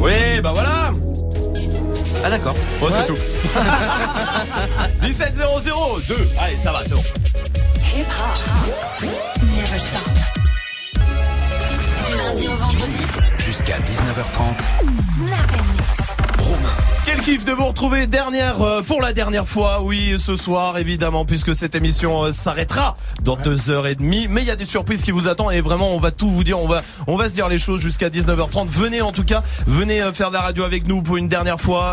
Oui, bah voilà. Ah d'accord. Bon, c'est tout. 17 0 0 2. Allez, ça va, c'est bon. Hip hop. Never stop. Du lundi au vendredi. Jusqu'à 19h30. Snap and mix. Romain. Quel kiff de vous retrouver dernière euh, pour la dernière fois, oui, ce soir évidemment, puisque cette émission euh, s'arrêtera dans deux heures et demie. Mais il y a des surprises qui vous attendent et vraiment on va tout vous dire, on va on va se dire les choses jusqu'à 19h30. Venez en tout cas, venez euh, faire de la radio avec nous pour une dernière fois,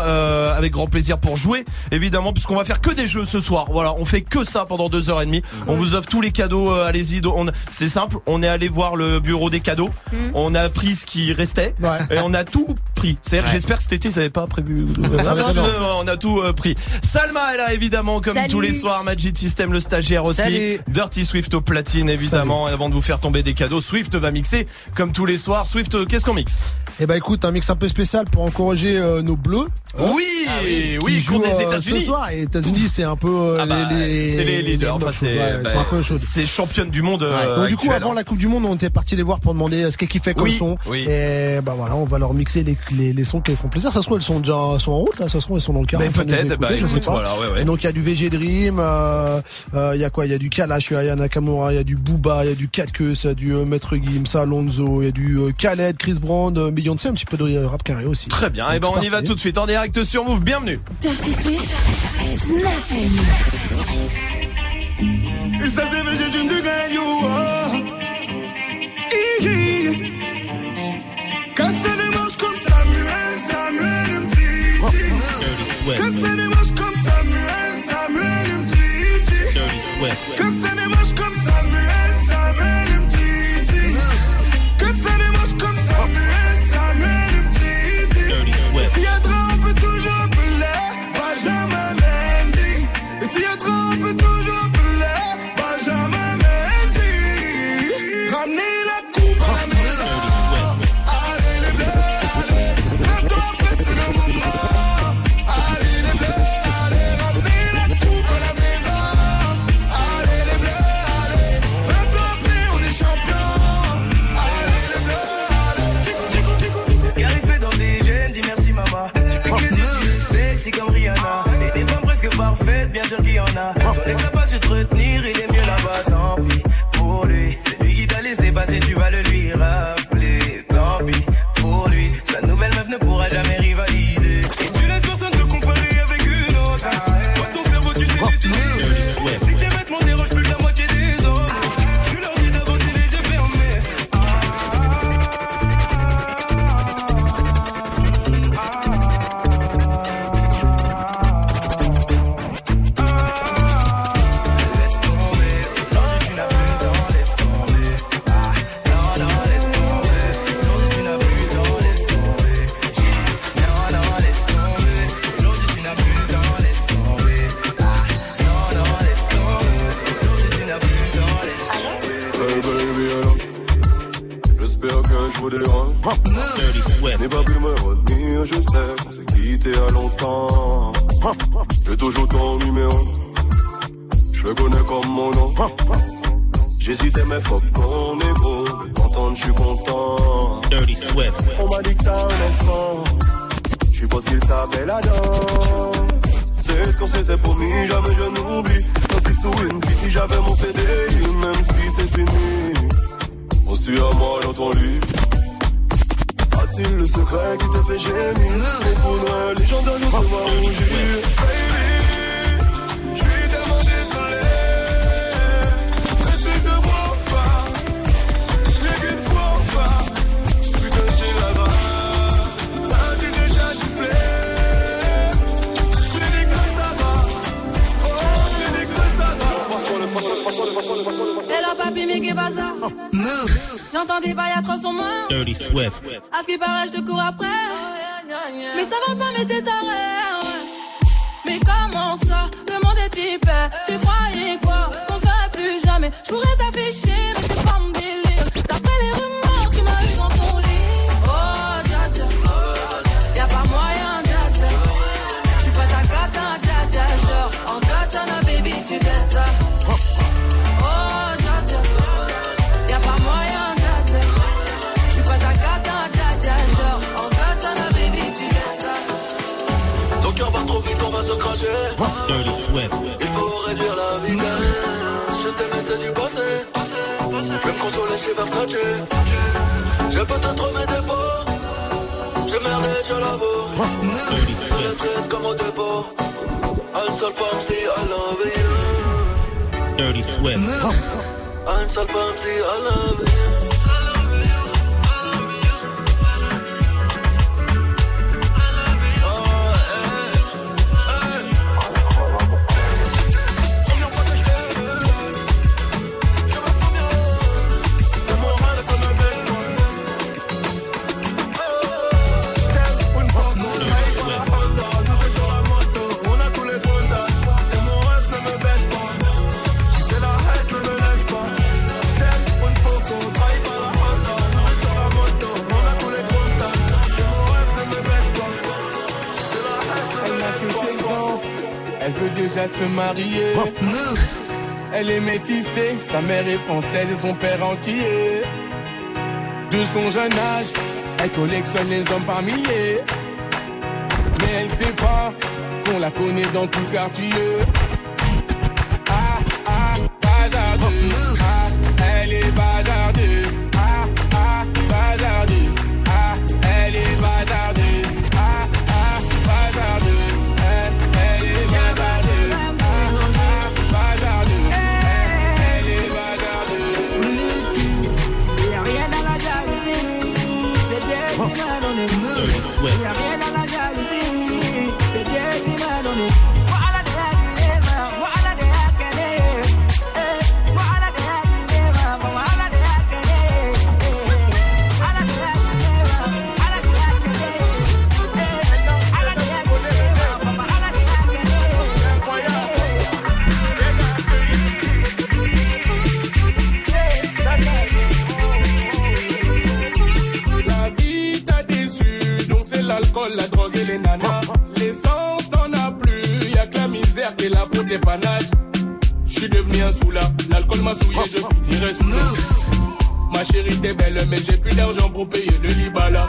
avec grand plaisir pour jouer, évidemment, puisqu'on va faire que des jeux ce soir. Voilà, on fait que ça pendant deux heures et demie. On vous offre tous les cadeaux, allez-y. C'est simple, on est allé voir le bureau des cadeaux, on a pris ce qui restait Ouais. et on a tout pris. C'est-à-dire, j'espère que cet été, vous n'avez pas prévu. Ah, non, non. non, on a tout euh, pris. Salma est là évidemment comme Salut. tous les soirs. Magic System le stagiaire aussi. Salut. Dirty Swift au platine évidemment. Et avant de vous faire tomber des cadeaux, Swift va mixer comme tous les soirs. Swift, euh, qu'est-ce qu'on mixe? Et bah écoute, un mix un peu spécial pour encourager euh, nos bleus. Oui, qui oui, jouent, contre les euh, États-Unis. Ce soir, les États-Unis, c'est un peu euh, Ah bah, les, les- c'est les leaders. Enfin, c'est ouais, bah, c'est un peu chaud. c'est championne du monde. euh, Donc du coup, avant hein. la Coupe du Monde, on était parti les voir pour demander ce qu'ils kiffaient comme Oui, son. oui. Et bah voilà, on va leur mixer les, les, les sons qui font plaisir. Ça se trouve, elles sont déjà sont en route là. Ça se trouve, elles sont dans le car. Mais en train de nous peut-être, bah, je sais pas. voilà, ouais, ouais. Et donc il y a du VG Dream, euh, euh, il y a quoi Il y a du Kalash, il y a Nakamura, il y a du Booba, il y a du Katkus, il y a du euh, Maître Gims, Alonso, il y a du euh, Khaled, Chris Brown, euh, Beyoncé, un petit peu de euh, rap carré aussi. Très bien. Et ben Donc, on y va tout de suite en direct sur Move. Bienvenue. MTG Casser les manches comme Samuel, Samuel MTG Casser les manches comme qui t'a N'ai pas pu me retenir, je sais qu'on s'est quitté à longtemps. J'ai toujours ton numéro. Je le connais comme mon nom. J'hésitais mais faut qu'on est beau De t'entendre je suis content. On m'a dit que t'as un enfant. Je suppose qu'il s'appelle Adam. C'est ce qu'on s'était promis, jamais je n'oublie. Un fils ou une fille si j'avais mon CD Même si c'est fini. On se tue à moi dans ton lit A-t-il le secret qui te fait gémir. Les poudres légendaires nous se voient rougir passe-moi le, passe-moi le. Hello papi, mais qu'est ça J'entendais pas y'a trop son main. Dirty Swift. À ce qui paraît, je te cours après. Mais ça va pas, mais t'es taré. Mais comment ça? Le monde est type. Tu croyais quoi? Qu'on serait plus jamais. Je pourrais t'afficher, mais c'est pas mon délire. D'après les rumeurs, Il faut réduire la vitesse. Je t'aimais, c'est du passé. Je vais me consoler chez Versace. J'ai peut-être mes défauts. J'ai merdé, je l'avoue. Sur le triste comme au dépôt. À une seule femme, je dis I love you. Dirty Swift. À une seule femme, je dis I love you. Se marier. Elle est métissée, sa mère est française et son père entier. De son jeune âge, elle collectionne les hommes par milliers. Mais elle sait pas qu'on la connaît dans tout quartier. Qui est là pour tes panaches. J'suis devenu un soula, l'alcool m'a souillé, je finirai sous l'eau. Ma chérie t'es belle, mais j'ai plus d'argent pour payer le libala.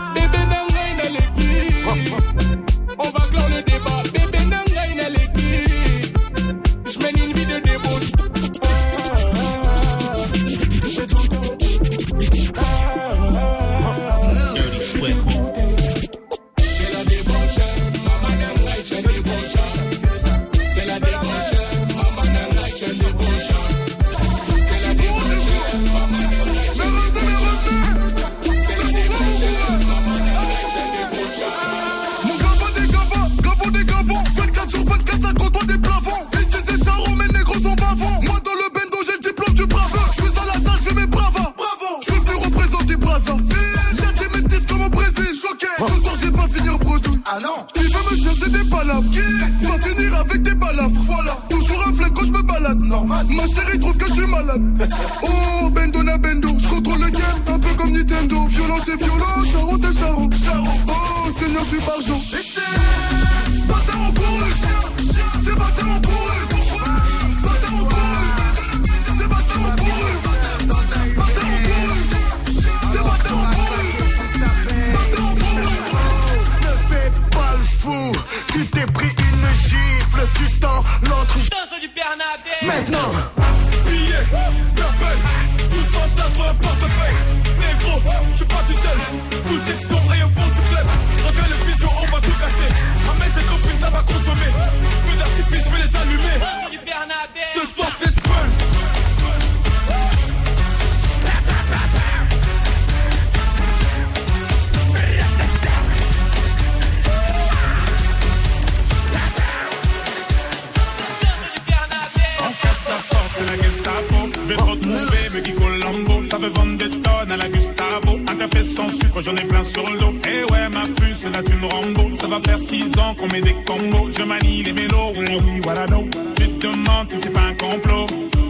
La Gestapo. Je vais te retrouver, me dit Colombo. Ça veut vendre des tonnes à la Gustavo. Un sans sucre, j'en ai plein sur le dos. Eh ouais, ma puce, c'est la thune Rambo. Ça va faire six ans qu'on met des combos. Je manie les mélos, oui, oui, voilà donc. Tu te demandes si c'est pas un complot.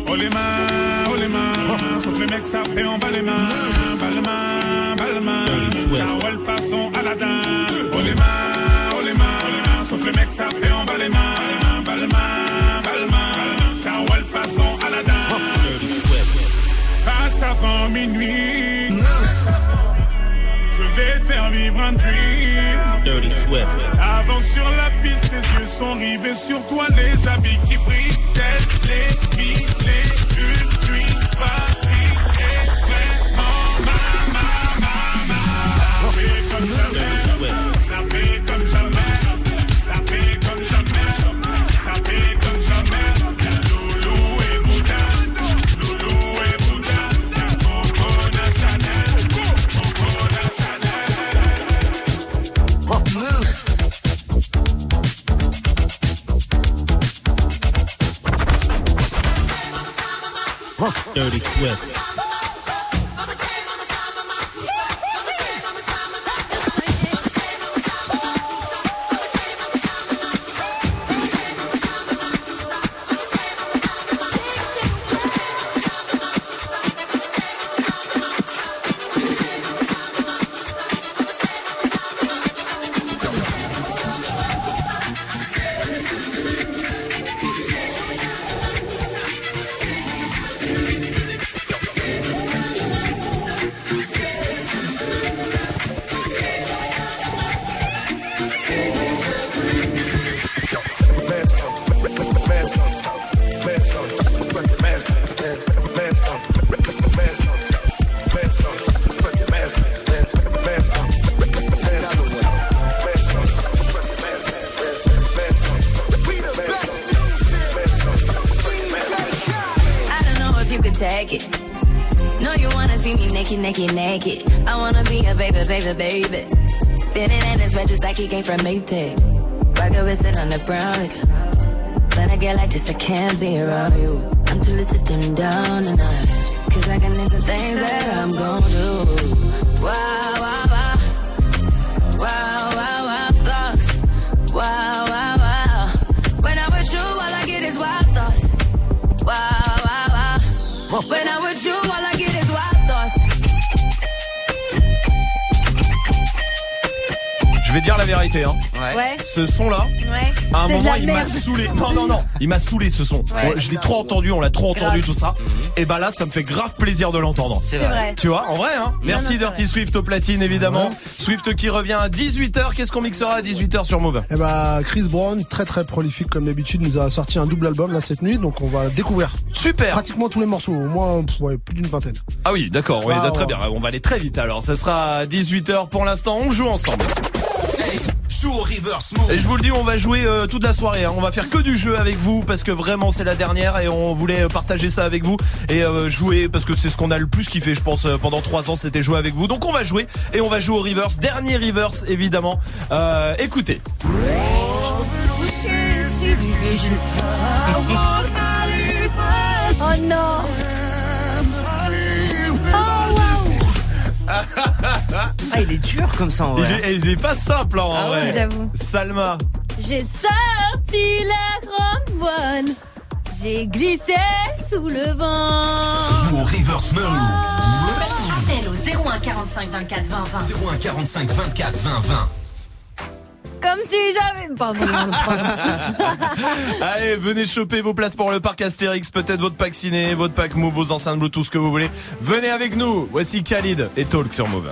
Oh les mains, oh les mains. Sauf les mecs, ça fait en bas les mains. Bas les mains, bas les mains. Ça roule façon Aladdin. Oh les mains, oh les mains. Sauf les mecs, ça fait en bas les mains. Bas les mains, bas les roule façon Aladdin. Passe avant minuit. Je vais te faire vivre un dream. Dirty Swift. Avant sur la piste, les yeux sont rivés sur toi, les habits qui brillent, tels les mille et une Dirty came from Maytag. Rocket it on the brown. Like, when I get like this, I can't be around you. I'm too little to dim down the night. Hein. Ouais. Ce son-là, Ouais. à un moment, il m'a saoulé. Non, non, non. Il m'a saoulé ce son. Ouais. Je l'ai trop entendu, on l'a trop entendu, tout ça. Et bah là, ça me fait grave plaisir de l'entendre. C'est vrai. Tu vois, en vrai, hein. Merci non, Dirty Swift au platine, évidemment. Swift qui revient à 18h. Qu'est-ce qu'on mixera à 18h sur Move Eh bah, Chris Brown, très très prolifique comme d'habitude, nous a sorti un double album là cette nuit, donc on va découvrir. Super. Pratiquement tous les morceaux, au moins plus d'une vingtaine. Ah oui, d'accord, oui, Ah, très ouais. bien. On va aller très vite alors. Ça sera à 18h pour l'instant. On joue ensemble. Joue au reverse Et je vous le dis, on va jouer euh, toute la soirée. hein. On va faire que du jeu avec vous parce que vraiment c'est la dernière et on voulait euh, partager ça avec vous et euh, jouer parce que c'est ce qu'on a le plus kiffé, je pense, euh, pendant trois ans, c'était jouer avec vous. Donc on va jouer et on va jouer au reverse. Dernier reverse évidemment. Euh, écoutez. Oh non Ah, il est dur comme ça en Il vrai. est, il est pas simple hein, en Ah vrai. j'avoue. Salma. J'ai sorti la grande voile. J'ai glissé sous le vent. Joue au reverse Mode. Appel au 01 45 24 20 20. 01 45 24 20 20. Comme si j'avais. Pardon. Allez, venez choper vos places pour le parc Astérix, peut-être votre pack ciné, votre pack Move, vos enceintes Bluetooth, ce que vous voulez. Venez avec nous. Voici Khalid et Talk sur Move.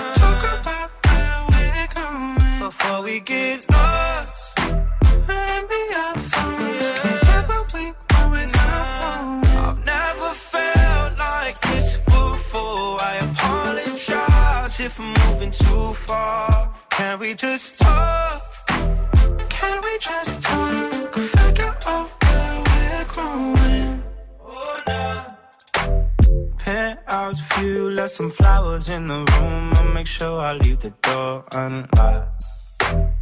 We get lost. And be our thoughts. Can't get what we want without knowing. I've never felt like this before. I apologize if I'm moving too far. Can we just talk? Can we just talk? Figure out where we're growing. Oh, nah. Penthouse view, left some flowers in the room. I'll make sure I leave the door unlocked.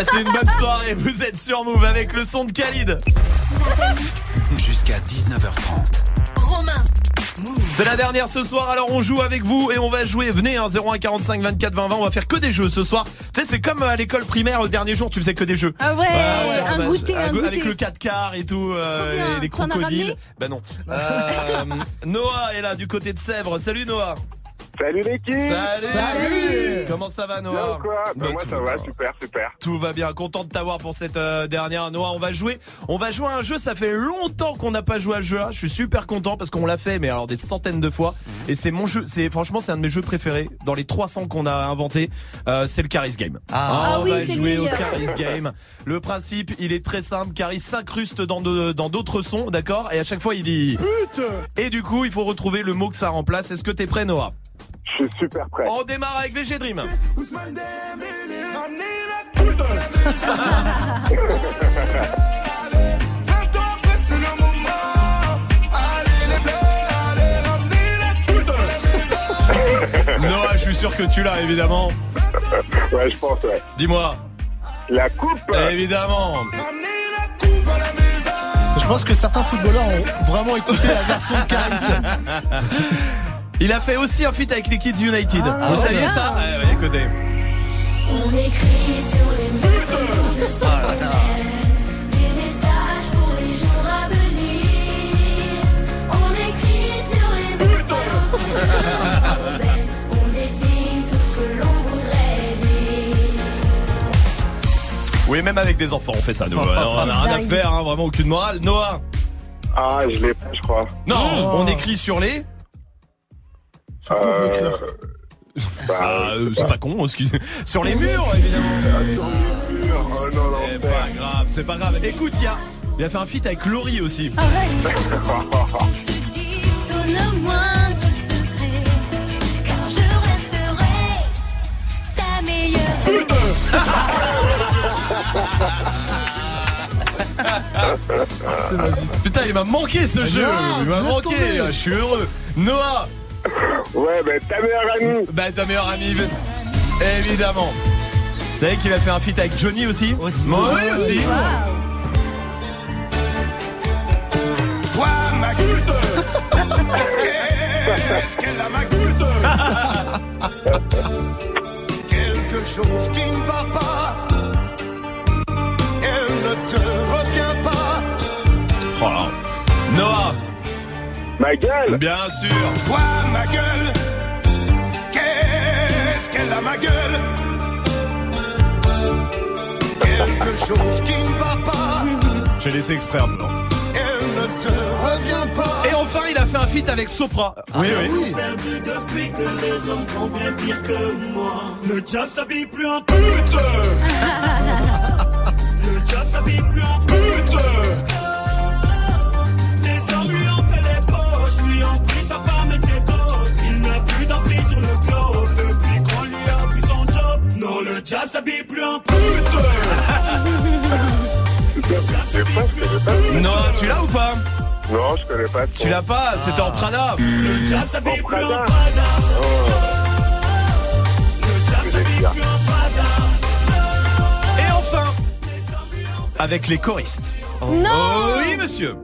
Passez une bonne soirée, vous êtes sur Move avec le son de Khalid. Jusqu'à 19h30. Romain. C'est la dernière ce soir, alors on joue avec vous et on va jouer. Venez, hein, 01 45 24 20 20, on va faire que des jeux ce soir. Tu sais, c'est comme à l'école primaire le dernier jour, tu faisais que des jeux. Ah ouais, un bah, goûter, un goûter. Avec le 4 quarts et tout, euh, Trop bien. et les crocodiles. Bah non. Euh, Noah est là du côté de Sèvres. Salut Noah. Salut l'équipe Salut. Salut Comment ça va Noah quoi Bah, Moi tout ça va, va. super, super. Tout va bien, content de t'avoir pour cette euh, dernière. Noah, on va jouer. On va jouer à un jeu. Ça fait longtemps qu'on n'a pas joué à ce jeu-là. Je suis super content parce qu'on l'a fait, mais alors des centaines de fois. Mhm. Et c'est mon jeu. C'est franchement, c'est un de mes jeux préférés dans les 300 qu'on a inventé. Euh, c'est le Caris Game. Ah. on Ah oui, va jouer au. Caris Game. Le principe, il est très simple. Caris s'incruste dans de- dans d'autres sons, d'accord? Et à chaque fois, il dit. Et du coup, il faut retrouver le mot que ça remplace. Est-ce que t'es prêt, Noah? Je suis super prêt. On démarre avec VG Dream. Ousmane Dembélé, ramenez la coupe à la maison. Allez, 20 ans après, c'est le moment. Allez, les bleus, allez, ramenez la coupe à la maison. Noah, je suis sûr que tu l'as, évidemment. ouais, je pense, ouais. Dis-moi. La coupe Évidemment. Je pense que certains footballeurs ont vraiment écouté la version de Caris. Il a fait aussi un feat avec les Kids United. Ah, Vous saviez ça ouais, ouais, écoutez. On écrit sur les murs de son des messages pour les jours à venir. On écrit sur les murs on dessine tout ce que l'on voudrait dire. Oui, même avec des enfants, on fait ça, nous. Alors, on a rien à faire, hein, vraiment aucune morale. Noah Ah, je l'ai pas, je crois. Non, on écrit sur les. Euh, Ah, euh, c'est pas con, excusez. Sur les murs, évidemment. Oh non, non. C'est pas grave, c'est pas grave. Écoute, il a- il a fait un feat avec Laurie aussi. Putain, il m'a manqué ce jeu. Il m'a manqué. tomber. Je suis heureux. Noah. Ouais, bah ta meilleure amie. Bah ta meilleure amie. Évidemment. Vous savez qu'il a fait un feat avec Johnny aussi Aussi. Oui, aussi. Toi, ma goutte Qu'est-ce qu'elle a, ma goutte Quelque chose qui ne va pas. Elle ne te revient pas. Oh. Ma gueule Bien sûr. Toi, ma gueule? Qu'est-ce qu'elle a, ma gueule? Quelque chose qui ne va pas. J'ai laissé exprès un peu. Elle ne te revient pas. Et enfin, il a fait un feat avec Sopra. oui, oui. perdu depuis que les hommes font bien pire que moi. Le diable s'habille plus en pute. Le diable s'habille plus en pute. Diable s'habille plus en pute. C'est pas, je connais pas. Noah, tu l'as ou pas Non, je connais pas. Tu l'as pas C'était en Prada. Le diable s'habille plus en Prada. Prada. Oh. Le diable s'habille plus en Prada. Et enfin, avec les choristes. Non Oh, oui, monsieur.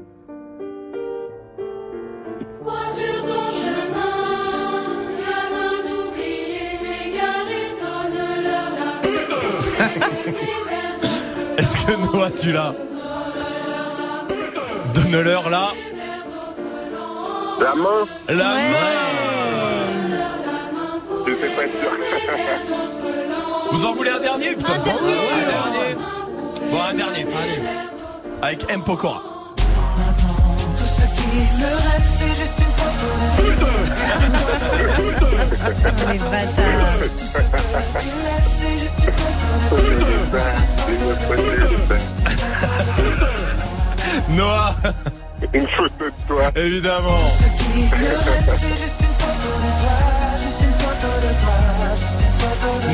Est-ce que Noah, tu l'as Donne-leur là. La main La Ouais. main. Je sais pas sûr. Vous en voulez un dernier Putain, Un dernier. Un dernier. Bon, un dernier. Avec M. Pokora. Tout ce qui Le reste, c'est juste une photo de Les bâtards. Noah, Une photo de toi. évidemment.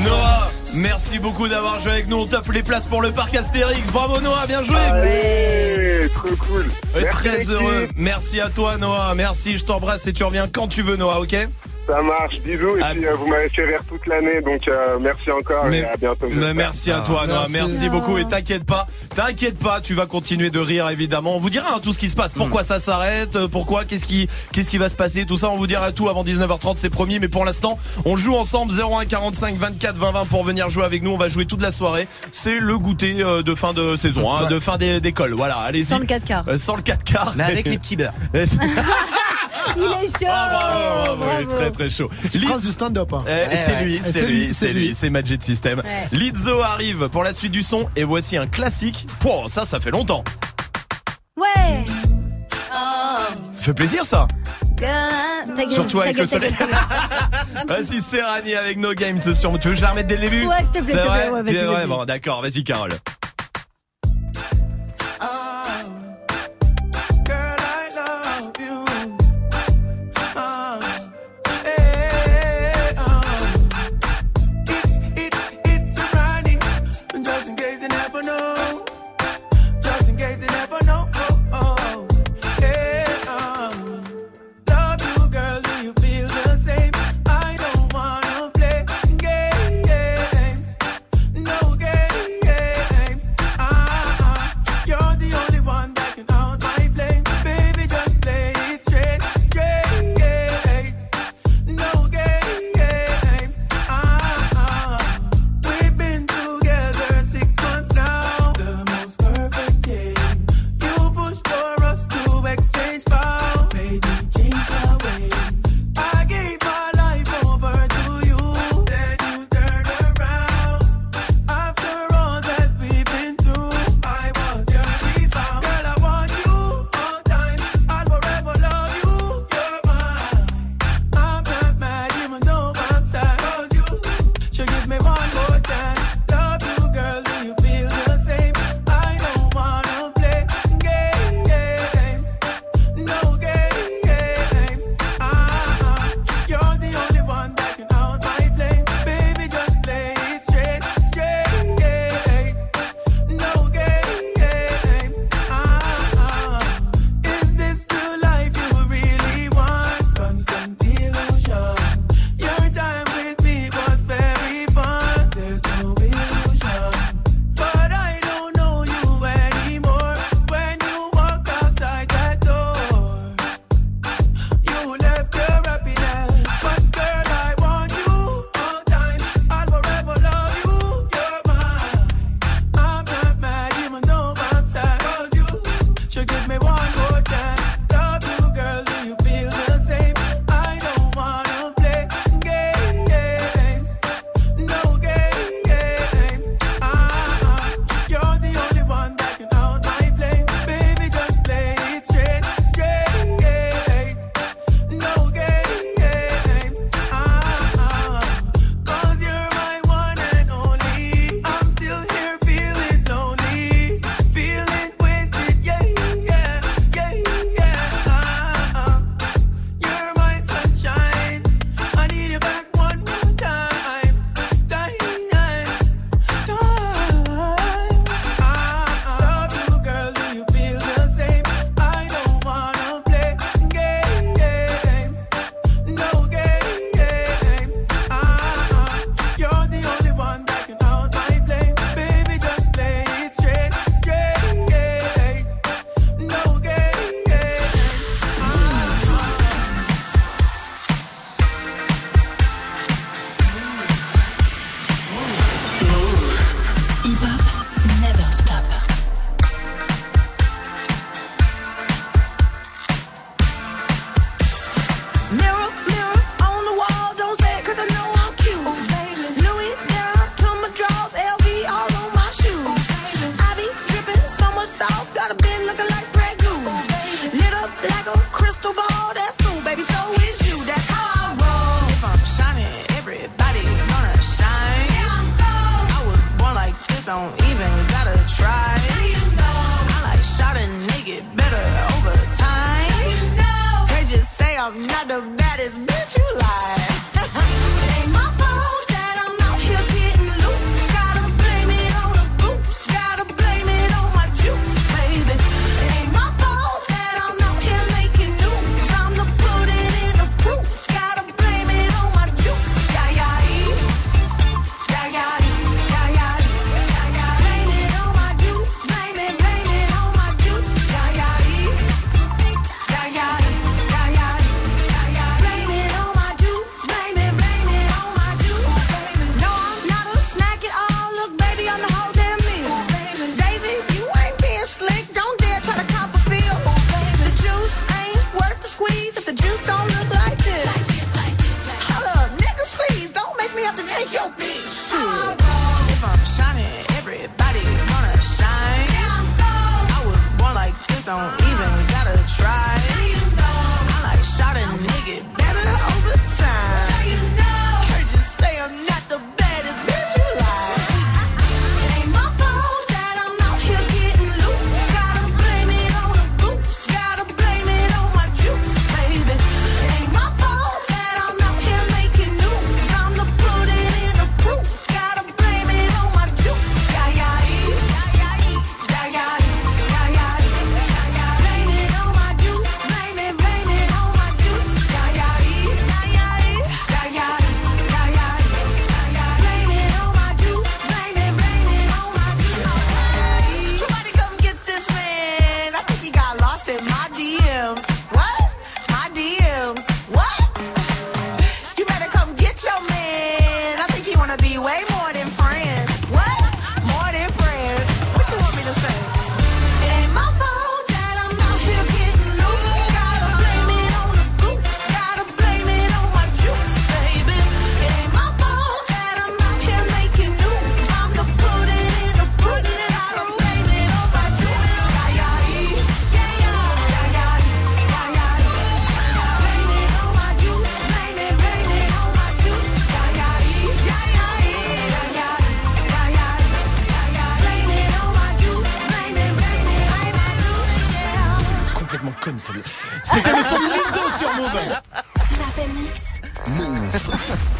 Noah, merci beaucoup d'avoir joué avec nous. On t'offre les places pour le parc Astérix. Bravo Noah, bien joué. Ouais, trop cool. Merci, Très heureux. Merci à toi Noah. Merci, je t'embrasse et tu reviens quand tu veux Noah, ok? Ça marche, bisous. Et puis, euh, vous m'avez fait rire toute l'année, donc euh, merci encore Mais- et à bientôt. Merci à toi, Noah. merci. Merci beaucoup. Et t'inquiète pas, t'inquiète pas, tu vas continuer de rire, évidemment. On vous dira hein, tout ce qui se passe. Pourquoi ça s'arrête? Euh, Pourquoi? Qu'est-ce qui, qu'est-ce qui va se passer? Tout ça, on vous dira tout avant 19h30, c'est promis. Mais pour l'instant, on joue ensemble 01 45 24 20 20 pour venir jouer avec nous. On va jouer toute la soirée. C'est le goûter euh, de fin de saison, hein, de fin des- d'école. Voilà, allez-y. Sans le 4 quarts. Euh, Sans le 4 quarts. Mais avec les petits beurres. Il est chaud. Ah, bravo, bravo, très très chaud. Du stand-up. hein. Eh, Ouais, c'est ouais. lui, Eh, c'est c'est lui, c'est c'est lui, c'est Magic System. Ouais. Lizzo arrive pour la suite du son et voici un classique. Pouah, ça, ça fait longtemps. Ouais. Ça fait plaisir ça. Surtout avec le soleil. Vas-y, c'est Rani avec No Games sur. Tu veux que je la remette dès le début Ouais, s'il te plaît, C'est s'il te vrai plaît, ouais, vas-y, C'est vrai vas-y. Bon, d'accord, vas-y, Carole.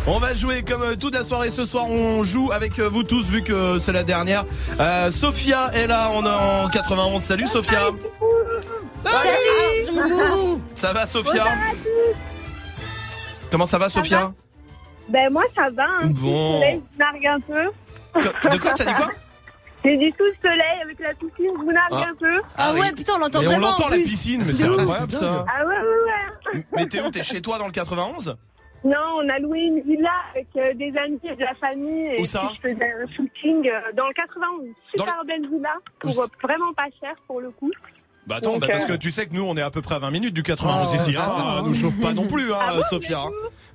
On va jouer comme euh, toute la soirée ce soir. On joue avec euh, vous tous vu que c'est la dernière. Euh, Sophia est là on est en 91. Salut Sophia. Ça va Sophia Comment ça va Sophia Ben moi ça va, petit Bon. soleil, je nargue un peu. De quoi t'as dit quoi J'ai dit tout le soleil avec la piscine, je vous nargue Ah. un peu. Ah ouais, putain, on l'entend Mais on vraiment. l'entend en la plus. piscine, mais c'est incroyable ça. Ah ouais, ouais, ouais. Mais t'es où? T'es chez toi dans le 91 Non, on a loué une villa avec euh, des amis et de la famille. Et Où ça puis, Je faisais un shooting euh, dans le 91. Dans Super belle villa, pour euh, vraiment pas cher pour le coup. Bah attends, Donc, bah parce que tu sais que nous on est à peu près à 20 minutes du 91 Ah, ici, hein, nous chauffe pas non plus, hein, Ah bon, Sophia.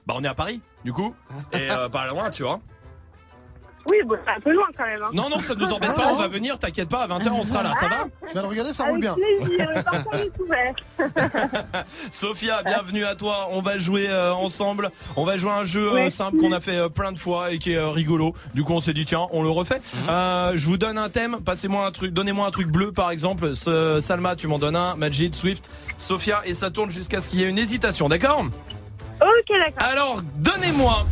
Bah on est à Paris, du coup, et euh, pas loin, tu vois. Oui, bon, c'est un peu loin quand même. Hein. Non, non, ça nous embête pas, on va venir, t'inquiète pas, à 20h on sera là, ça va? Je vais le regarder, ça Avec roule bien. plaisir, le parfum est ouvert. Sophia, bienvenue à toi. On va jouer euh, ensemble. On va jouer à un jeu euh, Merci. simple qu'on a fait euh, plein de fois et qui est euh, rigolo. Du coup, on s'est dit tiens, on le refait. Euh, je vous donne un thème. Passez-moi un truc. Donnez-moi un truc bleu, par exemple. Ce- Salma, tu m'en donnes un. Majid, Swift, Sophia, et ça tourne jusqu'à ce qu'il y ait une hésitation. D'accord? Ok, d'accord. Alors, donnez-moi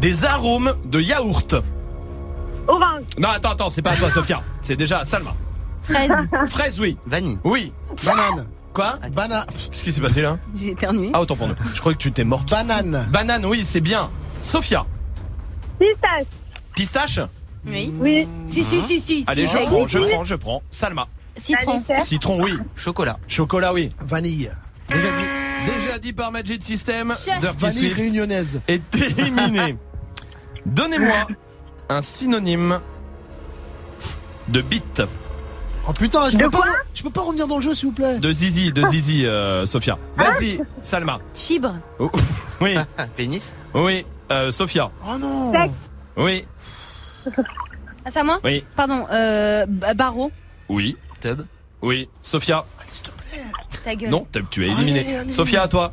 des arômes de yaourt. Orange, Non, attends, attends, c'est pas à toi, Sophia. C'est déjà à Salma. Fraise. Fraise, oui. Vanille. Oui. Banane. Quoi Banane. Qu'est-ce qui s'est passé là J'ai éternué. Ah, autant pour nous. Je croyais que tu t'es morte. Banane. Banane, oui, c'est bien. Sophia, pistache, pistache Oui. oui. Si, si, si, si. Allez, je prends, je prends, je prends. Salma, Citron. Citron, oui. Chocolat. Chocolat, oui. Vanille. Déjà dit, déjà dit par Magic System. Chef. Dirty Swift réunionnaise. est éliminé. Donnez-moi un synonyme de bite. Oh putain, je peux pas, je peux pas revenir dans le jeu s'il vous plaît. De zizi, de zizi, euh, Sophia. Vas-y, Salma. Chibre. Oh, oui, Pénis. oui, euh, Sophia. Oh non. Oui, Ah, c'est à moi? Oui, Pardon, euh, barreau. oui, Tub. oui. Sophia. Ta gueule. Non, tu es éliminé. Allez, allez. Sophia, à toi.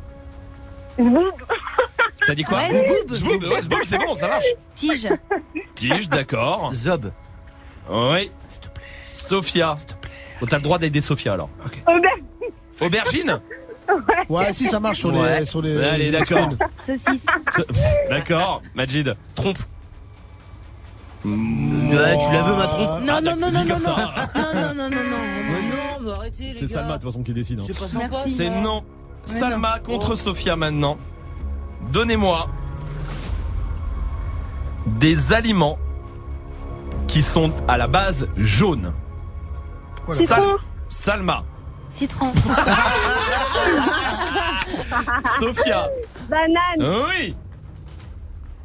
Zboub, T'as dit quoi Ouais, zboob. Zboob, ouais, zboob, c'est bon, ça marche. Tige. Tige, d'accord. Zob. Oui. S'il te plaît. Sophia. S'il te plaît. T'as le droit d'aider Sophia alors. aubergine, Aubergine Ouais, si ça marche sur Ouais. les sur les. Allez, d'accord. Saucisse. D'accord, Majid. Trompe. Ouais, tu la veux ma trompe Non, non, non, non, non, non. Non, non, non, non, non. Non, mais arrêtez les C'est. Salma de toute façon qui décide. hein. C'est pas sympa. C'est non. Salma non. contre Sophia maintenant. Donnez-moi des aliments qui sont à la base jaunes. Citron, Salma, Citron. Sophia. banane, Oui.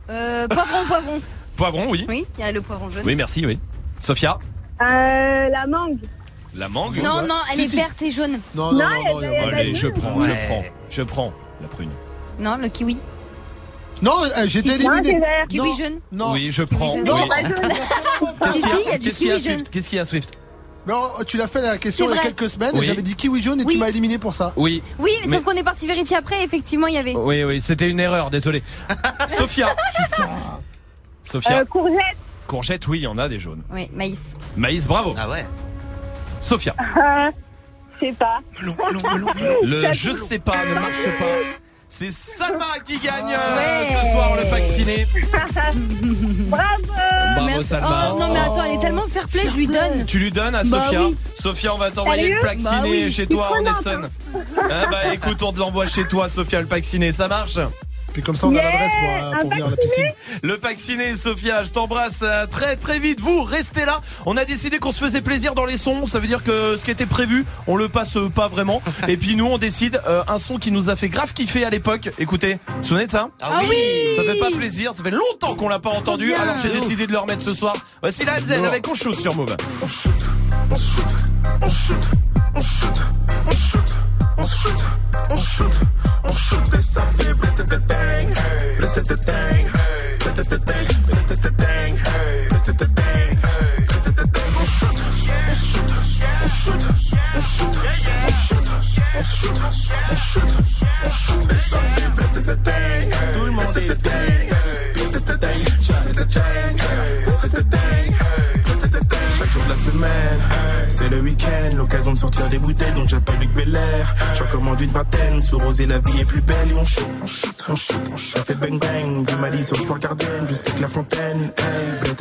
Euh, poivron, poivron. Poivron, oui. Oui, il y a le poivron jaune. Oui, merci, oui. Sophia, euh, la mangue, la mangue. Non, non, elle Si, est si. verte et jaune. Non, non, Non, non, non, il y a- Allez, je prends, je Ouais. prends, je prends la prune. Non, le kiwi. Non, euh, j'étais Si, vert. Kiwi Non. jaune. Non. Oui, je prends. oui. Non, pas jaune. Qu'est-ce Si, qu'il y si, il y a a du Qu'est-ce qu'il y a kiwi jaune. Swift? Qu'est-ce qu'il y a Swift? Non, tu l'as fait la question C'est il y a vrai. quelques semaines Oui. et j'avais dit kiwi jaune et Oui. tu m'as éliminé pour ça. Oui. Oui, Mais- sauf qu'on est parti vérifier après, effectivement, il y avait. Oui, oui, c'était une erreur, désolé. Sophia. Sophia. Euh, courgette. Courgette, oui, il y en a des jaunes. Oui, maïs. Maïs, bravo. Ah ouais. Sophia. Euh, je sais pas. Le je sais pas ne marche pas. C'est Salma qui gagne euh, Ouais. ce soir le vacciné. Bravo. Bravo Merci. Salma. Oh non, mais attends, elle est tellement fair play, je lui donne. Tu lui donnes à Bah Sophia oui. Sophia, on va t'envoyer Sérieux le pack Bah oui. chez toi en Essonne. Ah bah écoute, on te l'envoie chez toi, Sophia, le pack ciné, ça marche Puis comme ça, on a l'adresse pour, euh, pour venir à la piscine. Le pack ciné, Sophia, je t'embrasse euh, très très vite. Vous, restez là. On a décidé qu'on se faisait plaisir dans les sons. Ça veut dire que ce qui était prévu, on le passe euh, pas vraiment. Et puis nous, on décide euh, un son qui nous a fait grave kiffer à l'époque. Écoutez, vous vous souvenez de ça? Ah oui. Ça fait pas plaisir, ça fait longtemps qu'on l'a pas entendu, bien. alors j'ai décidé de le remettre ce soir. Voici la MZ avec On Shoot sur Move on shoot, on shoot et ça fait bling Tout le monde est dingue, tout le monde est dingue. C'est le week-end, l'occasion de sortir des bouteilles, donc j'appelle Luc Belair. J'en commande une vingtaine, sous rosé la vie est plus belle et on shoot, on shoot, on shoot, on shoot. Ça fait bang bang, du Mali sur square Garden jusqu'à la fontaine. Hey,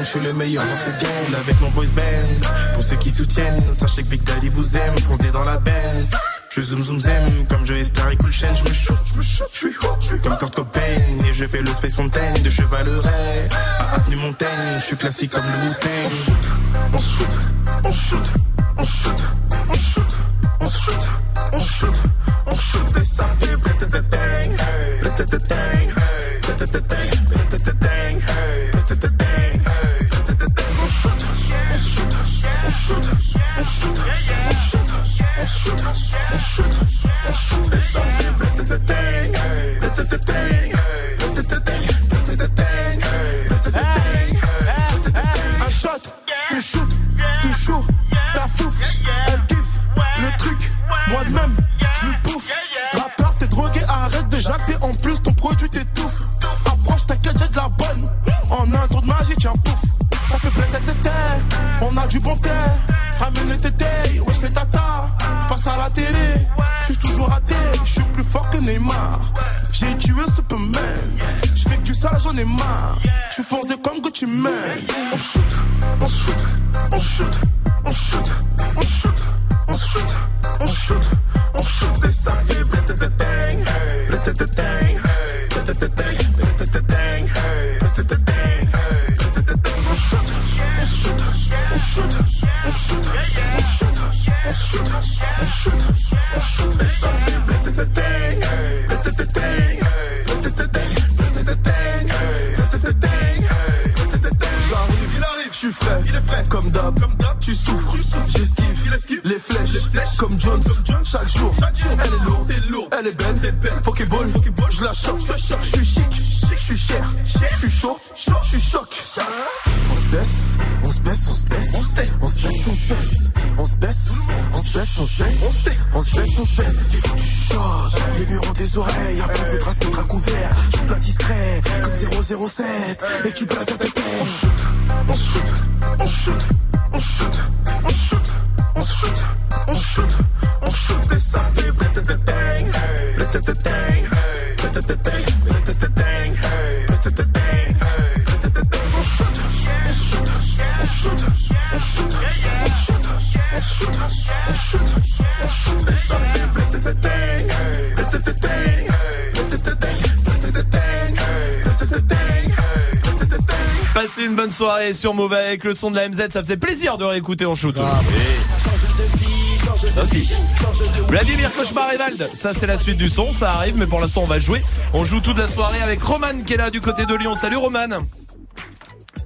je suis le meilleur dans ce game avec mon boys band. Pour ceux qui soutiennent, sachez que Big Daddy vous aime, foncez dans la Benz. Je zoom zoom zem, comme je espère et cool chaîne, je me shoot, je me shoot, je suis hot, je suis comme Kurt Cobain, et je fais le Space Mountain de Chevaleret. À Avenue Montaigne, je suis classique comme le Wu-Tang. On shoot, on shoot, on shoot, on shoot, on shoot, on shoot, on shoot, et ça fait blatatang, blatatang, blatatang, blatatang, blatatang, blatatang. On shoot, on shoot, on shoot, on shoot, on shoot, on shoot, on shoot, on shoot, et ça fait blatatang, blatatang, blatatang, blatatang, blatatang. Un shot, je shoot, je te shoot, elle le truc, moi de même, je lui. Rappeur, t'es drogué, arrête de jacter, en plus ton produit t'étouffe. Approche, t'inquiète, j'ai de la bonne. En un tour de magie, tiens, pouf. Ça fait plein de on a du bon thé. Ramène le j'en ai marre. Je suis foncé comme Mane. On shoot, on shoot, on shoot, on shoot, on shoot, tête. Et tu préfères sur Move avec le son de la MZ, ça faisait plaisir de réécouter en shoot. Ça aussi. Vladimir Cauchemar et Vald, ça c'est la suite du son, ça arrive, mais pour l'instant on va jouer. On joue toute la soirée avec Roman qui est là du côté de Lyon. Salut Roman.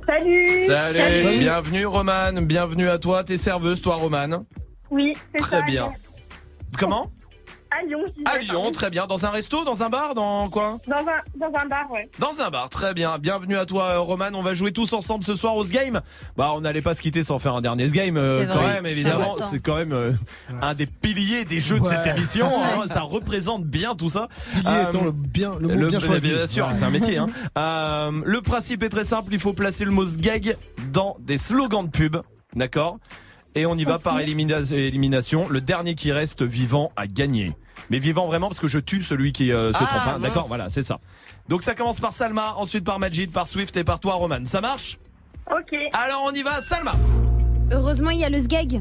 Salut. Salut. Bienvenue Roman, bienvenue à toi. T'es serveuse toi Roman. Oui, c'est Très ça. bien. Comment? À Lyon. À Lyon, très bien. Dans un resto, dans un bar, dans quoi Dans un, dans un bar, ouais. Dans un bar, très bien. Bienvenue à toi, euh, Roman. On va jouer tous ensemble ce soir au game. Bah, on n'allait pas se quitter sans faire un dernier game, euh, C'est quand vrai. même, évidemment. C'est quand même euh, un des piliers des jeux de cette émission. hein. Ça représente bien tout ça. Pilier Euh, étant le bien, le mot le- bien choisi. Bien sûr, Ouais. c'est un métier. Hein. Euh, le principe est très simple. Il faut placer le mot gag dans des slogans de pub. D'accord? Et on y va par élimina- élimination. Le dernier qui reste vivant a gagné. Mais vivant vraiment parce que je tue celui qui euh, se Ah, trompe. hein. D'accord Voilà, c'est ça. Donc ça commence par Salma, ensuite par Majid, par Swift et par toi, Roman. Ça marche? Ok. Alors on y va, Salma. Heureusement, il y a le sgag.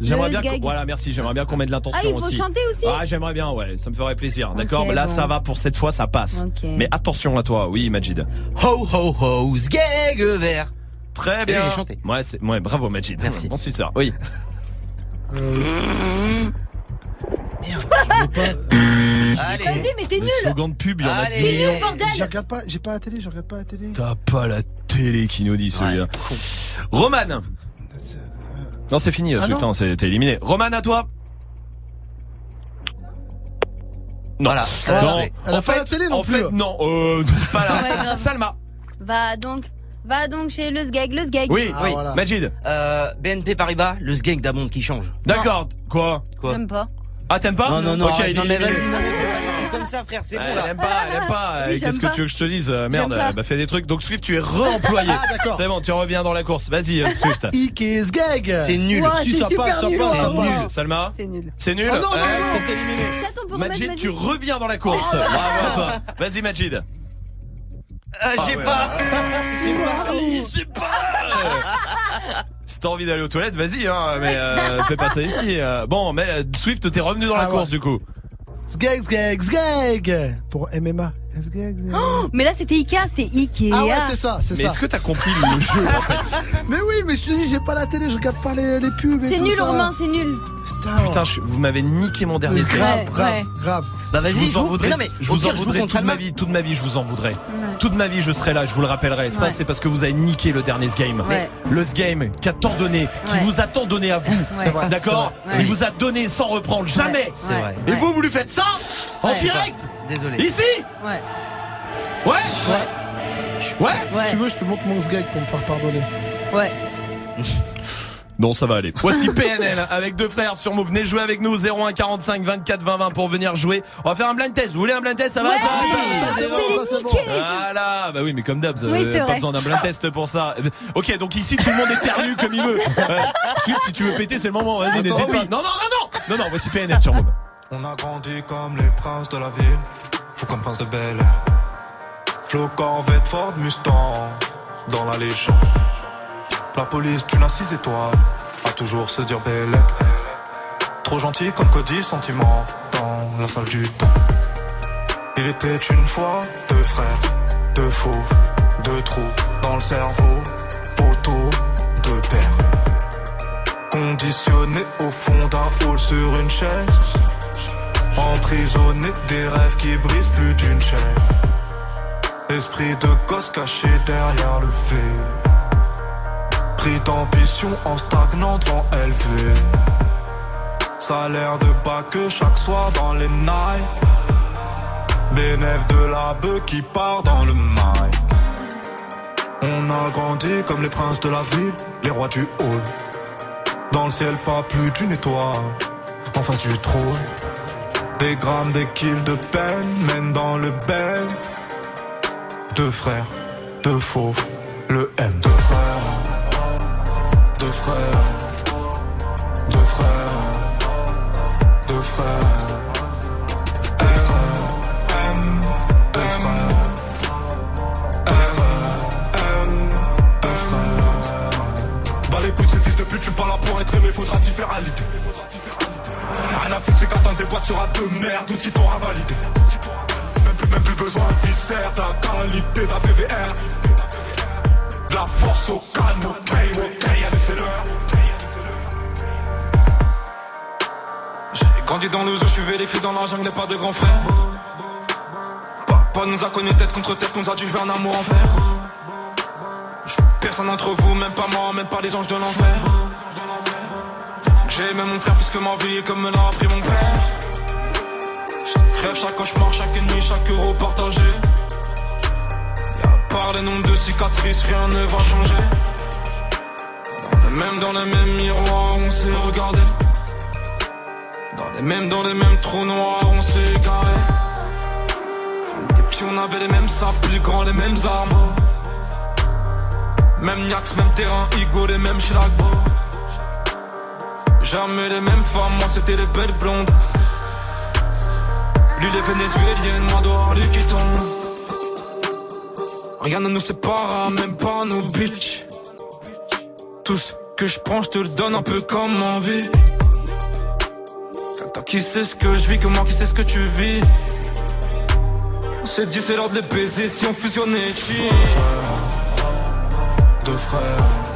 J'aimerais bien. qu'on- Voilà, merci. J'aimerais bien qu'on mette de l'intention Ah, il faut aussi. chanter aussi Ah, j'aimerais bien, ouais. Ça me ferait plaisir. D'accord? Là, bon. ça va pour cette fois, ça passe. Mais attention à toi, oui, Majid. Ho ho ho, gag vert. Très Et bien. j'ai chanté. Ouais, c'est, ouais, bravo Majid. Merci. Bon suceur. Oui. Allez. Vas-y, mais t'es Le nul slogan de pub, il y en a T'es nul, bordel Je regarde pas, j'ai pas la télé, je regarde pas la télé. T'as pas la télé qui nous dit celui-là. Roman. Non, c'est fini, Ah c'est t'es éliminé. Roman, à toi. Non. Voilà, non. Elle a en pas fait, la télé non en plus. fait, non, euh, pas là. Ouais. Salma. Va donc, va donc chez le sgag, le sgag. Oui, Ah, oui. voilà. Majid. Euh, BNP Paribas, le sgag d'Amond qui change. D'accord. Quoi Quoi J'aime pas. Ah, t'aimes pas Non, non, non, Ok, il non, est mais vas-y, éliminé. non, mais fais pas des trucs comme ça, frère, c'est bon elle là. aime pas, elle aime pas. Oui, Euh, Qu'est-ce j'aime que pas. tu veux que je te dise Euh, Merde, J'aime pas. bah fais des trucs. Donc Swift, tu es re-employé. Ah, d'accord. C'est bon, tu reviens dans la course. Vas-y, euh, Swift. Ike's gag. C'est nul. Si, c'est ça super nul. passe, C'est nul. Salma. C'est nul. C'est nul. Ah non, non, Ouais, non. c'est éliminé. Peut-être on peut remettre Majid, Majid. tu reviens dans la course. Bravo à toi. Vas-y, Majid. Euh, j'ai ouais. pas. Je sais pas. Si t'as envie d'aller aux toilettes, vas-y, hein, mais euh, fais pas ça ici. euh. Bon, mais euh, Swift, t'es revenu dans la Ah ouais. course du coup. Sgag, sgag, sgag. Pour MMA. Oh, mais là, c'était Ikea, c'était Ikea. Ah ouais, c'est ça, c'est Mais ça. est-ce que t'as compris le jeu en fait Mais oui, mais je te dis, j'ai pas la télé, je regarde pas les, les pubs. et C'est nul, ça. Romain, c'est nul. Putain, Putain, je- vous m'avez niqué mon dernier Mais grave, Ouais, grave, ouais. grave. Bah Je vas-y, vous en joue. voudrais, Mais non, mais je vous en voudrais toute ma vie, toute ma vie, je vous en voudrais. Toute ma vie, je serai là, je vous le rappellerai. Ça, c'est parce que vous avez niqué le dernier game. Ouais. Le game qui a tant donné, qui Ouais. vous a tant donné à vous. C'est vrai, D'accord. Il vous a donné sans reprendre, jamais. C'est vrai. Et vous, vous lui faites ça En Ouais. direct Désolé. Ici Ouais. Ouais Ouais. Ouais Si Ouais. tu veux, je te montre mon sgag pour me faire pardonner. Ouais. Non, ça va aller. Voici PNL avec deux frères sur Move. Venez jouer avec nous 01 45 24 20 20 pour venir jouer. On va faire un blind test. Vous voulez un blind test? Ça va Ouais, ça va, ça va, ça va, ça, bon. Voilà, bah oui, mais comme d'hab, ça, Oui, euh, pas vrai. besoin d'un blind test pour ça. Ok, donc ici tout le monde éternue comme il veut. Ouais. Suite, si tu veux péter, c'est le moment. Vas-y, Attends, n'hésite oui. pas. Non, non, non, non, non, non. Voici PNL sur Move. On a grandi comme les princes de la ville, fou comme prince de Bel Air. Flo Corvette Ford Mustang, dans la légende. La police d'une à six étoiles, a toujours se dire Bellec. Trop gentil comme Cody, sentiment, dans la salle du temps. Il était une fois deux frères, deux fauves, deux trous dans le cerveau, autour de pères. Conditionné au fond d'un hall sur une chaise. Emprisonné des rêves qui brisent plus d'une chaîne. Esprit de gosse caché derrière le fait. Pris d'ambition en stagnant devant élevé. Salaire de bas que chaque soir dans les nights. Bénéf de la bœuf qui part dans le mail. On a grandi comme les princes de la ville, les rois du hall. Dans le ciel, pas plus d'une étoile. En face du trône. Des grammes, des kills de peine mènent dans le bel. Deux frères, deux fauves, le M. Deux frères, deux frères, deux frères, deux frères. Deux frères, M, deux frères. Bah les couilles, ces fils de pute, tu parles là pour être aimé, faudra t'y faire à. Rien à foutre, c'est qu'attendre des boîtes sera de merde, tout qui t'aura validé. Même plus, même plus besoin de viscère, ta qualité, ta BVR. De la force au calme, ok, ok, allez, c'est l'heure. J'ai grandi dans le zoo, je suis vécu dans la jungle, pas de grand frère. Papa nous a connus tête contre tête, nous a je veux un amour envers. Personne d'entre vous, même pas moi, même pas les anges de l'enfer. J'ai aimé mon frère plus que ma vie, comme me l'a appris mon père. Crève chaque cauchemar, chaque nuit, chaque euro partagé. Et à part les nombres de cicatrices, rien ne va changer. Même dans les mêmes miroirs, on s'est regardé. Dans les mêmes, dans les mêmes trous noirs, on s'est égaré. Des petits, on avait les mêmes sables, plus grands, les mêmes armes. Même Niax, même terrain, Igo, les mêmes Chilagbo. Jamais les mêmes femmes, moi c'était les belles blondes. Lui les vénézuéliennes, moi dehors, lui qui tombe. Rien ne nous sépare, même pas nos bitches. Tout ce que je prends, je te le donne un peu comme envie. Toi qui sais ce que je vis, moi qui sais ce que tu vis? On s'est dit c'est l'heure de les baiser si on fusionnait cheat. Deux frères, deux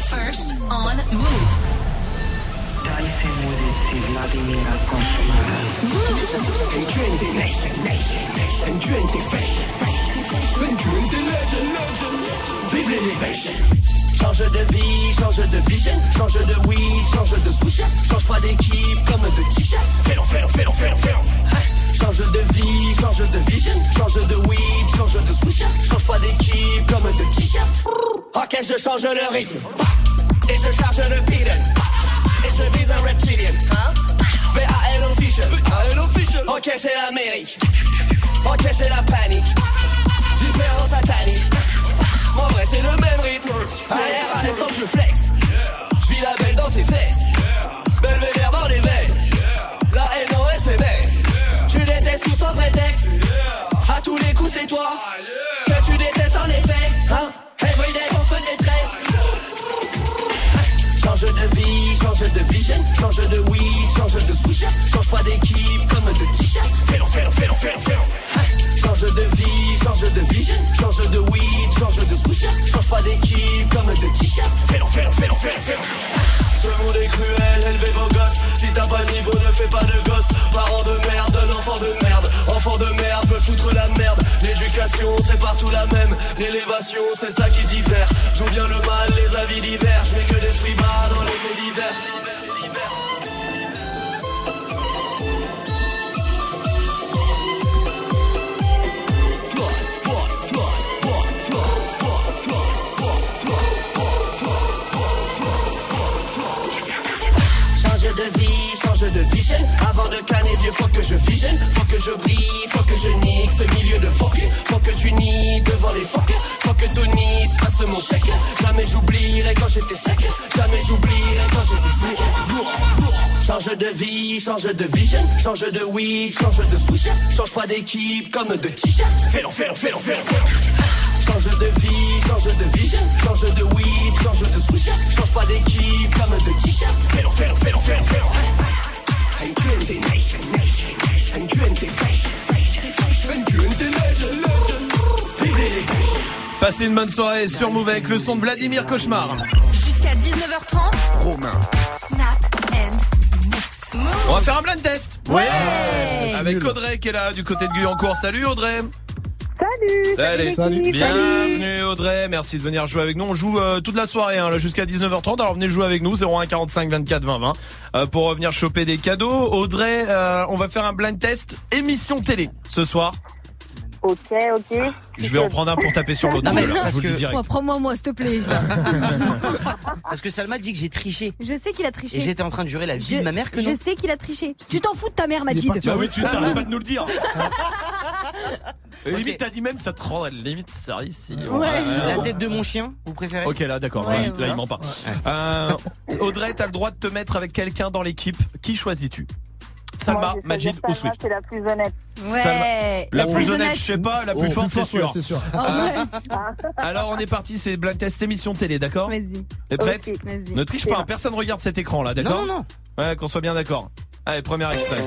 First on Move. Daj se si Vladimira Košmara. Twenty nation, nation, nation. En twenty fashion, fashion, fashion. En twenty legend, legend. Vive l'élévation. Change de vie, change de vision, change de weed, change de switch, change pas d'équipe comme de t-shirt. Fais-le, fais-le, fais-le, fais-le. Change de vie, change de vision, change de weed, change de switch, change pas d'équipe comme de t-shirt. Ok, je change le rythme? Et je charge le pilote. Et je vise un reptilien. Hein? VAL official. VAL official. Ok, c'est l'Amérique. Ok, c'est la panique. Différence satanique. En vrai, c'est le même rythme. Arrière à l'instant, je flex. Je vis la belle dans ses fesses. Belvédère dans les veines. La NOS baisse. Tu détestes tout sans prétexte. À tous les coups, c'est toi. Change de vie, change de vision, change de weed, change de switch, change pas d'équipe comme de t-shirt. Fais-le, fais-le, fais-le, fais-le, fais-le. Change de vie, change de vision, change de weed, change de switch, change pas d'équipe comme de t-shirt. Fais-le, fais-le, fais-le, fais-le, fais-le. Ce monde est cruel, élevez vos gosses. Si t'as pas niveau, ne fais pas de gosse. Parents de merde, l'enfant de merde. Enfant de merde, foutre la merde. L'éducation, c'est partout la même. L'élévation, c'est ça qui diffère. D'où vient le mal, les avis divergent. Mais que l'esprit bat dans les faits divers. De vie, change de vision. Avant de canner vieux, faut que je visionne. Faut que je brille, faut que je nique ce milieu de fuck. Faut que tu nies devant les fuck. Faut que Tony se fasse mon chèque. Jamais j'oublierai quand j'étais sec. Jamais j'oublierai quand j'étais sec. Change de vie, change de vision. Change de weed, change de switch. Change pas d'équipe comme de t-shirt. Fais-le, fais-le, fais-le, fais-le, fais-le. Change de vie, change de vision. Change de weed, change de switch. Change pas d'équipe comme de t-shirt. Fais-le, fais-le, fais-le, fais-le, fais-le. Passez une bonne soirée sur Move avec le son de Vladimir Cauchemar. Jusqu'à 19h30. Romain. Snap and mix. Move. On va faire un blind test. Ouais. Avec Audrey qui est là du côté de Guyancourt. Salut Audrey. Salut. Salut. Bienvenue Audrey, merci de venir jouer avec nous. On joue euh, toute la soirée hein, jusqu'à 19h30. Alors venez jouer avec nous 01 45 24 20 20 euh, pour revenir choper des cadeaux. Audrey, euh, on va faire un blind test émission télé ce soir. Ok, ok. Je vais en prendre un pour taper sur l'autre. Non, mais parce que-. Moi, Prends-moi, moi, s'il te plaît. Parce que Salma dit que j'ai triché. Je sais qu'il a triché. Et j'étais en train de jurer la vie Je- de ma mère que non. Je sais qu'il a triché. Tu t'en fous de ta mère, Majid. Bah oui, tu t'arrêtes pas de nous le dire. Limite, t'as dit même ça te rend limite ça ici. Ouais. La tête de mon chien, vous préférez Ok, là, d'accord. Ouais, là, voilà. il ment pas. Euh, Audrey, t'as le droit de te mettre avec quelqu'un dans l'équipe. Qui choisis-tu? Salma, Moi, Majid choisir ou Salma, Swift C'est la plus honnête. Ouais. La Et plus honnête, je sais pas. La plus Oh, forte, plus c'est sûr. ouais, c'est sûr. Oh, Alors, on est parti. C'est blind test émission télé, d'accord Vas-y. T'es prête Vas-y. Ne triche pas. hein, Personne regarde cet écran là, d'accord Non, non, Ouais, qu'on soit bien d'accord. Allez, premier extrait.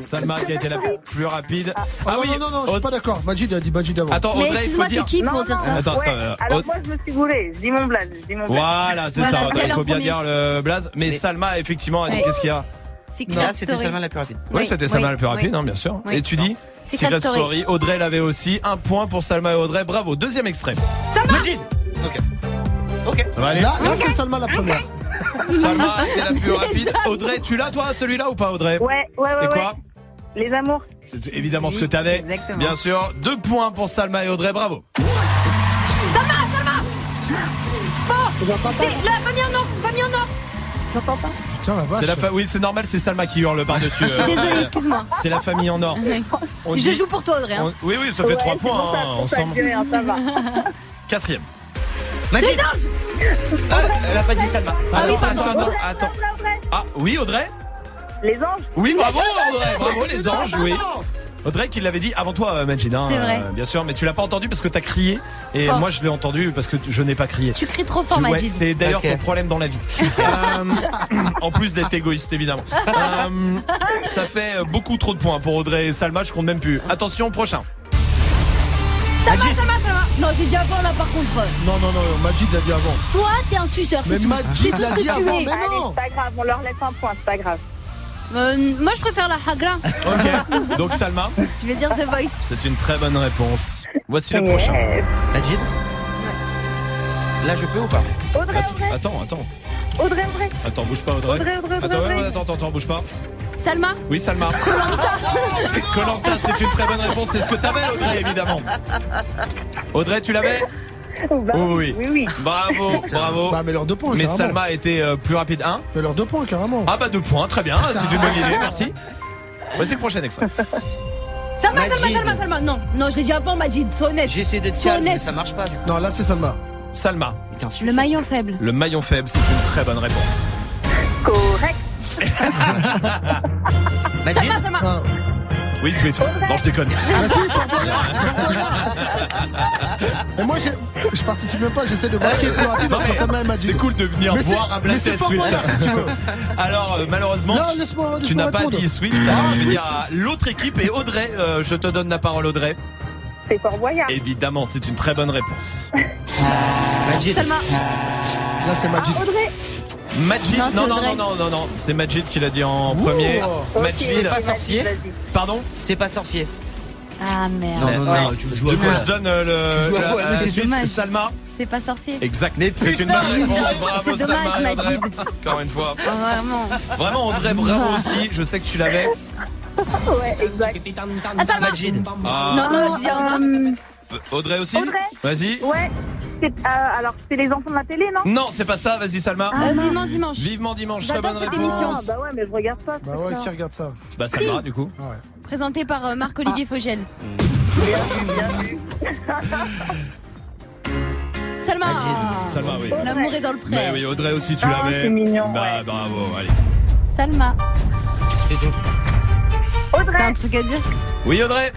Salma qui a été la plus rapide. Ah, oui, non, non, non, je suis pas d'accord. Majid a dit Majid avant. Attends, Mais Audrey, il faut excuse-moi, dire. t'es qui pour dire ça Attends, Ouais, attends, euh, Alors moi je me suis gourée, je dis mon blaze. Voilà, c'est Voilà, ça. il faut bien dire le blaze. Mais, Salma, effectivement, a dit Ouais. qu'est-ce qu'il y a Là, c'était Story. Salma la plus rapide. Oui, Oui, c'était Salma oui, la plus rapide, oui. hein, bien sûr. Oui. Et tu dis Secret Story. Audrey l'avait aussi. Un point pour Salma et Audrey. Bravo. Deuxième extrait. Salma Majid Ok. Ok. Ça va aller Là, là c'est Salma la première. Salma était la plus rapide. Audrey, tu l'as toi celui-là ou pas Audrey Ouais, ouais, C'est ouais. quoi ouais. Les amours. C'est évidemment ce que t'avais. exactement. Bien sûr. Deux points pour Salma et Audrey. Bravo. Salma, Salma Bon C'est la famille en or Famille en or J'entends pas. Tiens, la vache. C'est la fa- Oui, c'est normal. C'est Salma qui hurle par-dessus. Je suis euh, désolée, excuse-moi. C'est la famille en or. On Je dit- joue pour toi, Audrey. hein. on- Oui, oui, ça fait Ouais, trois c'est points pour ça, hein, ça ensemble. va. Quatrième. Majid Ah, elle a pas dit Salma. Ah attends, attends. Ah oui, Audrey Les anges. Oui, bravo Audrey, bravo les anges, oui. Audrey qui l'avait dit avant toi, euh, Majid, hein, C'est vrai. euh, bien sûr, mais tu l'as pas entendu parce que t'as crié et Fort. moi je l'ai entendu parce que je n'ai pas crié. Tu cries trop fort, ouais, Majid. c'est d'ailleurs ton problème dans la vie. Euh, en plus d'être égoïste, évidemment. Euh, ça fait beaucoup trop de points pour Audrey et Salma, je compte même plus. Attention, prochain. Salma, Salma, Salma Non, j'ai dit avant là par contre. Non, non, non, Majid l'a dit avant. Toi, t'es un suceur, Mais c'est tout. Majid C'est tout l'a ce dit que tu avant, es. mais Allez, non. c'est pas grave, on leur laisse un point, c'est pas grave. Euh, moi, je préfère la Hagra. Ok, donc Salma, Je vais dire The Voice. c'est une très bonne réponse. Voici le prochain. Majid Là, je peux ou pas Audrey, Attends, Audrey, attends, attends, Audrey, Audrey. attends, bouge pas Audrey. Audrey, Audrey, Audrey, Attends, ouais, attends, attends, attends, bouge pas. Salma Oui, Salma. Colanta, c'est une très bonne réponse. C'est ce que t'avais, Audrey, évidemment. Audrey, tu l'avais Bah, Oui, oui. oui, oui. Bravo, bravo. Bah, mais leurs deux points, Mais carrément. Salma a été euh, plus rapide. Un Mais leurs deux points, carrément. Ah bah deux points, très bien. C'est une bonne idée, merci. Voici le prochain extrait. Salma, Salma, Majid. Salma, Salma. Non, non, je l'ai dit avant, Majid. Sois honnête. J'ai essayé d'être calme, mais honnête. ça marche pas du coup. Non, là, c'est Salma. Salma, Le maillon faible. le maillon faible, c'est une très bonne réponse. Correct. Salma, Salma. Ah, Oui, Swift. Non, je déconne. bah si, pardon. Mais moi, je participe même pas, j'essaie de voir qui est plus rapide. C'est cool de venir Mais voir un blind test Swift. moyen, si tu veux. Alors euh, malheureusement, Non, tu- n'as pas dit Swift. Ah, Alors je vais dire à l'autre équipe et Audrey, euh, je te donne la parole Audrey. C'est Fort Boyard. Évidemment, c'est une très bonne réponse. Salma. Là, c'est Majid. Ah, Audrey. Majid, Non, c'est non, non, non, non, non, non, c'est Majid qui l'a dit en premier. Majid, C'est pas sorcier pardon C'est pas sorcier. Ah merde. Non, non, Ouais. non, tu me joues à Du coup, je donne euh, Tu joues le à la- quoi, la mais c'est suite. dommage. Salma. C'est pas sorcier. Exact. Mais C'est une bonne réponse. c'est Bravo dommage. Majid. Encore une fois. Ah, vraiment. Vraiment Audrey, bravo aussi. Je sais que tu l'avais. Ouais, exact. Ah, Salma. Majid. Ah. Non, non, je dis Audrey. Audrey aussi. Audrey. Vas-y. ouais. Euh, alors, c'est les enfants de la télé, non? Non, c'est pas ça. Vas-y Salma. Euh, vivement dimanche. Vivement dimanche. Très J'adore bonne cette réponse. émission. Ah, bah ouais, mais je regarde pas. Bah ouais, qui regarde ça? Bah Salma, du coup. Ah ouais. Présenté par euh, Marc-Olivier Fogel. Salma. Salma, oui. L'amour est dans le Mais pré. oui, Audrey aussi, tu Ah, l'avais. c'est mignon, Bah ouais. bravo, allez. Salma. T'as Audrey, un truc à dire? Oui, Audrey.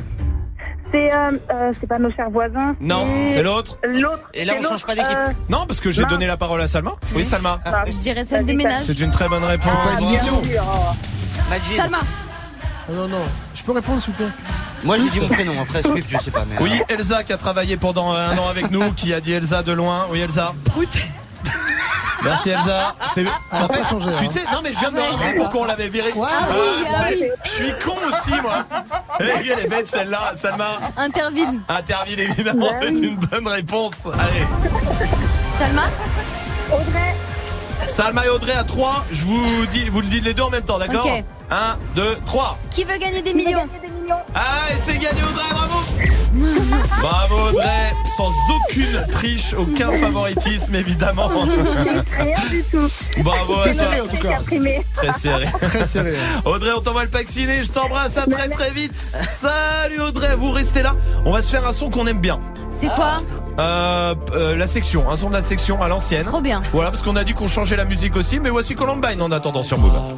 C'est, euh, euh, c'est pas nos chers voisins. Non, c'est l'autre. L'autre. Et là, on change pas d'équipe. euh, Non, parce que j'ai donné la parole à Salma. Oui, Salma. bah, Je dirais scène de Vas-y, ménage. C'est une très bonne réponse. sûr. Majid. Salma. Ah Non, non. Je peux répondre, s'il vous plaît? Moi, j'ai dit mon prénom. Après, Swift, je sais pas. Mais, Oui, euh, Elsa qui a travaillé pendant un an avec nous, qui a dit Elsa de loin. Oui, Elsa. Merci Elsa. C'est en fait, pas changé, tu hein. sais, non mais je viens de me rappeler pourquoi on l'avait viré. Ouais. Ah, oui, ah. Je suis con aussi moi. Eh, Elle est bête celle-là, Salma. Interville. Interville évidemment, c'est une bonne réponse. Allez. Salma. Audrey, Salma et Audrey à 3, je vous dis, vous le dites les deux en même temps, d'accord Ok. 1, 2, 3. Qui veut gagner des millions millions. Ah, et c'est gagné Audrey, bravo Bravo Audrey, sans aucune triche, aucun favoritisme évidemment. Rien du tout. Bravo à serré, en tout cas. Très serré. Très serré. Audrey, on t'envoie le pack ciné, je t'embrasse à très très vite. Salut Audrey, vous restez là. On va se faire un son qu'on aime bien. C'est quoi? Euh, euh, la section, un son de la section à l'ancienne. Trop bien. Voilà, parce qu'on a dit qu'on changeait la musique aussi, mais voici Columbine en attendant sur Move.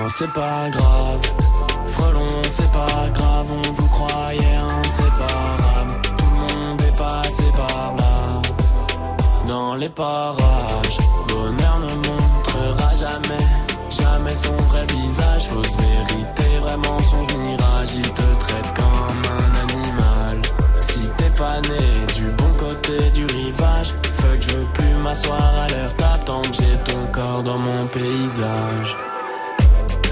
Non, c'est pas grave. Frelon, c'est pas grave. On vous croyait inséparable. Tout le monde est passé par là. Dans les parages, bonheur ne montrera jamais. Jamais son vrai visage. Fausse vérité, vrai mensonge, mirage. Il te traite comme un animal. Si t'es pas né du bon côté du rivage, fuck, je veux plus m'asseoir à tant que j'ai ton corps dans mon paysage.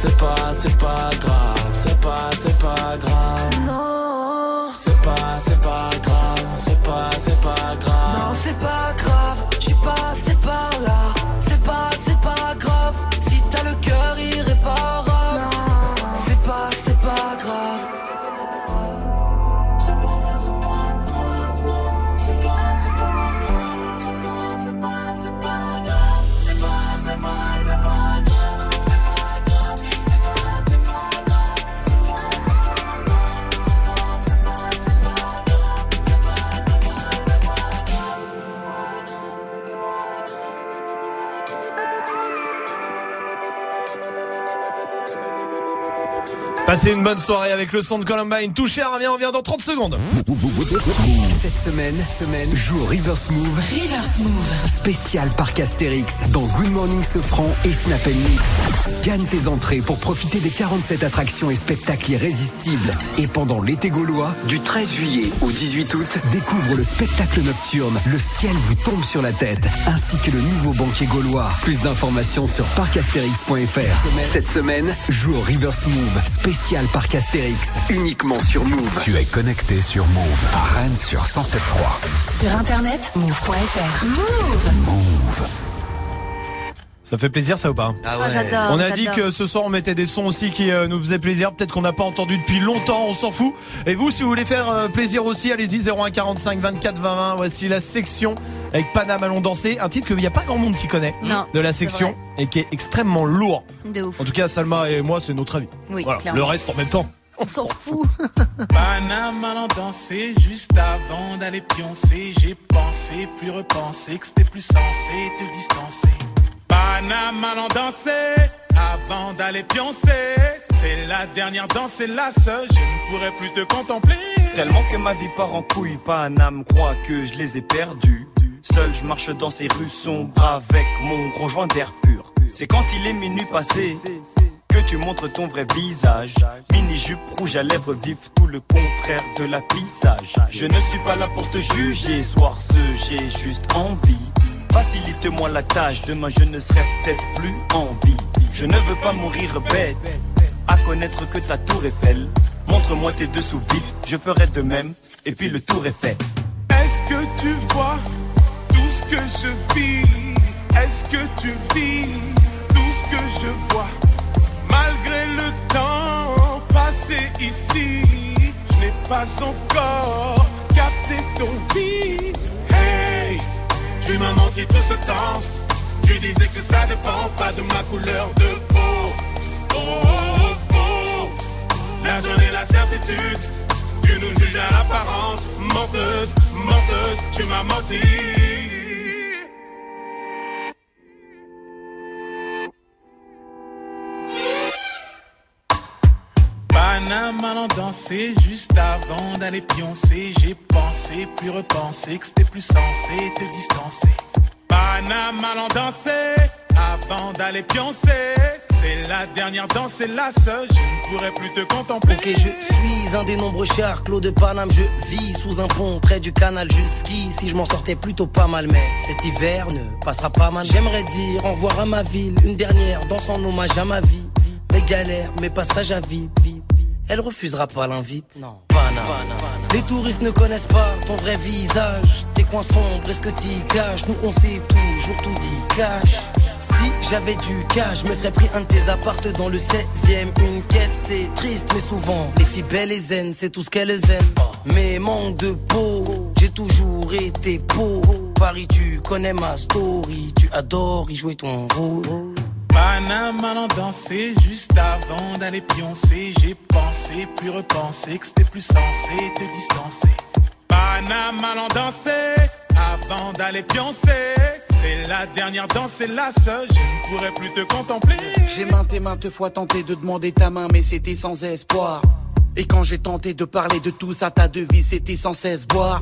C'est pas, c'est pas grave, c'est pas, c'est pas grave. Non, c'est pas, c'est pas grave, c'est pas, c'est pas grave. Non, c'est pas grave, je suis passé par là. Passez une bonne soirée avec le son de Columbine. Tout cher, viens, on vient dans 30 secondes. Cette semaine, cette semaine, joue au Reverse Move. Reverse Move. Spécial parc Astérix dans Good Morning Sofran et Snap Mix. Gagne tes entrées pour profiter des 47 attractions et spectacles irrésistibles. Et pendant l'été gaulois, du 13 juillet au 18 août, découvre le spectacle nocturne Le ciel vous tombe sur la tête, ainsi que le nouveau banquier gaulois. Plus d'informations sur parcastérix.fr. Cette semaine, joue au Reverse Move. Spécial parc Astérix, uniquement sur Move. Tu es connecté sur Move à Rennes sur 107.3. Sur internet, move.fr. Move. Move. Ça fait plaisir ça ou pas Ah ouais. Ah, j'adore, On a dit que ce soir on mettait des sons aussi qui euh, nous faisaient plaisir. Peut-être qu'on n'a pas entendu depuis longtemps, on s'en fout. Et vous, si vous voulez faire euh, plaisir aussi, allez-y 01 45 24 20 20. Voici la section avec Paname Allons danser, un titre qu'il n'y a pas grand monde qui connaît Non, de la section et qui est extrêmement lourd. De ouf. En tout cas, Salma et moi, c'est notre avis. Oui, Voilà. clairement. Le reste en même temps. On s'en fout. Paname allant danser juste avant d'aller pioncer. J'ai pensé, puis repensé que c'était plus censé te distancer. Paname allant danser avant d'aller pioncer. C'est la dernière danse, c'est la seule. Je ne pourrais plus te contempler. Tellement que ma vie part en couille, Paname croit que je les ai perdus. Seul, je marche dans ces rues sombres avec mon gros joint d'air pur. C'est quand il est minuit passé que tu montres ton vrai visage. Mini-jupe rouge à lèvres vives, tout le contraire de l'affichage. Je ne suis pas là pour te juger, soir ce, j'ai juste envie. Facilite-moi la tâche, demain je ne serai peut-être plus en vie. Je ne veux pas mourir bête, à connaître que ta tour Eiffel. Montre-moi tes dessous vides, je ferai de même, et puis le tour est fait. Est-ce que tu vois tout ce que je vis? Est-ce que tu vis tout ce que je vois? Malgré le temps passé ici, je n'ai pas encore capté ton vice. Tu m'as menti tout ce temps. Tu disais que ça dépend pas de ma couleur de peau. Oh, oh, oh. Là j'en ai la certitude. Tu nous juges à l'apparence, menteuse, menteuse, tu m'as menti. Paname allant danser juste avant d'aller pioncer. J'ai pensé, puis repensé que c'était plus censé te distancer. Paname allant danser avant d'aller pioncer. C'est la dernière danse, c'est la seule. Je ne pourrais plus te contempler. Ok, je suis un des nombreux chars, Clos de Paname. Je vis sous un pont près du canal jusqu'ici. Je m'en sortais plutôt pas mal, mais cet hiver ne passera pas mal. J'aimerais dire au revoir à ma ville, une dernière danse en hommage à ma vie. Mes galères, mes passages à vide. Elle refusera pas l'invite. Non. Les touristes ne connaissent pas ton vrai visage. Tes coins sombres, est-ce que t'y caches? Nous on sait toujours tout dit cash. Si j'avais du cash, je me serais pris un de tes appartes dans le 16ème. Une caisse, c'est triste, mais souvent, les filles belles et zen, c'est tout ce qu'elles aiment. Mais manque de peau, j'ai toujours été pauvre. Paris, tu connais ma story, tu adores y jouer ton rôle. Paname allant danser juste avant d'aller pioncer. J'ai pensé, puis repensé que c'était plus censé te distancer. Paname allant danser avant d'aller pioncer. C'est la dernière danse, c'est la seule. Je ne pourrais plus te contempler. J'ai maintes et maintes fois tenté de demander ta main, mais c'était sans espoir. Et quand j'ai tenté de parler de tout ça, ta devise, c'était sans cesse boire.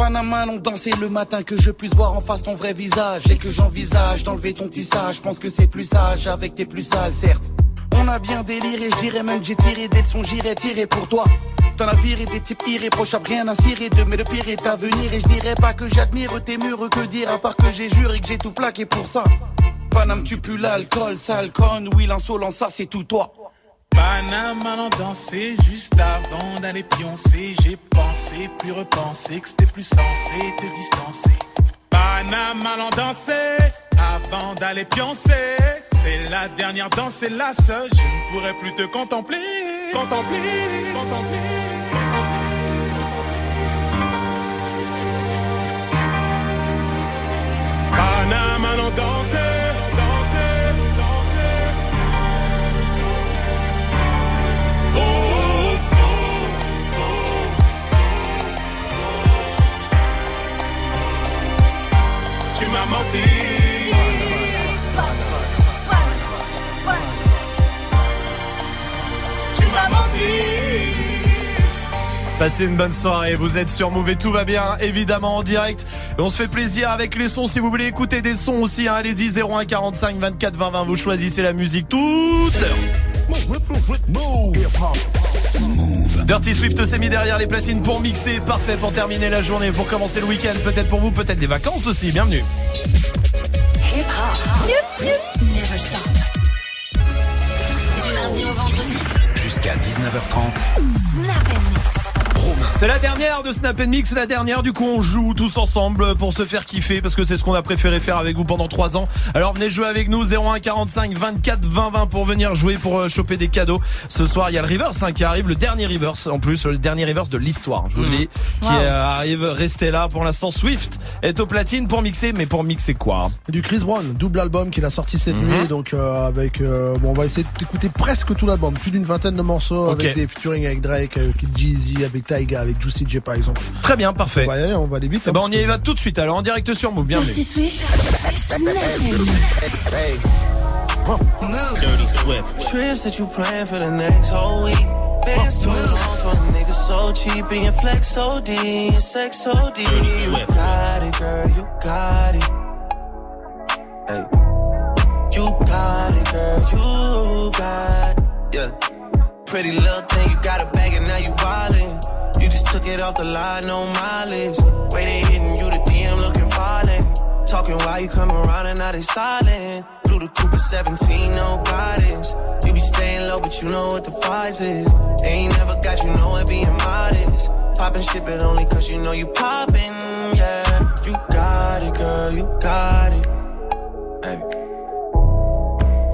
Panama on dansé le matin que je puisse voir en face ton vrai visage et que j'envisage d'enlever ton tissage. Je pense que c'est plus sage avec tes plus sales, certes. On a bien déliré, je dirais même j'ai tiré des leçons, j'irai tirer pour toi. T'en as viré des types irréprochables, rien à cirer de, mais le pire est à venir et je dirais pas que j'admire tes murs, que dire à part que j'ai juré que j'ai tout plaqué pour ça. Paname, tu pues l'alcool, sale con, oui, l'insolence, ça c'est tout toi. Paname allant danser juste avant d'aller pioncer. J'ai pensé, puis repensé que c'était plus censé te distancer. Paname allant danser avant d'aller pioncer. C'est la dernière danse, c'est la seule. Je ne pourrais plus te contempler. Contempler, contempler. Allant danser, danser, Passez une bonne soirée, vous êtes sur Move et tout va bien, évidemment en direct. On se fait plaisir avec les sons, si vous voulez écouter des sons aussi, hein, allez-y, 01 45 24 20 20, vous choisissez la musique toute. Dirty Swift s'est mis derrière les platines pour mixer, parfait pour terminer la journée, pour commencer le week-end, peut-être pour vous, peut-être des vacances aussi, bienvenue. Du lundi au vendredi. Jusqu'à 19h30. Snap. C'est la dernière de Snap Mix, la dernière. Du coup, on joue tous ensemble pour se faire kiffer parce que c'est ce qu'on a préféré faire avec vous pendant 3 ans. Alors venez jouer avec nous 01 45 24 20 20 pour venir jouer pour euh, choper des cadeaux. Ce soir, il y a le reverse hein, qui arrive, le dernier reverse en plus, le dernier reverse de l'histoire. Je vous le dis, qui Wow. euh, arrive. Restez là pour l'instant. Swift est au platine pour mixer, mais pour mixer quoi? Du Chris Brown, double album qu'il a sorti cette Mhm. nuit, donc euh, avec euh, bon, on va essayer d'écouter presque tout l'album, plus d'une vingtaine de morceaux avec des featuring avec Drake, avec Jeezy, avec Avec Juicy J par exemple. Très bien, parfait. On va y aller, on va aller vite. Hein, parce on y va tout de suite. Alors en direct sur Move, bienvenue. Dirty Swift. Snap and mix. Dirty Swift. Trips that you plan for the next whole week. Been so long for a nigga so cheap and your flex so D and sex so D. You got it, girl, you got it. Hey. You got it, girl, you got it. Yeah. Pretty little thing, you got a bag and now you wildin'. You just took it off the line, no mileage. They hitting you, the DM looking violent. Talking while you come around and now they silent. Blew the Cooper 17, no guidance. You be staying low, but you know what the price is. Ain't never got you know it being modest. Poppin' shit, but only cause you know you poppin', yeah. You got it, girl, you got it. Hey.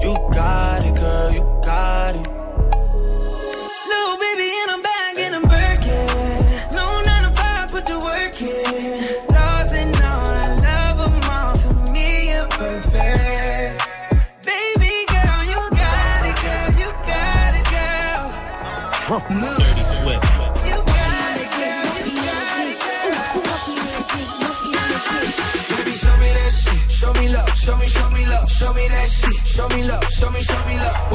You got it, girl, you got it. Me love. Show me, show me love.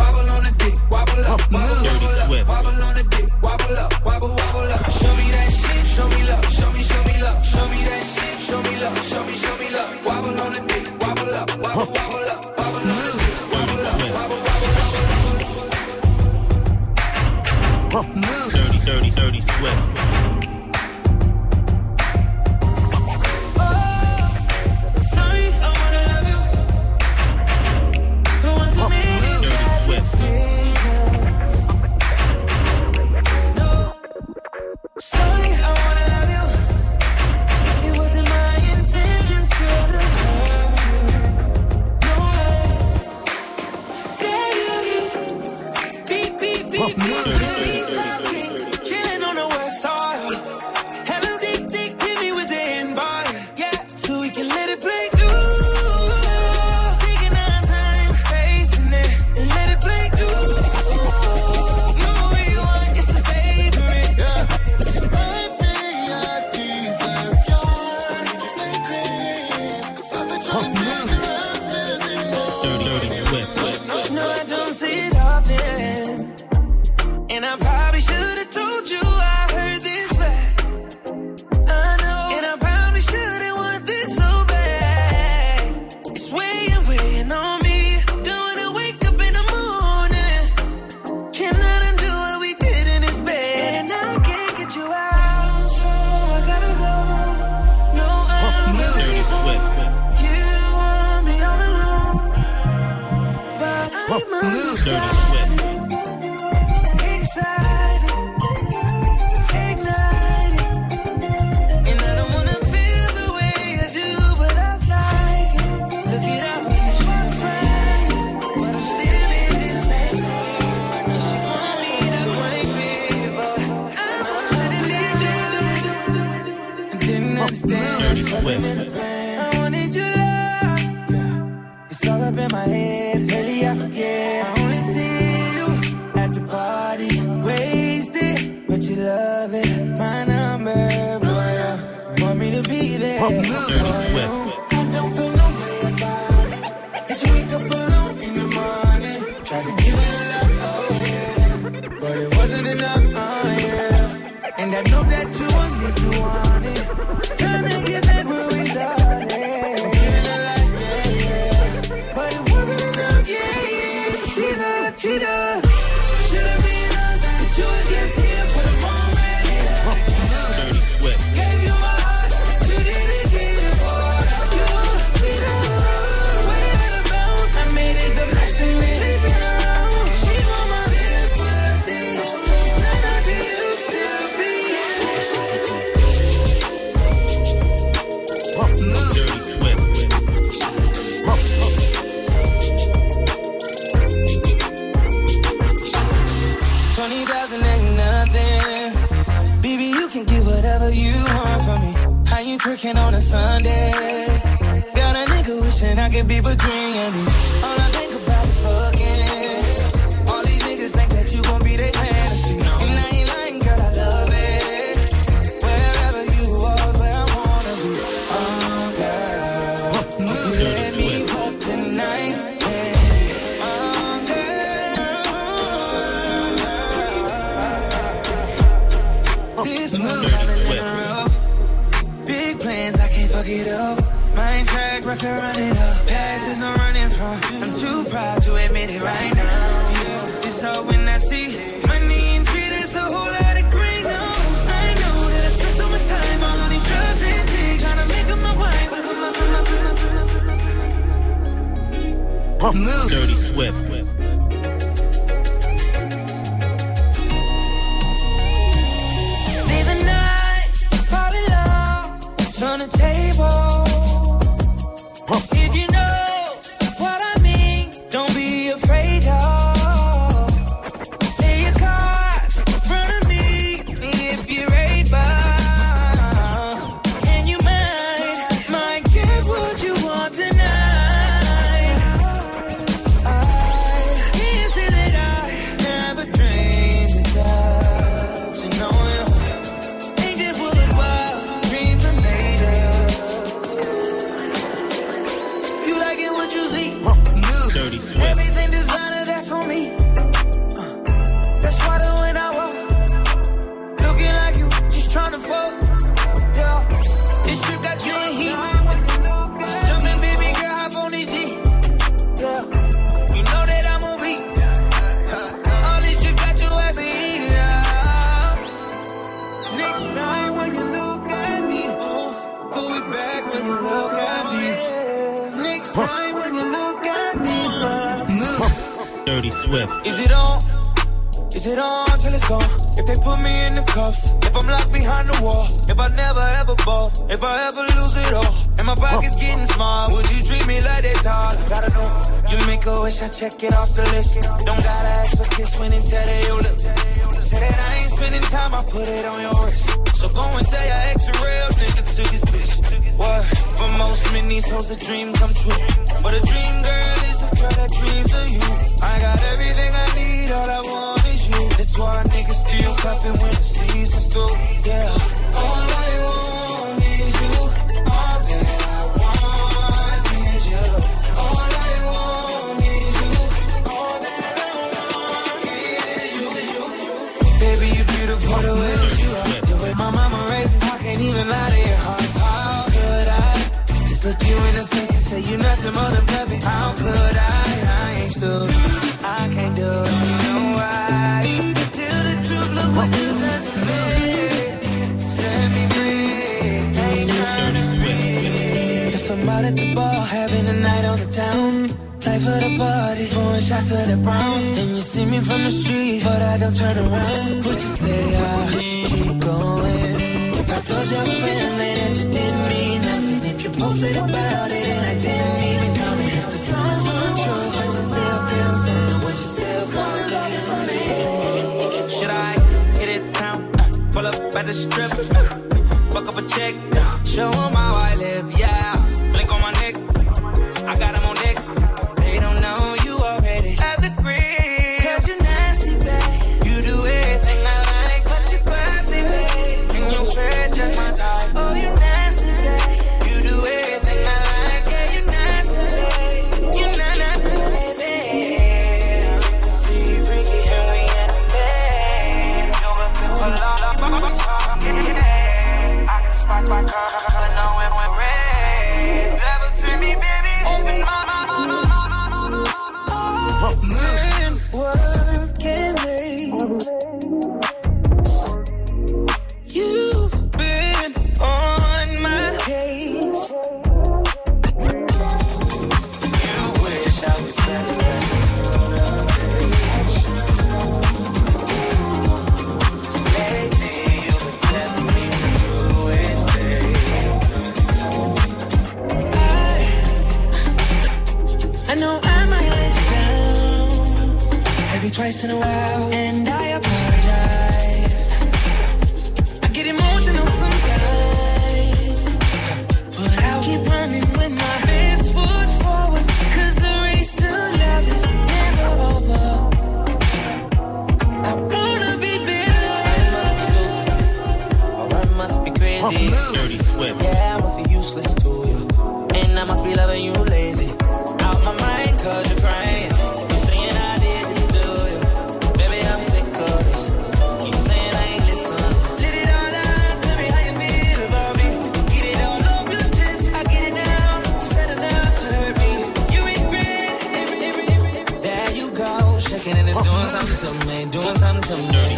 and it's doing something to me, doing something to me.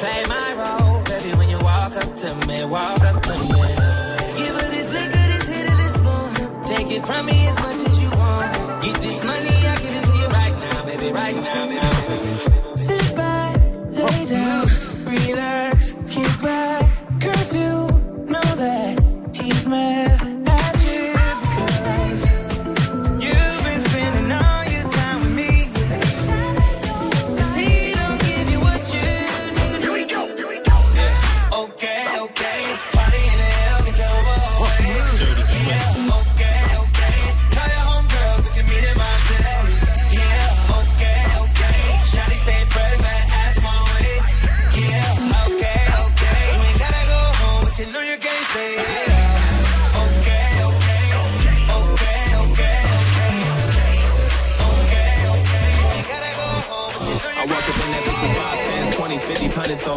Play my role, baby, when you walk up to me, walk up to me. Give her this liquor, this hit, of this blunt. Take it from me as much as you want. Get this money, I give it to you right now, baby, right now.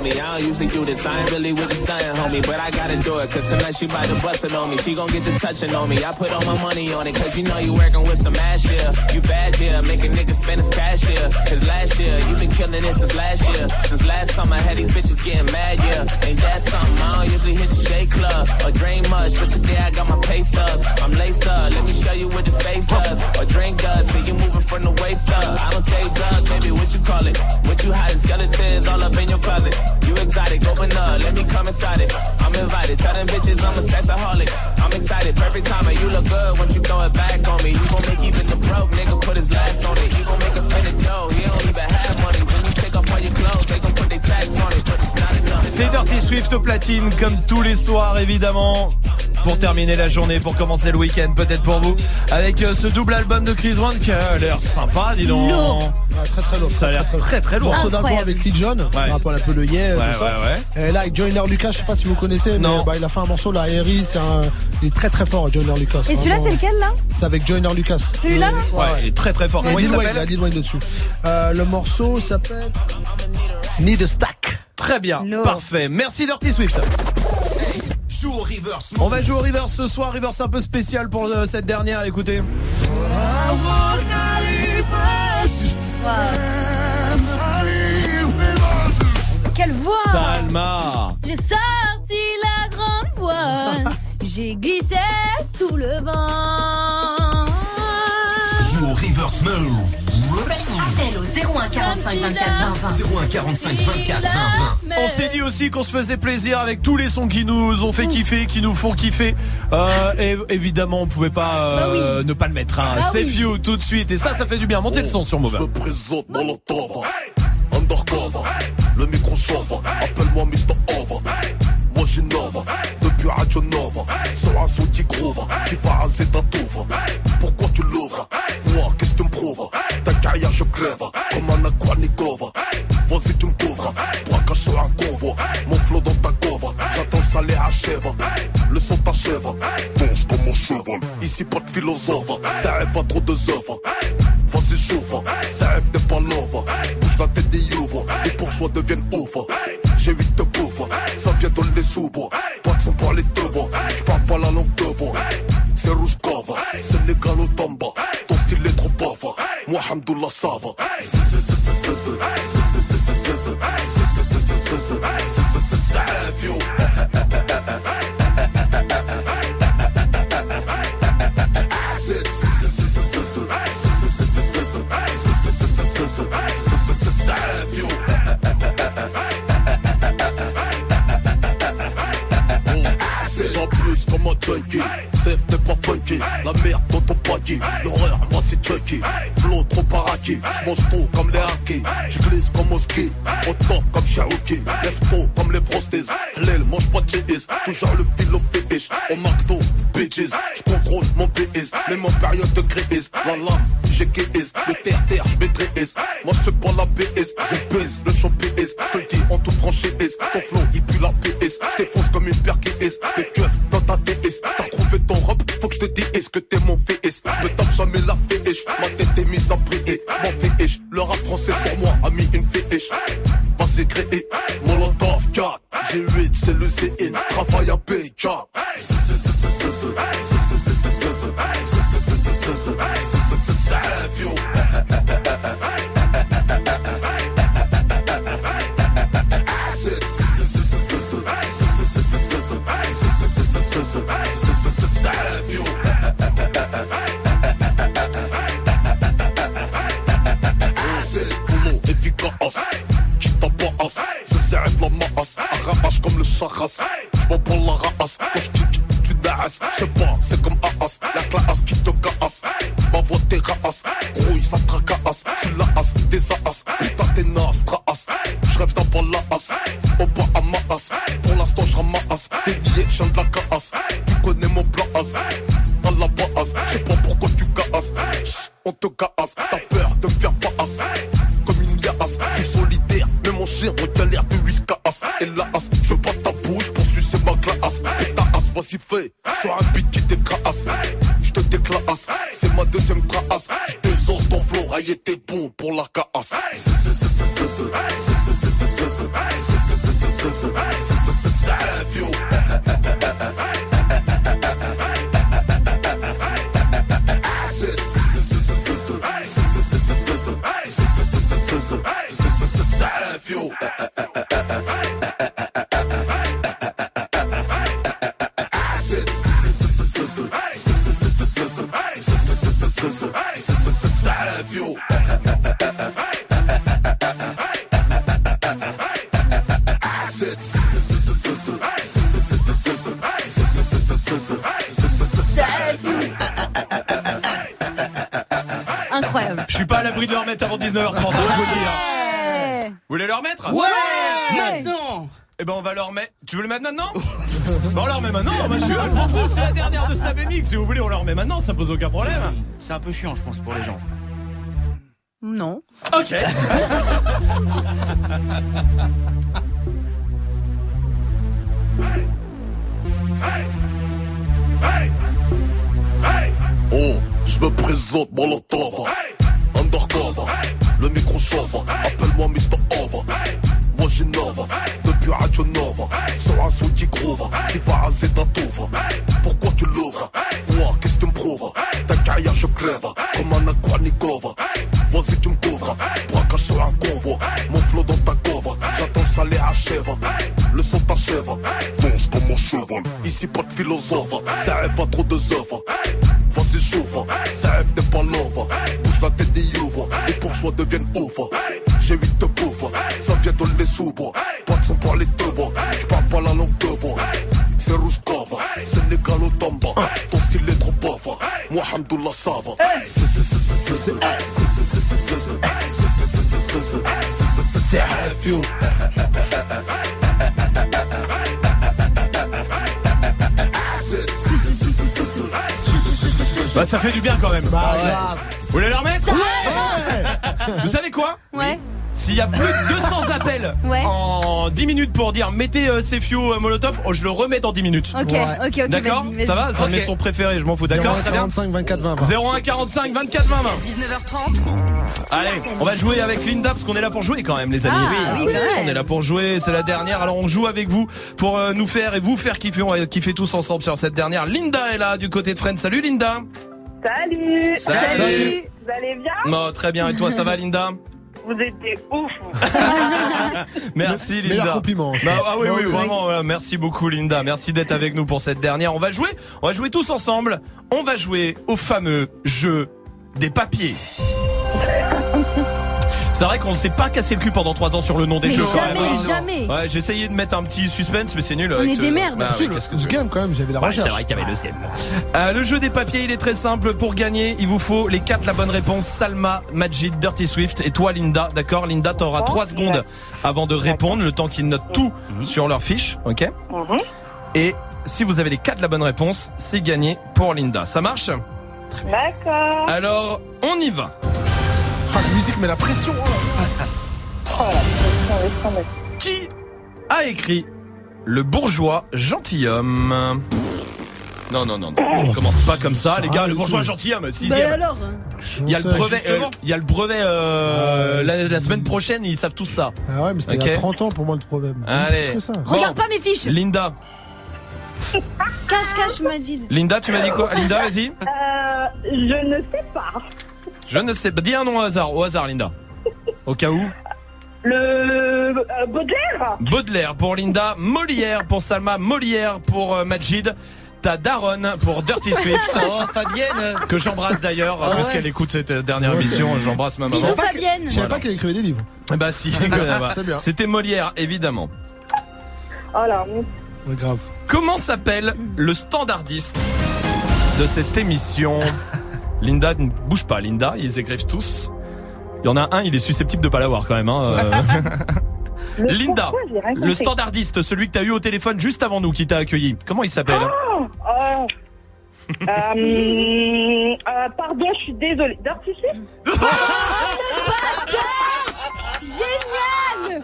homie. I don't usually do this, I ain't really with the stunt, homie. But I gotta do it, cause tonight she bout to bustin' on me. She gon' get to touchin' on me. I put all my money on it, cause you know you workin' with some ass. Yeah. You bad yeah. make a nigga spend his cash. Yeah. Cause last year, you been killin' it since last year. Since last summer, I had these bitches gettin' mad, yeah. Ain't that something? I don't usually hit the shake Club or drain much, but today I got my pay stubs. I'm laced up, let me show you what the face does. Or drink does, See you movin' from the waist up. I don't take drugs, baby, what you call it? What you hiding? Skeletons all up in your closet. You exotic, open up, let me come inside it. I'm invited, tell them bitches I'm a sexaholic. I'm excited, perfect timing. You look good once you throw it back on me. You gon' make even the broke nigga put his last on it. You gon' make him spin it, yo. He don't even have money. When you take off all your clothes, they gon' put their tax on it. Put C'est Dirty Swift au platine, comme tous les soirs évidemment. Pour terminer la journée, pour commencer le week-end, peut-être pour vous, avec euh, ce double album de Chris Brown qui a l'air sympa, dis donc. Lourd. Ouais, très très lourd. Ça a l'air très très lourd. Morceau d'avant avec Lil Jon, Ouais. on rappelle un peu le yeah, Ouais, tout ça. ouais, Et là avec Joyner Lucas, je sais pas si vous connaissez, mais bah, il a fait un morceau là, Harry, c'est un, il est très très fort, Joyner Lucas. Et celui-là, c'est lequel là C'est avec Joyner Lucas. Celui-là, là Ouais, il est très très fort. Comment il s'appelle Lil Wayne dessus. Euh, le morceau s'appelle Need a Stack. Très bien, parfait. Merci Dirty Swift. On va jouer au reverse ce soir, reverse un peu spécial pour euh, cette dernière, écoutez. Quelle voix Salma. J'ai sorti la grande voix, j'ai glissé sous le vent. Joue au reverse mode. Appel au 01 45 24 20 20. 01 45 24 20 20. On s'est dit aussi qu'on se faisait plaisir avec tous les sons qui nous ont fait kiffer, qui nous font kiffer. Euh, et évidemment, on pouvait pas euh, ne pas le mettre. Hein. Bah C'est oui. Tout de suite. Et ça, ça fait du bien. Montez le son sur Mova. Je me présente Molotov, undercover, le micro chauve, appelle-moi Mr. Over. Moi j'innove, depuis Radio Nova, sur un son qui groove, qui va raser ta touve. Pourquoi tu l'ouvres? Quoi? Qu'est-ce que tu me prouves? Carrière je crève, comme un Aquanikova. Vas-y tu me couvres, braquage sur un convoi, mon flot dans ta cover, j'attends ça les achève. Le son t'achève, danse comme mon cheval. Ici pas de philosophe, ça rêve à trop de œuvres. Vas-y chauffe, ça rêve des pas love. Bouge la tête des youves, les bourgeois deviennent ouf. J'ai vite de bouffe, ça vient dans les sous-bois. Pas de son pour les deux bois, j'parle pas la langue de bois. C'est rouge cava, c'est légal au tamba. Ton style est trop bava, moi Hamdoullah ça plus comme un junkie, safe t'es pas funky. La merde dans ton panier, l'horreur moi c'est Chucky. Flow trop paraqué, j'mange trop comme les hackers J'glisse comme au ski, au top comme Cherokee Lève tôt comme les frosties, l'aile mange pas de cheese. Toujours le filo fétiche, au McDo, bitches. J'contrôle mon PS, même en période de crise. La lame, j'ai KS, le terre-terre j'maîtrise Moi j'fais pas la PS, je pèse le champ PS J'te le dis en toute franchise, ton flow il pue la PS J't'effonce comme une paire KS, t'es keufs dans ta T'as trouvé ton robe, faut que je te dise que t'es mon fils. Je me tape jamais la fiche, ma tête est mise à prier. Je m'en fiche, le rap français sur moi a mis une fiche Vas-y créé, Molotov 4 G8 c'est le CN, travail à PK comme le mettre avant 19h30, hein, je vous dis. hein. Vous voulez le remettre Ouais Maintenant Eh ben on va le remettre. Tu veux le mettre maintenant? Bon, on le remet maintenant, moi je suis là, je m'en fous, c'est la dernière de Snap Mix. Si vous voulez, on le remet maintenant, ça pose aucun problème. C'est un peu chiant, je pense, pour les gens. Non. Ok. ça fait du bien quand même. Bah, grave. Vous voulez le remettre Vous savez quoi Ouais. S'il y a plus de 200 appels Ouais. en 10 minutes pour dire mettez euh, Cefio euh, Molotov, oh, je le remets dans 10 minutes. Ok, ok, ok, D'accord. Ça va C'est un de mes sons préférés, je m'en fous. D'accord Très bien. 45 24 20. 01 45 24 20 20. 19h30. Allez, on va jouer avec Linda parce qu'on est là pour jouer quand même les amis. Ah, oui, quand même. on est là pour jouer, c'est la dernière. Alors on joue avec vous pour euh, nous faire et vous faire kiffer, on va kiffer tous ensemble sur cette dernière. Linda est là du côté de Friends. Salut Linda. Salut Salut. Vous allez bien? Non, très bien et toi ça va Linda? Vous êtes des ouf Merci Linda. compliment, je Bah, ah oui, oui, Oui, vraiment, voilà, merci beaucoup Linda. Merci d'être avec nous pour cette dernière. On va jouer, on va jouer tous ensemble. On va jouer au fameux jeu des papiers. C'est vrai qu'on ne s'est pas cassé le cul pendant trois ans sur le nom des Mais jeux. quand jamais, même, hein. jamais. Ouais, j'ai essayé de mettre un petit suspense, mais c'est nul. On avec est ce- des merdes. Bah, oui, le, que ce game quand même, j'avais la Ouais, recherche. c'est vrai qu'il y avait le game. Euh, le jeu des papiers, il est très simple. Pour gagner, il vous faut les quatre la bonne réponse. Salma, Majid, Dirty Swift et toi Linda. D'accord Linda, t'auras trois secondes avant de répondre, le temps qu'ils notent tout sur leur fiche. Ok Et si vous avez les quatre la bonne réponse, c'est gagné pour Linda. Ça marche? D'accord Alors, on y va. Ah, la musique, mais la pression. oh. Oh la pression. Qui a écrit Le bourgeois gentilhomme non, non, non, non. On commence pas comme ça, les gars. Le bourgeois gentilhomme, Bah sixième. alors Il y a le brevet, euh, il y a le brevet euh, la, la semaine prochaine, ils savent tous ça. Ah ouais, mais c'était il y Ok. a 30 ans pour moi le problème. Allez. Plus que ça. Regarde pas mes fiches Linda, Cache, cache, Majid. Linda, tu m'as dit quoi? Linda, vas-y. Euh, je ne sais pas. Je ne sais pas. Dis un nom au hasard, au hasard, Linda. Au cas où. Le euh, Baudelaire Baudelaire pour Linda, Molière pour Salma, Molière pour euh, Majid. T'as Daron pour Dirty Swift. Oh, Fabienne Que j'embrasse d'ailleurs, Ah ouais. puisqu'elle écoute cette euh, dernière émission. J'embrasse ma maman. Bisous Fabienne. Je savais Voilà. pas qu'elle écrivait des livres. Eh Bah si, c'était Molière, évidemment. Oh là, mon- Ouais, grave. Comment s'appelle le standardiste de cette émission? Linda, ne bouge pas, Linda, ils écrivent tous. Il y en a un, il est susceptible de pas l'avoir quand même. Hein. euh. Linda, le standardiste, celui que t'as eu au téléphone juste avant nous, qui t'a accueilli. Comment il s'appelle Oh, oh. Euh, euh, pardon, je suis désolée. Dirty Swift Génial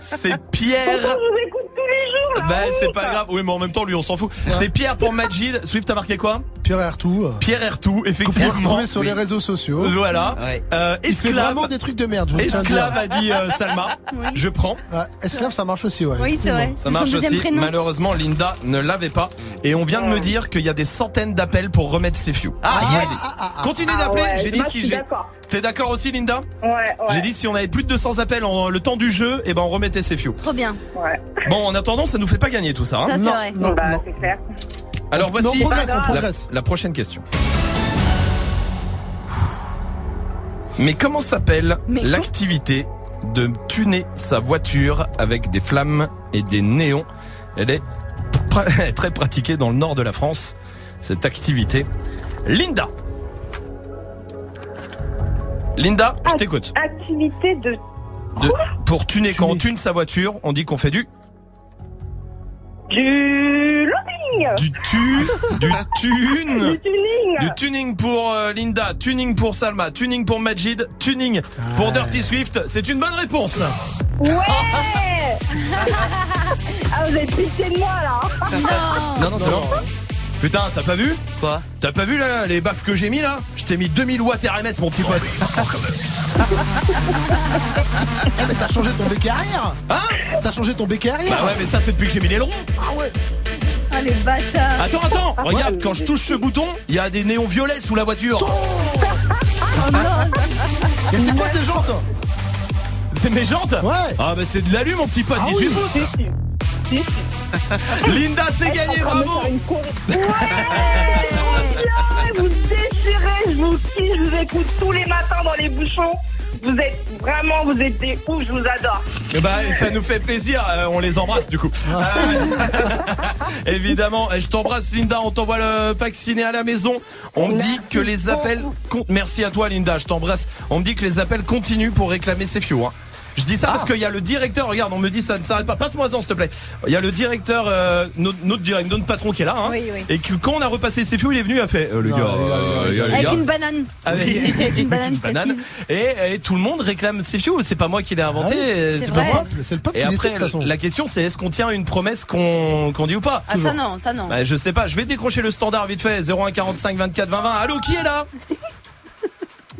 C'est Pierre. Je vous écoute tous les jours. Ben c'est pas grave. Oui, mais en même temps, lui, on s'en fout. C'est Pierre pour Majid. Swift, t'as marqué quoi? Pierre Ertou. Pierre Ertou, vous effectivement. retrouvez sur les réseaux sociaux. Voilà. Ouais. Euh, Il fait esclave. vraiment des trucs de merde, je vous le tiens à Esclave a dit euh, Salma. Oui. Je prends. Ouais, esclave, ça marche aussi, ouais. Oui, c'est vrai. Ça C'est son marche deuxième aussi. prénom. Malheureusement, Linda ne l'avait pas. Et on vient de me dire qu'il y a des centaines d'appels pour remettre ses few. Ah, Ah, yes. ah, ah, ah. Continuez Ah d'appeler. ouais, j'ai dit moi, si suis j'ai. D'accord. T'es d'accord aussi, Linda? Ouais, ouais. J'ai dit si on avait plus de 200 appels en le temps du jeu, et ben on remettait ses few. Trop bien. Ouais. Bon, en attendant, ça nous fait pas gagner tout ça. hein. Ça, c'est Non, vrai. non, bah, non. c'est clair. Alors Non, voici on progresse, on la, progresse. la prochaine question. Mais comment s'appelle Mais quoi l'activité de tuner sa voiture avec des flammes et des néons? Elle est pra- très pratiquée dans le nord de la France, cette activité. Linda, Linda, je t'écoute. Activité de. De- pour tuner, quand on tune sa voiture, on dit qu'on fait du Du loading. Du tu, du tune, Du tuning. Du tuning pour euh, Linda, tuning pour Salma, tuning pour Majid, tuning pour Dirty Swift. C'est une bonne réponse. Ouais. Ah, vous êtes pitié de moi là. Non, non, c'est bon. Putain, t'as pas vu Quoi T'as pas vu là, les baffes que j'ai mis là Je t'ai mis 2000 watts RMS, mon petit pote. Eh, mais t'as changé ton béquet arrière Hein T'as changé ton béquet arrière Bah ouais, mais ça c'est depuis que j'ai mis les longs. Ah ouais Ah, les bâtards. Attends, attends, regarde, quand je touche ce bouton, il y a des néons violets sous la voiture. Oh non. Et c'est quoi tes jantes C'est mes jantes Ouais. Ah bah c'est de l'alu mon petit pote, Ah 18 oui. pouces. Linda, c'est gagné, bravo Ouais Vous déchirez, je vous kiffe, je vous écoute tous les matins dans les bouchons. Vous êtes vraiment, vous êtes des ouf, je vous adore. Eh Bah ça nous fait plaisir, euh, on les embrasse du coup. Euh, évidemment, je t'embrasse Linda, on t'envoie le vacciné à la maison. On me dit que les appels... con- Merci à toi Linda, je t'embrasse. On me dit que les appels continuent pour réclamer ces fioux. Hein. Je dis ça parce qu'il y a le directeur, regarde, on me dit ça ne s'arrête pas. Passe-moi ça, s'il te plaît. Il y a le directeur, euh, notre, notre, direct- notre patron qui est là. Hein, Oui, oui. Et que quand on a repassé ses il est venu, il a fait, euh, les gars, euh, les gars, les Avec gars. une banane. Avec, Avec une banane. Et, et tout le monde réclame ses. C'est pas moi qui l'ai inventé. Ah oui, euh, c'est pas vrai. moi. C'est le peuple Et après, la question c'est est-ce qu'on tient une promesse qu'on qu'on dit ou pas? Ah, ça non, ça non. Bah, Je sais pas. Je vais décrocher le standard vite fait. 01 45 24 20 20. Allô, qui est là?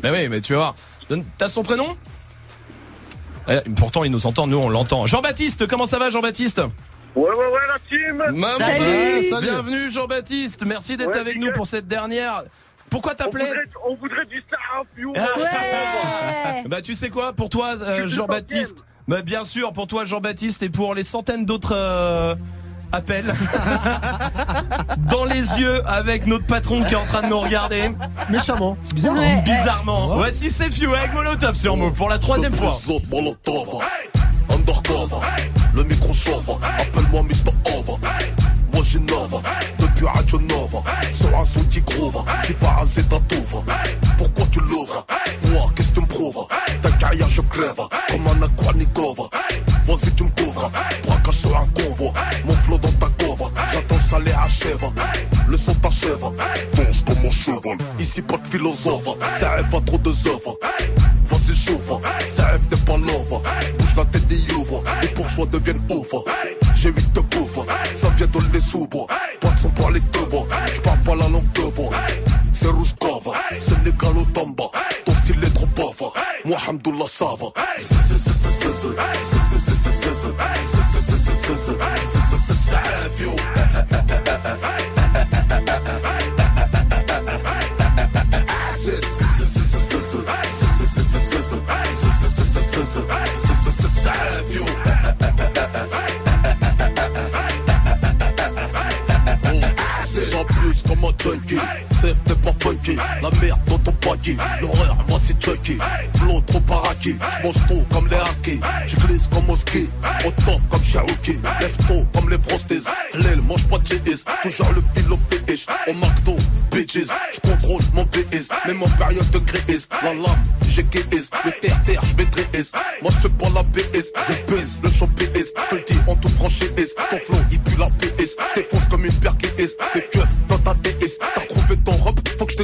Mais oui, mais tu vas voir. Donne- T'as son prénom? Pourtant, il nous entend. Nous, on l'entend. Jean-Baptiste, comment ça va, Jean-Baptiste Ouais, ouais, ouais, la team Maman, Salut. ouais, Salut. Bienvenue, Jean-Baptiste. Merci d'être Ouais, avec nous pour cette dernière. Pourquoi on t'appelais on voudrait du. Ouais. Bah tu sais quoi, pour toi euh, Jean-Baptiste, bah bien sûr pour toi Jean-Baptiste et pour les centaines d'autres euh, appels dans les yeux avec notre patron qui est en train de nous regarder. Méchamment. Hein Ouais. Bizarrement. Voici c'est Few avec Molotov sur Move pour la troisième fois. Molotov, undercover, le micro chauve, appelle-moi Mr. Over. Moi j'innove, depuis Radio Nova, sur un son qui groove, qui va raser ta touve. Pourquoi tu l'ouvres? Quoi? Qu'est-ce que tu me prouves? Ta carrière je crève, comme un Aquanikova. Vas-y tu me couvres, Le son t'achève, danse comme un cheval. Ici pas de philosophe, ça rêve à trop de œuvres. Vas-y chauffe, ça rêve des pas. Bouge la tête des ouvre, les bourgeois deviennent ouf. J'ai huit de bouffe, ça vient de les sous-bois. Pas de son pour les deux bois, j'parle pas la langue de bois. C'est Rouskova, c'est Négalo Tamba. Ton style est trop bava, moi Hamdoullah ça va. La merde dans ton paquet, l'horreur moi c'est Chucky. Flow trop paraki, j'mange tout comme les hackers. J'glisse comme au ski, au top comme Cherokee Lève tôt comme les frosties, l'aile mange pas de cheese Toujours le fil au fish, au McDo, bitches. J'contrôle mon PS, même en période de crise. La lame, j'ai KS, le terre-terre j'maîtrise Moi c'est pas la PS, je pèse le champ PS J'te le dis en toute franchise, ton flow il pue la PS J't'effonce comme une paire KS, t'es keufs dans ta DS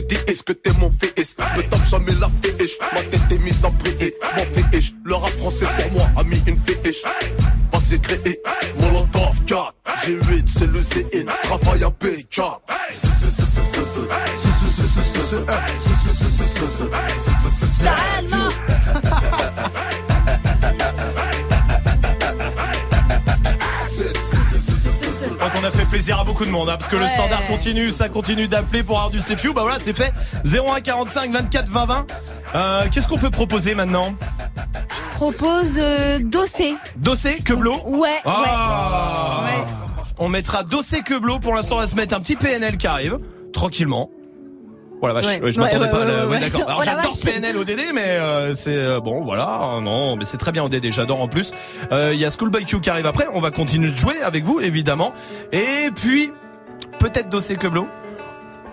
dise est-ce que t'es mon VS Je me tape jamais la fiche, ma tête est mise en prière Je m'en fiche, le rap français sur moi a mis une fiche Vas-y créé, Molotov 4 J'ai 8, c'est le CN, travaille à BK Salma. Plaisir à beaucoup de monde, hein, parce que le standard continue, ça continue d'appeler pour avoir du CFU. Bah voilà, c'est fait. 01 45 24 20 20. Euh, Qu'est-ce qu'on peut proposer maintenant? Propose euh, Dossé. Dossé, Queblot Ouais, Ah. ouais. Ouais. On mettra Dossé Queblot. Pour l'instant, on va se mettre un petit PNL qui arrive, tranquillement. Voilà, vache. Ouais. Ouais, je m'attendais ouais, pas. à la- d'accord. Alors Oh la j'adore vache. PNL ODD, mais euh, c'est euh, bon, voilà. euh, Non, mais c'est très bien ODD. J'adore en plus. Euh, Il y a Schoolboy Q qui arrive après. On va continuer de jouer avec vous, évidemment. Et puis peut-être Dossé Queblot.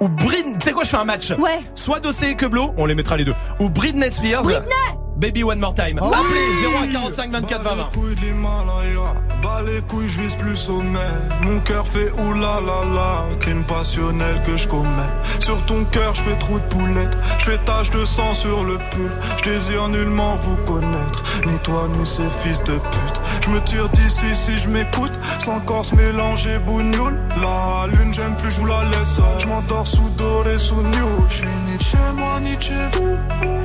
ou Britney. Tu sais quoi, je fais un match. Ouais. Soit Dossé et Queblo, on les mettra les deux. Ou Britney Spears. Britney Baby One More Time. Ah Appelez 0 à 45 24 20 20. couilles de l'Himalaya, bas les couilles, je vise plus sommet. Mon cœur fait oulala, crime passionnel que je commets. Sur ton cœur, je fais trou de poulette, je fais tache de sang sur le pull. Je désire nullement vous connaître, ni toi ni ces fils de pute. Je me tire d'ici si je m'écoute, sans corse mélanger bougnoule. La lune, j'aime plus, je vous la laisse. Je m'endors sous doré, sous new. Je suis ni de chez moi, ni de chez vous.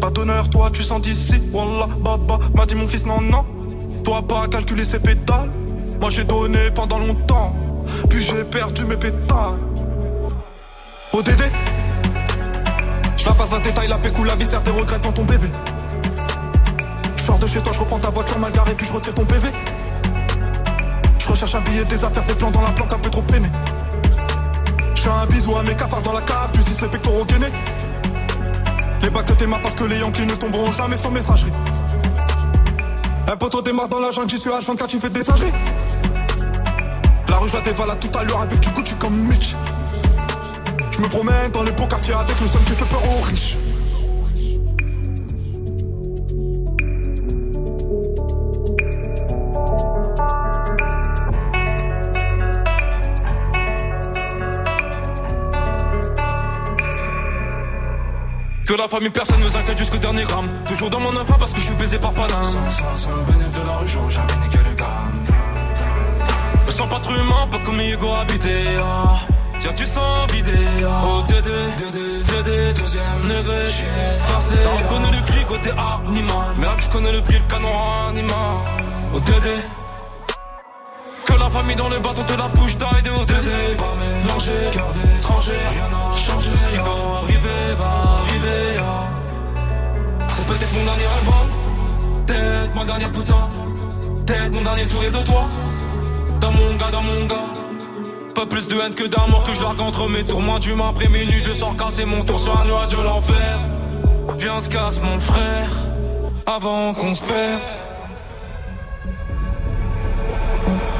Pas d'honneur, toi tu sens d'ici. Wallah, baba, m'a dit mon fils, non, non. Toi pas calculer ses pétales. Moi j'ai donné pendant longtemps. Puis j'ai perdu mes pétales. ODD Je la passe la détail, la pécou, la viscère, tes regrets devant ton bébé. Je sors de chez toi, je reprends ta voiture mal garée, puis je retire ton PV. Je recherche un billet, des affaires, des plans dans la planque, un peu trop peiné. Je fais un bisou à mes cafards dans la cave, tu sais les pectoraux gainés. Les bacs que parce que les Yankees ne tomberont jamais sans messagerie. Un poteau démarre dans la jungle, j'y suis H24, tu fais des singeries. La rue, je la dévale à tout à l'heure avec du Gucci comme Mitch. Je me promène dans les beaux quartiers avec le somme qui fait peur aux riches. Que la famille, personne ne nous inquiète jusqu'au dernier gramme. Toujours dans mon enfant parce que je suis baisé par Paname. Sans, sans, sans bénéfice de la rue, j'aurais jamais niqué le gramme. Me sens pas trop humain, pas comme Hugo habité. Ah. Y'a du sang vidé. Ah. Oh, Dédé, Dédé, Dédé, deuxième degré. Forcé. T'as reconnu le cri côté animal. Mais là, je connais le prix, le canon animal. Oh, Dédé. La famille dans le bateau te la bouche d'aide au Dédé. Pas mélangé, cœur d'étranger, rien n'a changé. Ce qui doit arriver va arriver. ah. C'est peut-être mon dernier rêve, hein. peut-être ma dernière putain, peut-être mon dernier sourire de toi. Dans mon gars, dans mon gars. Pas plus de haine que d'amour que j'argue entre mes tours. Moins d'humain après minuit, je sors casser mon tour sur un nuage de l'enfer. Viens, se casse mon frère, avant qu'on se perde.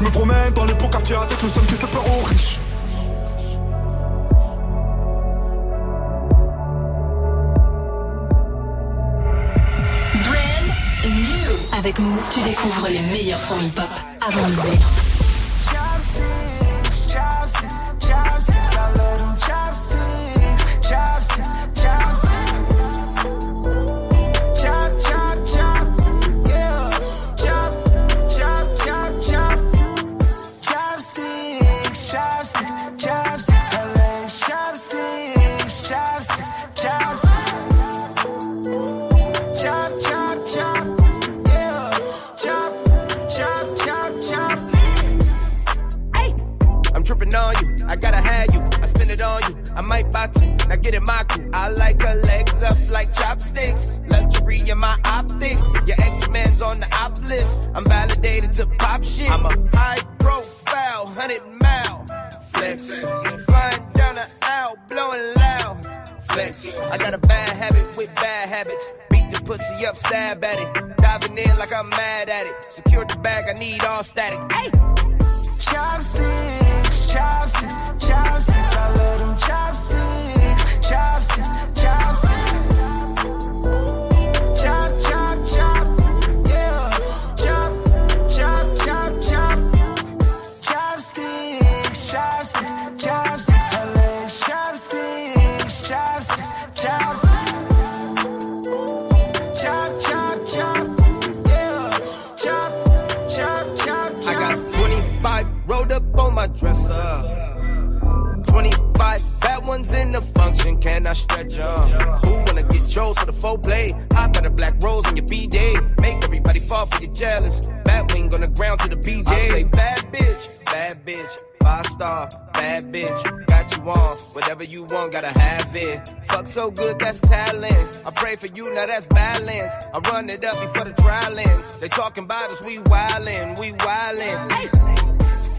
Je me promène dans les beaux quartiers avec le somme qui fait peur aux riches. Brand new. Avec Move, tu découvres les meilleurs sons hip-hop avant les autres. Get in my. I like her legs up like chopsticks. Luxury in my optics. Your X-Men's on the op list. I'm validated to pop shit. I'm a high profile, 100 mile flex. Flying down the aisle, blowing loud flex. I got a bad habit with bad habits. Beat the pussy up, stab at it. Diving in like I'm mad at it. Secure the bag, I need all static. Hey! Chopsticks, chopsticks, chopsticks. I love them chopsticks, chopsticks, chopsticks. Chop, chop, chop, yeah. Chop, chop, chop, chop. Chopsticks, chopsticks, chopsticks. Chopsticks, chopsticks, chopsticks. Chop, chop, chop, yeah. Chop, chop, chop, chop. I got 25 rolled up on my dresser. 25 ones in the function, can I stretch 'em? Who wanna get chose for the full play? Hop at a black rose in your BJ. Make everybody fall for your jealous. Bat wing on the ground to the BJ. I say bad bitch, bad bitch. Five star, bad bitch. Got you on, whatever you want, gotta have it. Fuck so good, that's talent. I pray for you, now that's balance. I run it up before the trialing. They talking about us, we wildin', we wildin'. Hey.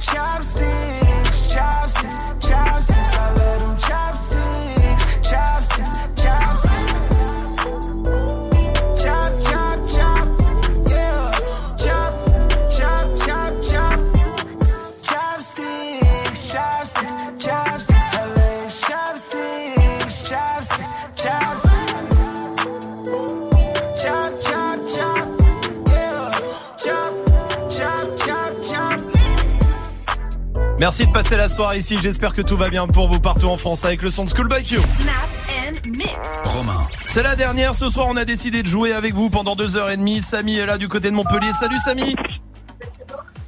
Chopsticks, chopsticks, chopsticks. I love them chopsticks, chopsticks, chopsticks. Merci de passer la soirée ici. J'espère que tout va bien pour vous partout en France avec le son de Schoolboy Q. Snap and mix. Romain. C'est la dernière. Ce soir, on a décidé de jouer avec vous pendant deux heures et demie. Samy est là du côté de Montpellier. Salut Samy.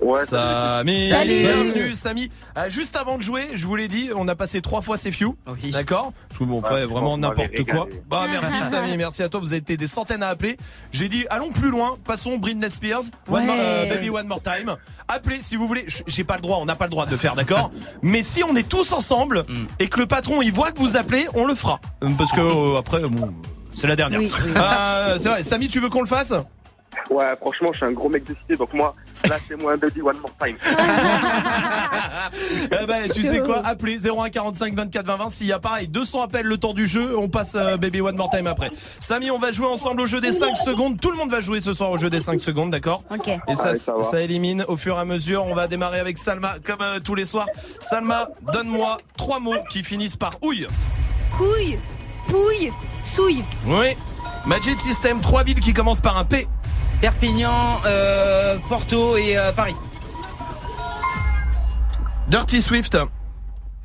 Ouais, Samy. Salut. Bienvenue Samy. Euh, juste avant de jouer, je vous l'ai dit, on a passé trois fois c'est few. D'accord Parce que bon, on fait Ouais, vraiment n'importe quoi. Bah merci Samy, merci à toi. Vous avez été des centaines à appeler. J'ai dit allons plus loin. Passons Britney Spears. One Ouais. more- euh, baby one more time. Appelez si vous voulez. J'ai pas le droit, on n'a pas le droit de le faire, d'accord Mais si on est tous ensemble Mm. et que le patron il voit que vous appelez, on le fera. Euh, Parce que euh, après bon. C'est la dernière. Oui, oui. Euh, c'est vrai. Samy, tu veux qu'on le fasse? Ouais, franchement, je suis un gros mec de cité, donc moi, là, c'est moi un baby one more time. Eh ben, tu sais quoi Appelez 0145 24 20 20 s'il y a pareil 200 appels le temps du jeu, on passe euh, Baby One More Time après. Samy, on va jouer ensemble au jeu des 5 secondes. Tout le monde va jouer ce soir au jeu des 5 secondes, d'accord? Ok. Et ça, Ouais, ça ça, élimine au fur et à mesure. On va démarrer avec Salma comme euh, tous les soirs. Salma, donne-moi trois mots qui finissent par ouille. Couille, pouille, souille. Oui. Magic System, trois villes qui commencent par un P. Perpignan, euh, Porto et euh, Paris. Dirty Swift.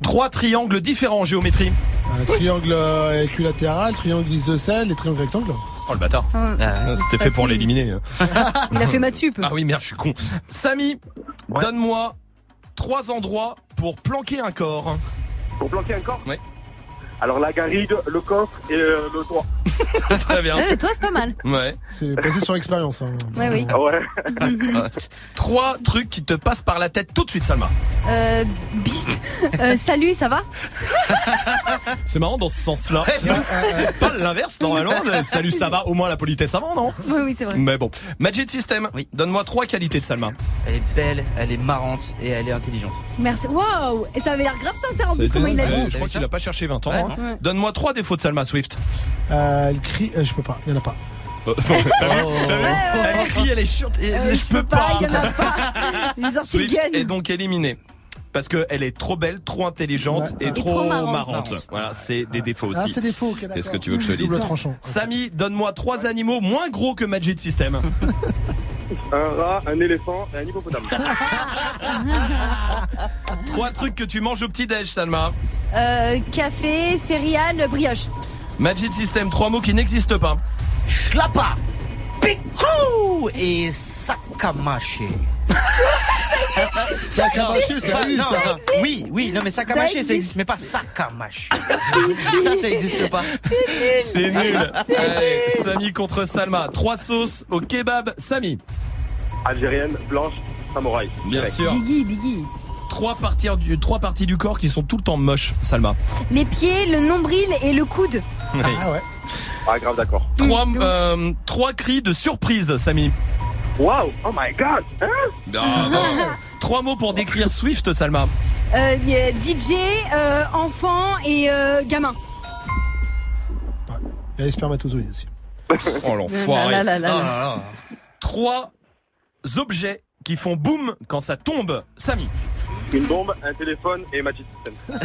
Trois triangles différents en géométrie. Un triangle euh, équilatéral, triangle isocèle et triangle rectangle. Oh le bâtard. Ah, C'était fait pour l'éliminer. Il a fait maths sup. Ah oui, merde, je suis con. Samy, donne-moi trois endroits pour planquer un corps. Pour planquer un corps? Ouais. Alors, la garrigue, le coffre et euh, le toit. Très bien. Le toit, c'est pas mal. Ouais. C'est basé sur expérience. Hein. Ouais, oui. Ah ouais. Trois trucs qui te passent par la tête tout de suite, Salma. Euh, bite. Euh, salut, ça va? C'est marrant dans ce sens-là. Pas l'inverse, normalement. Salut, ça va. Au moins la politesse avant, non? Oui, oui, c'est vrai. Mais bon. Magic System, Oui. donne-moi trois qualités de Salma. Elle est belle, elle est marrante et elle est intelligente. Merci. Waouh Et ça avait l'air grave sincère en plus, comment il l'a dit. Je crois qu'il a pas cherché 20 ans. Ouais. hein. Ouais. Donne-moi trois défauts de Salma Swift. Euh, elle crie, euh, je peux pas, il y en a pas. T'as vu T'as vu Elle crie, elle est chiante. et- Euh, je peux pas. il y en a pas. J'ai sorti le Swift est donc éliminée. Parce qu'elle est trop belle, trop intelligente Ouais. et, Et trop, trop marrante. marrante. Voilà, c'est des défauts Ah, aussi. c'est des faux, ok, C'est ce que tu veux que je te dise. Double tranchant. Samy, donne-moi trois animaux moins gros que Magic System. Un rat, un éléphant et un hippopotame. trois trucs que tu manges au petit-déj, Salma. Euh, café, céréales, brioche. Magic System, trois mots qui n'existent pas. Schlappa, Picou et Sakamaché. Sakamaché, ça existe, Non, ça. Oui, oui, non mais Ça Sakamaché ça existe. mais pas Sakamaché. ça, ça existe pas. C'est nul. Allez, Samy contre Salma. Trois sauces au kebab, Samy. Algérienne, blanche, samouraï. Bien sûr. Biggie, Biggie. Trois parties, du, trois parties du corps qui sont tout le temps moches, Salma. Les pieds, le nombril et le coude. Oui. Ah ouais. Ah, grave d'accord. Trois, euh, trois cris de surprise, Samy. Waouh, oh my god. Hein? Ah, non. Trois mots pour décrire Swift, Salma. Euh, DJ, euh, enfant et euh, gamin. Il y a les spermatozoïdes aussi. Oh l'enfoiré. Oh là. là là. Trois objets qui font boum quand ça tombe, Samy. Une bombe, un téléphone et Magic System.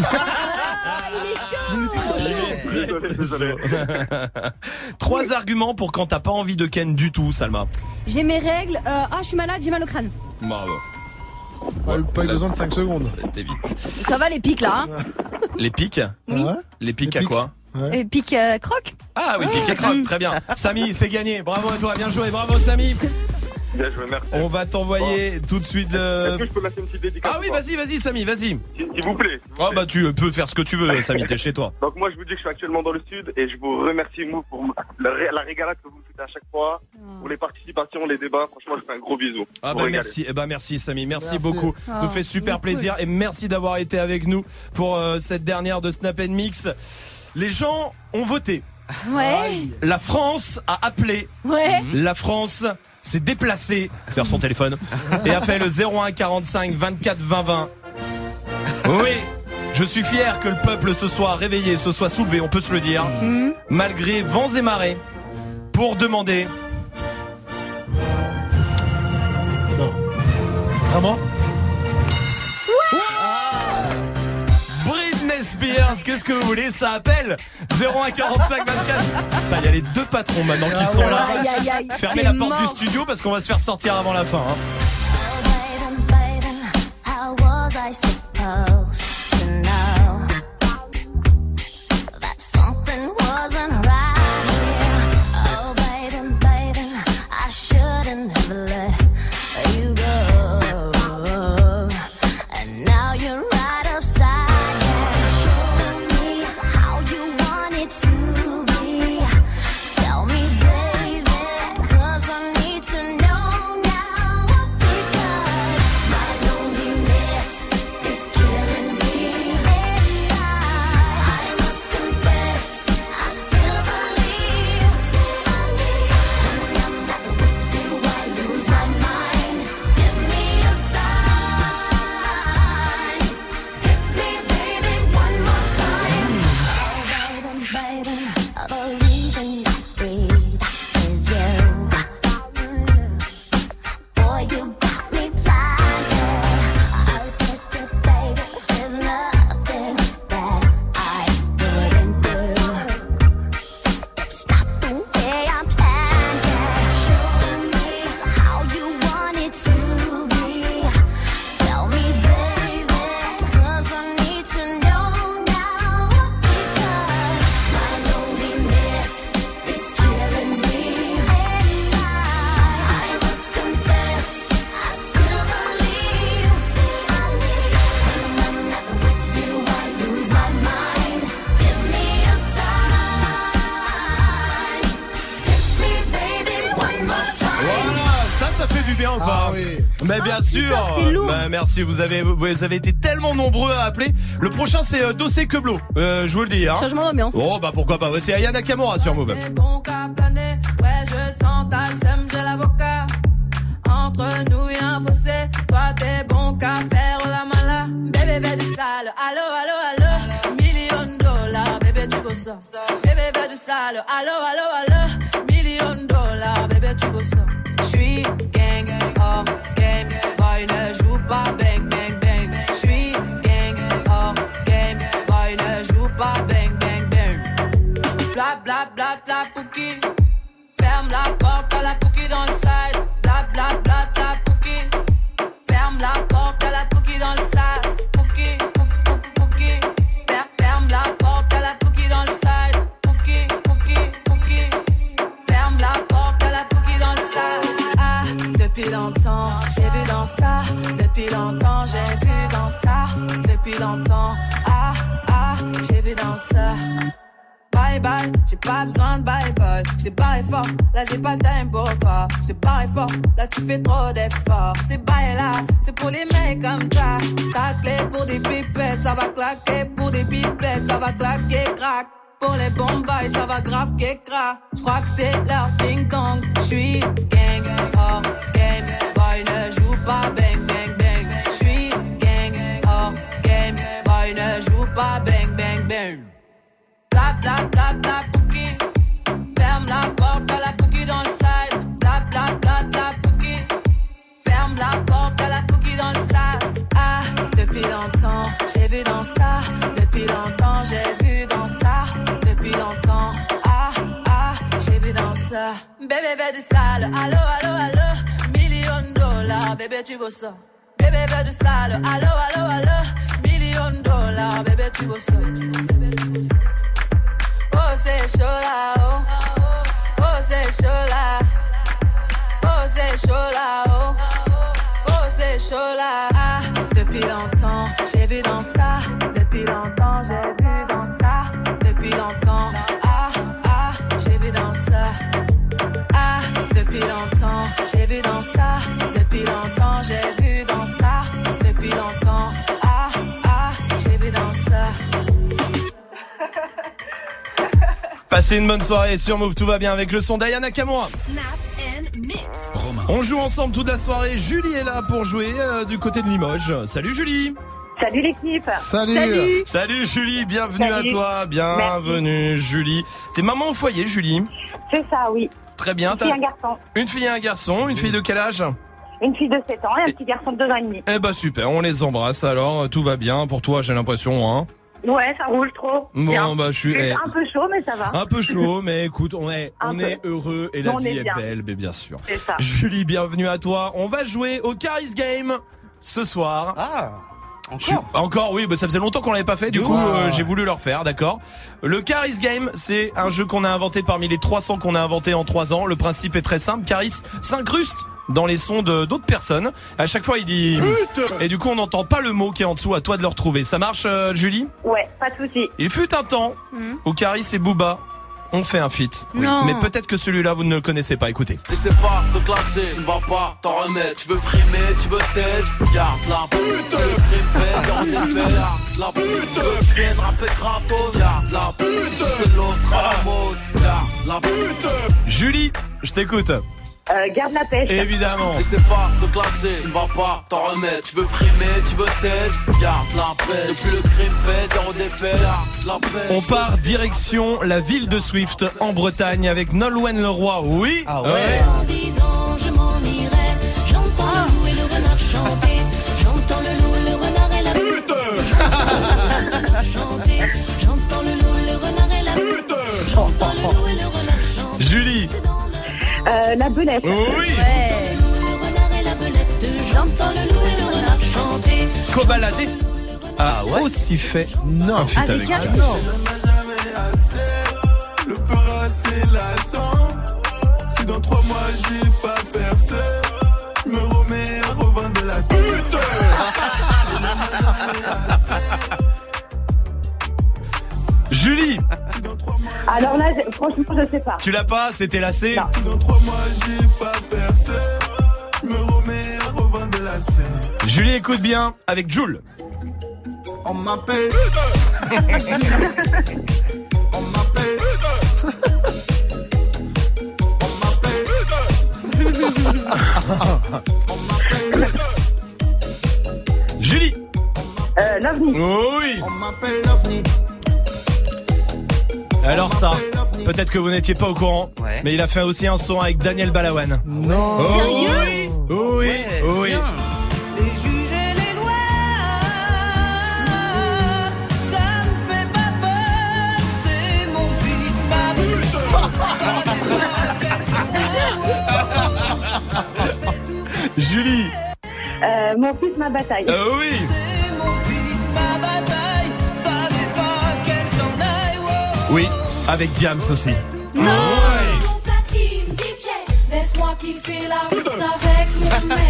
Désolé, désolé. Trois arguments pour quand t'as pas envie de Ken du tout, Salma. J'ai mes règles. euh, ah, je suis malade, j'ai mal au crâne. Bravo. Pas, eu- pas eu besoin de 5 secondes. Ça a été vite. Ça va les pics là, hein Les pics Oui. Ah ouais Les pics Les à pics. quoi Et pics euh, croque Ah oui, pic et croc, très bien. Samy, c'est gagné. Bravo à toi, bien joué. Bravo Samy. On va t'envoyer tout de suite. Euh... Est-ce que je peux passer une petite dédicace Ah oui, vas-y, vas-y, Samy, vas-y. S'il vous plaît. Ah bah tu peux faire ce que tu veux, Samy, t'es chez toi. Donc moi, je vous dis que je suis actuellement dans le sud et je vous remercie, Mou, pour la, ré régalade que vous faites à chaque fois, ah. pour les participations, les débats. Franchement, je fais un gros bisou. Ah bah merci, eh bah merci, Samy, merci, beaucoup. Ça nous fait super plaisir et merci d'avoir été avec nous pour euh, cette dernière de Snap Mix. Les gens ont voté. La France a appelé. Mhm. La France s'est déplacée vers son téléphone et a fait le 01 45 24 20 20. Oui. Je suis fier que le peuple se soit réveillé, se soit soulevé, on peut se le dire, mhm. malgré vents et marées, pour demander. Non. Vraiment? Qu'est-ce que vous voulez Ça appelle 0145 24. Il y a les deux patrons maintenant qui sont là. Fermez la porte du studio parce qu'on va se faire sortir avant la fin. Hein. vous avez, vous avez été tellement nombreux à appeler. Le prochain, c'est euh, Dossé Queblo. Euh, je vous le dis. Hein. Changement d'ambiance. Oh, bah pourquoi pas. C'est Ayana Nakamura sur Move. Ah, soirée sur Move, tout va bien avec le son d'Ayana Kamura. Snap and mix. On joue ensemble toute la soirée. Julie est là pour jouer euh, du côté de Limoges. Salut Julie. Salut l'équipe. Salut. Salut Julie, bienvenue Salut. à toi. Bienvenue Julie. T'es maman au foyer Julie C'est ça, oui. Très bien. Une fille et un garçon. Une fille et un garçon. Une fille de quel âge? Une fille de 7 ans et un petit garçon de 2 ans et demi. Eh bah super, on les embrasse alors. Tout va bien pour toi, j'ai l'impression. Hein? Ouais, ça roule trop. Bon, Bien. bah, je suis- eh. un peu chaud, mais ça va. Un peu chaud, mais écoute, on est, Un on peu. est heureux et la On vie est belle, mais bien sûr. C'est ça. Julie, bienvenue à toi. On va jouer au Caris Game ce soir. Ah Encore Encore, oui, bah, ça faisait longtemps qu'on l'avait pas fait, du coup euh, j'ai voulu le refaire, d'accord Le Caris Game, c'est un jeu qu'on a inventé parmi les 300 qu'on a inventé en 3 ans. Le principe est très simple, Caris s'incruste dans les sons de d'autres personnes. À chaque fois, il dit... Et du coup, on n'entend pas le mot qui est en dessous, à toi de le retrouver. Ça marche, euh, Julie? Ouais, pas de souci. Il fut un temps où Caris et Booba ont fait un feat. Non. Mais peut-être que celui-là, vous ne le connaissez pas. Écoutez. Et c'est pas te classer, tu ne vas pas t'en remettre. Tu veux frimer, tu veux test, garde la pute. Le crime pèse, on défait, garde la pute. Tu veux que je vienne rapper gratos, garde la pute. Si c'est l'eau, sera la mousse, garde la pute. Julie, je t'écoute. Euh, garde la pêche. Évidemment. Et c'est pas te classer, tu ne vas pas t'en remettre. Tu veux frimer, tu veux test, garde la paix. Depuis le crime pèse, on défait, garde la paix. On part direction la ville de Swift en Bretagne avec Nolwenn Leroy. Oui. Ah En disant je m'en irai, j'entends le loup et le renard chanter. J'entends le loup, le renard et la pute. J'entends le loup le renard chanter. J'entends le loup, le renard et la pute. J'entends le loup et le renard chanter. Julie. Euh, la belette. Oui. Ouais. Le renard et la belette. J'entends le loup et le renard chanter. Cobaladé a aussi fait un feat avec, Avec Caris. Le peur c'est lassant. Si dans trois mois j'ai pas percé, je me remets à revendre la pute. Julie, Alors là, je- franchement, je sais pas. tu l'as pas C'était lacé Si dans trois mois j'ai pas percé, je me remets à revendre la scène. Julie, écoute bien avec Jules. On m'appelle. On m'appelle. Julie. Euh, l'OVNI. Oui. On m'appelle l'OVNI. Alors ça, peut-être que vous n'étiez pas au courant, mais il a fait aussi un son avec Daniel Balawan. Non. Oh, oui. Oui. Oui. Les juges et les lois, ça me fait pas peur, c'est mon fils, ma Julie. Euh, mon fils, ma bataille. Euh, oui. Oui, avec Diams aussi. Non DJ, laisse-moi kiffer la route avec mon mec.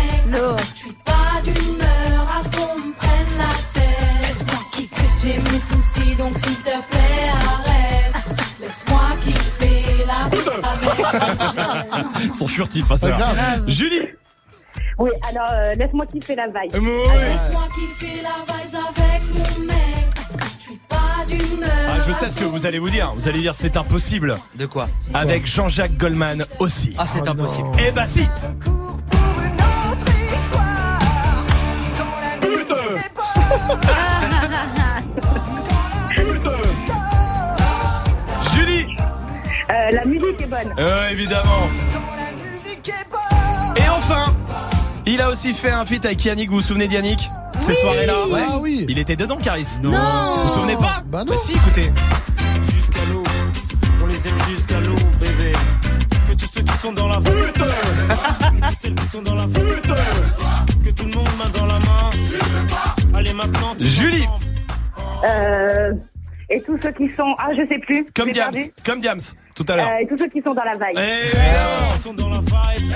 Je suis pas d'humeur à ce qu'on me prenne la tête. Laisse-moi kiffer. J'ai mes soucis, donc s'il te plaît, arrête. Laisse-moi kiffer la route avec Ils sont furtifs, hein, ça. C'est grave. Julie. Oui, alors euh, laisse-moi kiffer la vibe. Laisse-moi kiffer la vibes avec mon mec. Ah, je sais ce que vous allez vous dire. Vous allez dire c'est impossible. De quoi? Avec Jean-Jacques Goldman aussi. Ah, c'est impossible. Eh bah si. Julie. Euh, la musique est bonne. Euh, évidemment. Et enfin, il a aussi fait un feat avec Yannick. Vous vous souvenez d'Yannick Ces Oui. soirées-là Ah oui. Il était dedans, Caris. Non. Vous vous souvenez pas Bah non. si, écoutez. Jusqu'à l'eau, on les aime jusqu'à l'eau, bébé. Que tous ceux qui sont dans la foule, que tous celles qui sont dans la foule, que tout le monde main dans la main. Allez maintenant. Julie. Euh, et tous ceux qui sont... Ah, je sais plus. Comme Diams. perdu. Comme Diams. Tout à l'heure. Euh, et tous ceux qui sont dans la vibe. Eh, Qui sont dans la vibe.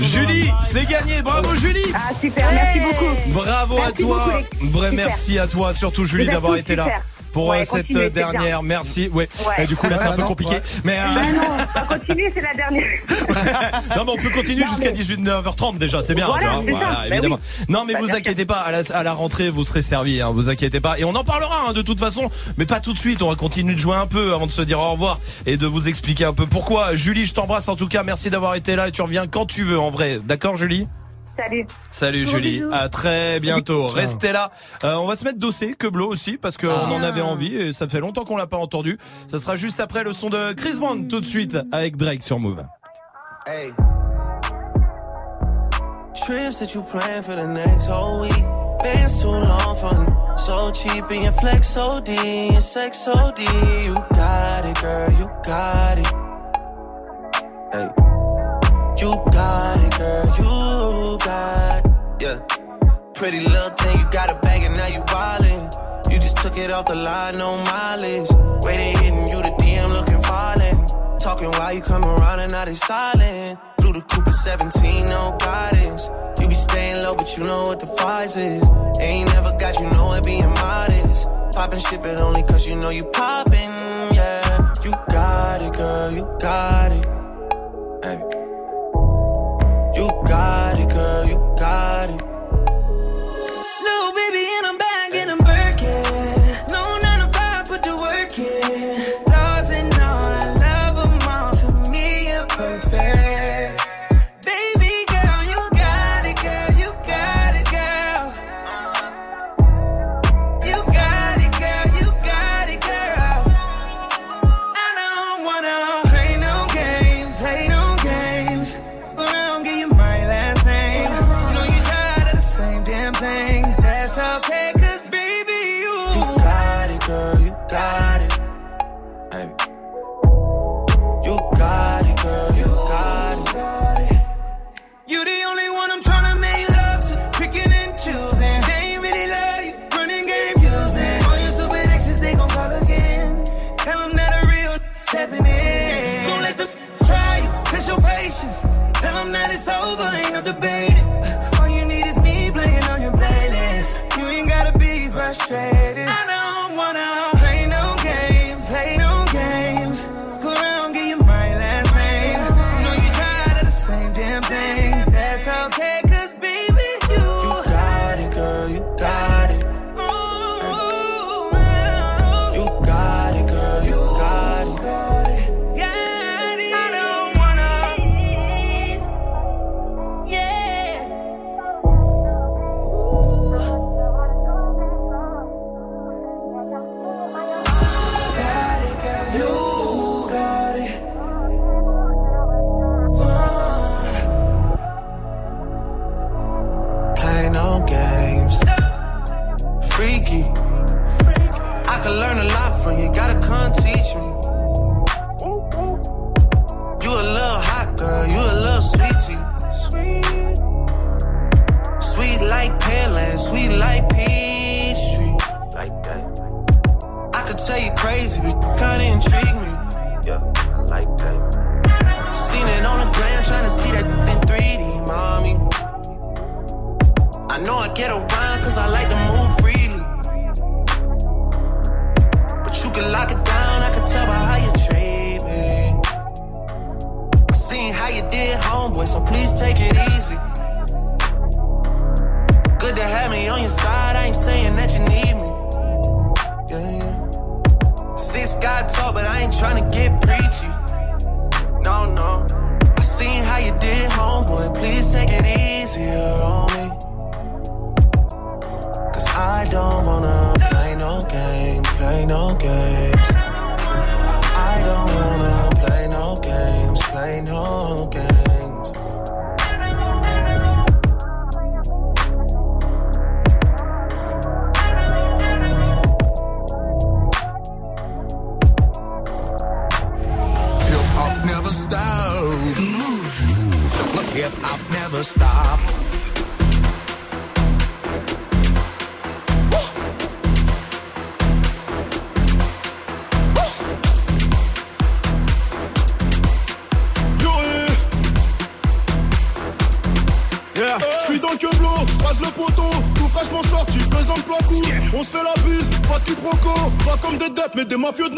Julie, c'est gagné. Bravo Julie. Ah super, merci beaucoup. Bravo à toi. beaucoup, super. merci à toi, surtout Julie d'avoir été là. Pour Ouais, euh, cette dernière. Merci. Ouais. Ouais. Et du coup là c'est un Ouais, peu non, compliqué, ouais. mais euh, non, on va continuer, c'est la dernière. non mais on peut continuer jusqu'à mais- 19h30 déjà, c'est bien. Voilà, Bah évidemment. oui. Non mais Bah, vous inquiétez pas, à la, à la rentrée vous serez servi, hein, vous inquiétez pas. Et on en parlera hein, de toute façon, mais pas tout de suite. On va continuer de jouer un peu avant de se dire au revoir et de vous expliquer un peu pourquoi. Julie, je t'embrasse en tout cas. Merci d'avoir été là et tu reviens quand tu veux en vrai. D'accord Julie? Salut. Salut Gros Julie, bisous. à très bientôt. Ciao. Restez là. Euh, on va se mettre dossé, que Blo aussi, parce qu'on Ah. en avait envie et ça fait longtemps qu'on l'a pas entendu. Ça sera juste après le son de Chris Brown tout de suite avec Drake sur Move. Hey. Trips that you plan for the next whole week. Bands too long for so cheap and your flex OD and sex OD. You got it, girl, you got it. Hey. You got Pretty little thing, you got a bag and now you wildin'. You just took it off the line, no mileage. Waiting, hitting you the DM looking violent. Talking while you come around and now they silent. Blew the Cooper 17, no guidance. You be staying low, but you know what the price is. Ain't never got you know it being modest. Poppin' shit, but only cause you know you poppin', yeah. You got it, girl, you got it. Hey. Ain't no debating. All you need is me playing on your playlist. You ain't gotta be frustrated.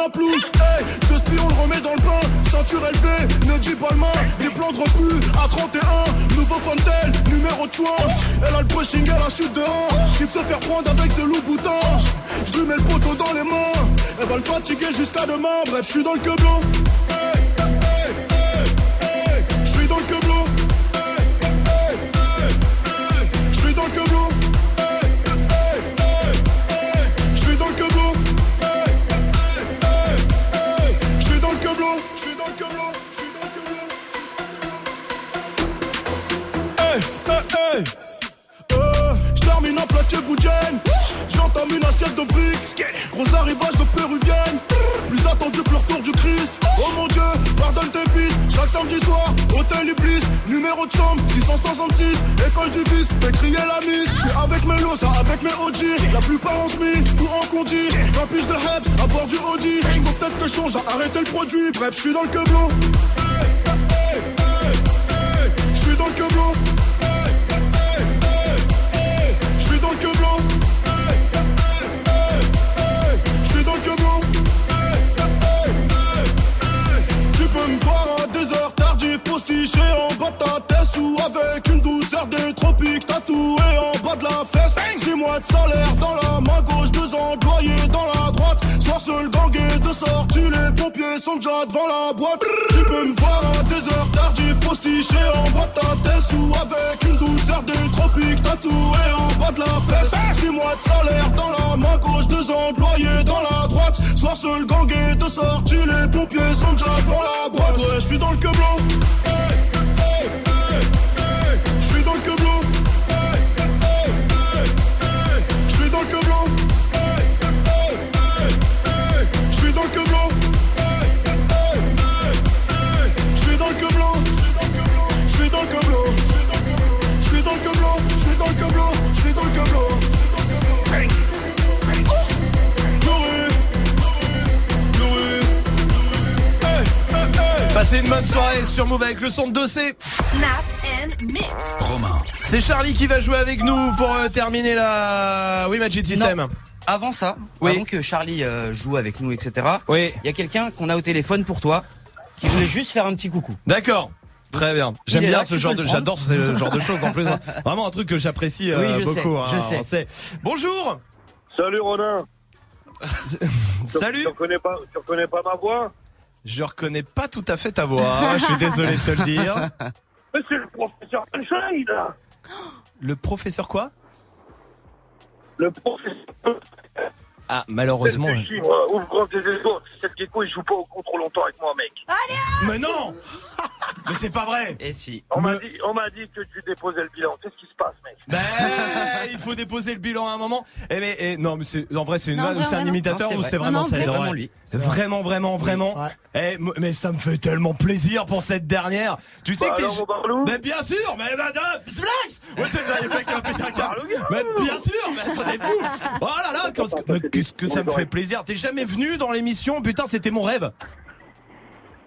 Naplouse. Hey, deux spions, on le remet dans le pain, ceinture élevée, ne dis pas le main, des plans de refus à 31, nouveau Fontel, numéro de. Elle a le pushing, elle a chute de 1, Type se faire prendre avec ce loup boutin. Je lui mets le poteau dans les mains, elle va le fatiguer jusqu'à demain, bref, je suis dans le queblot. Hey, hey, boudienne. J'entame une assiette de briques. Gros arrivage de péruvienne. Plus attendu que le retour du Christ. Oh mon Dieu, pardonne tes fils. Chaque samedi soir, hôtel Iblis. Numéro de chambre 666. École du vice, fais crier la mise. Je suis avec mes lots, avec mes OG. La plupart en semi ou en condi. 20 piges de Hebs à bord du Audi. Faut peut-être que je change à arrêter le produit. Bref, je suis dans le queblot. Ou avec une douceur des tropiques tatouée en bas de la fesse. Six mois de salaire dans la main gauche, deux employés dans la droite. Soir seul gang et de sortie, les pompiers sont déjà devant la boîte. Tu peux me voir à des heures tardives, postiché en bas de ta tête ou avec une douceur des tropiques tatouée en bas de la fesse. Six mois de salaire dans la main gauche, deux employés dans la droite. Soir seul gang et de sortie, les pompiers sont déjà devant la boîte. Ouais, je suis dans le queblot. Je Passez une bonne soirée sur Move avec le son de 2C. Snap and mix. Romain. C'est Charlie qui va jouer avec nous pour euh, terminer la. Oui, Magic System. Non. Avant ça, Oui. avant que Charlie euh, joue avec nous, etc. Oui. Il y a quelqu'un qu'on a au téléphone pour toi qui voulait juste faire un petit coucou. D'accord. Très bien. J'aime bien là, ce genre de, j'adore ce genre de choses en plus. hein. Vraiment un truc que j'apprécie euh, Oui, je sais, beaucoup. je hein, sais. sait. Bonjour. Salut Ronin. Salut. Tu reconnais pas, tu reconnais pas ma voix? Je reconnais pas tout à fait ta voix. Je suis désolé de te le dire. Mais c'est le professeur. Le professeur quoi? Le professeur. Ah, malheureusement. Moi, Ouvre grand tes espoirs. Cette gecko, il joue pas au con trop longtemps avec moi, mec. Mais non Mais c'est pas vrai Et si On m'a dit, on m'a dit que tu déposais le bilan. Qu'est-ce qui se passe, mec? Ben, il faut déposer le bilan à un moment. Eh mais eh, non, mais c'est en vrai c'est une vanne ou c'est un imitateur Non, c'est ou vrai. c'est vraiment c'est vraiment lui. C'est Vraiment, vraiment, vraiment. Eh, m- mais ça me fait tellement plaisir pour cette dernière. Tu sais Bah que t'es. alors, Mais bien sûr, mais madame, Ouais. Mais bien sûr, mais attendez-vous. Oh là là, qu'est-ce que- mais qu'est-ce que ça me fait plaisir. T'es jamais venu dans l'émission, putain, c'était mon rêve.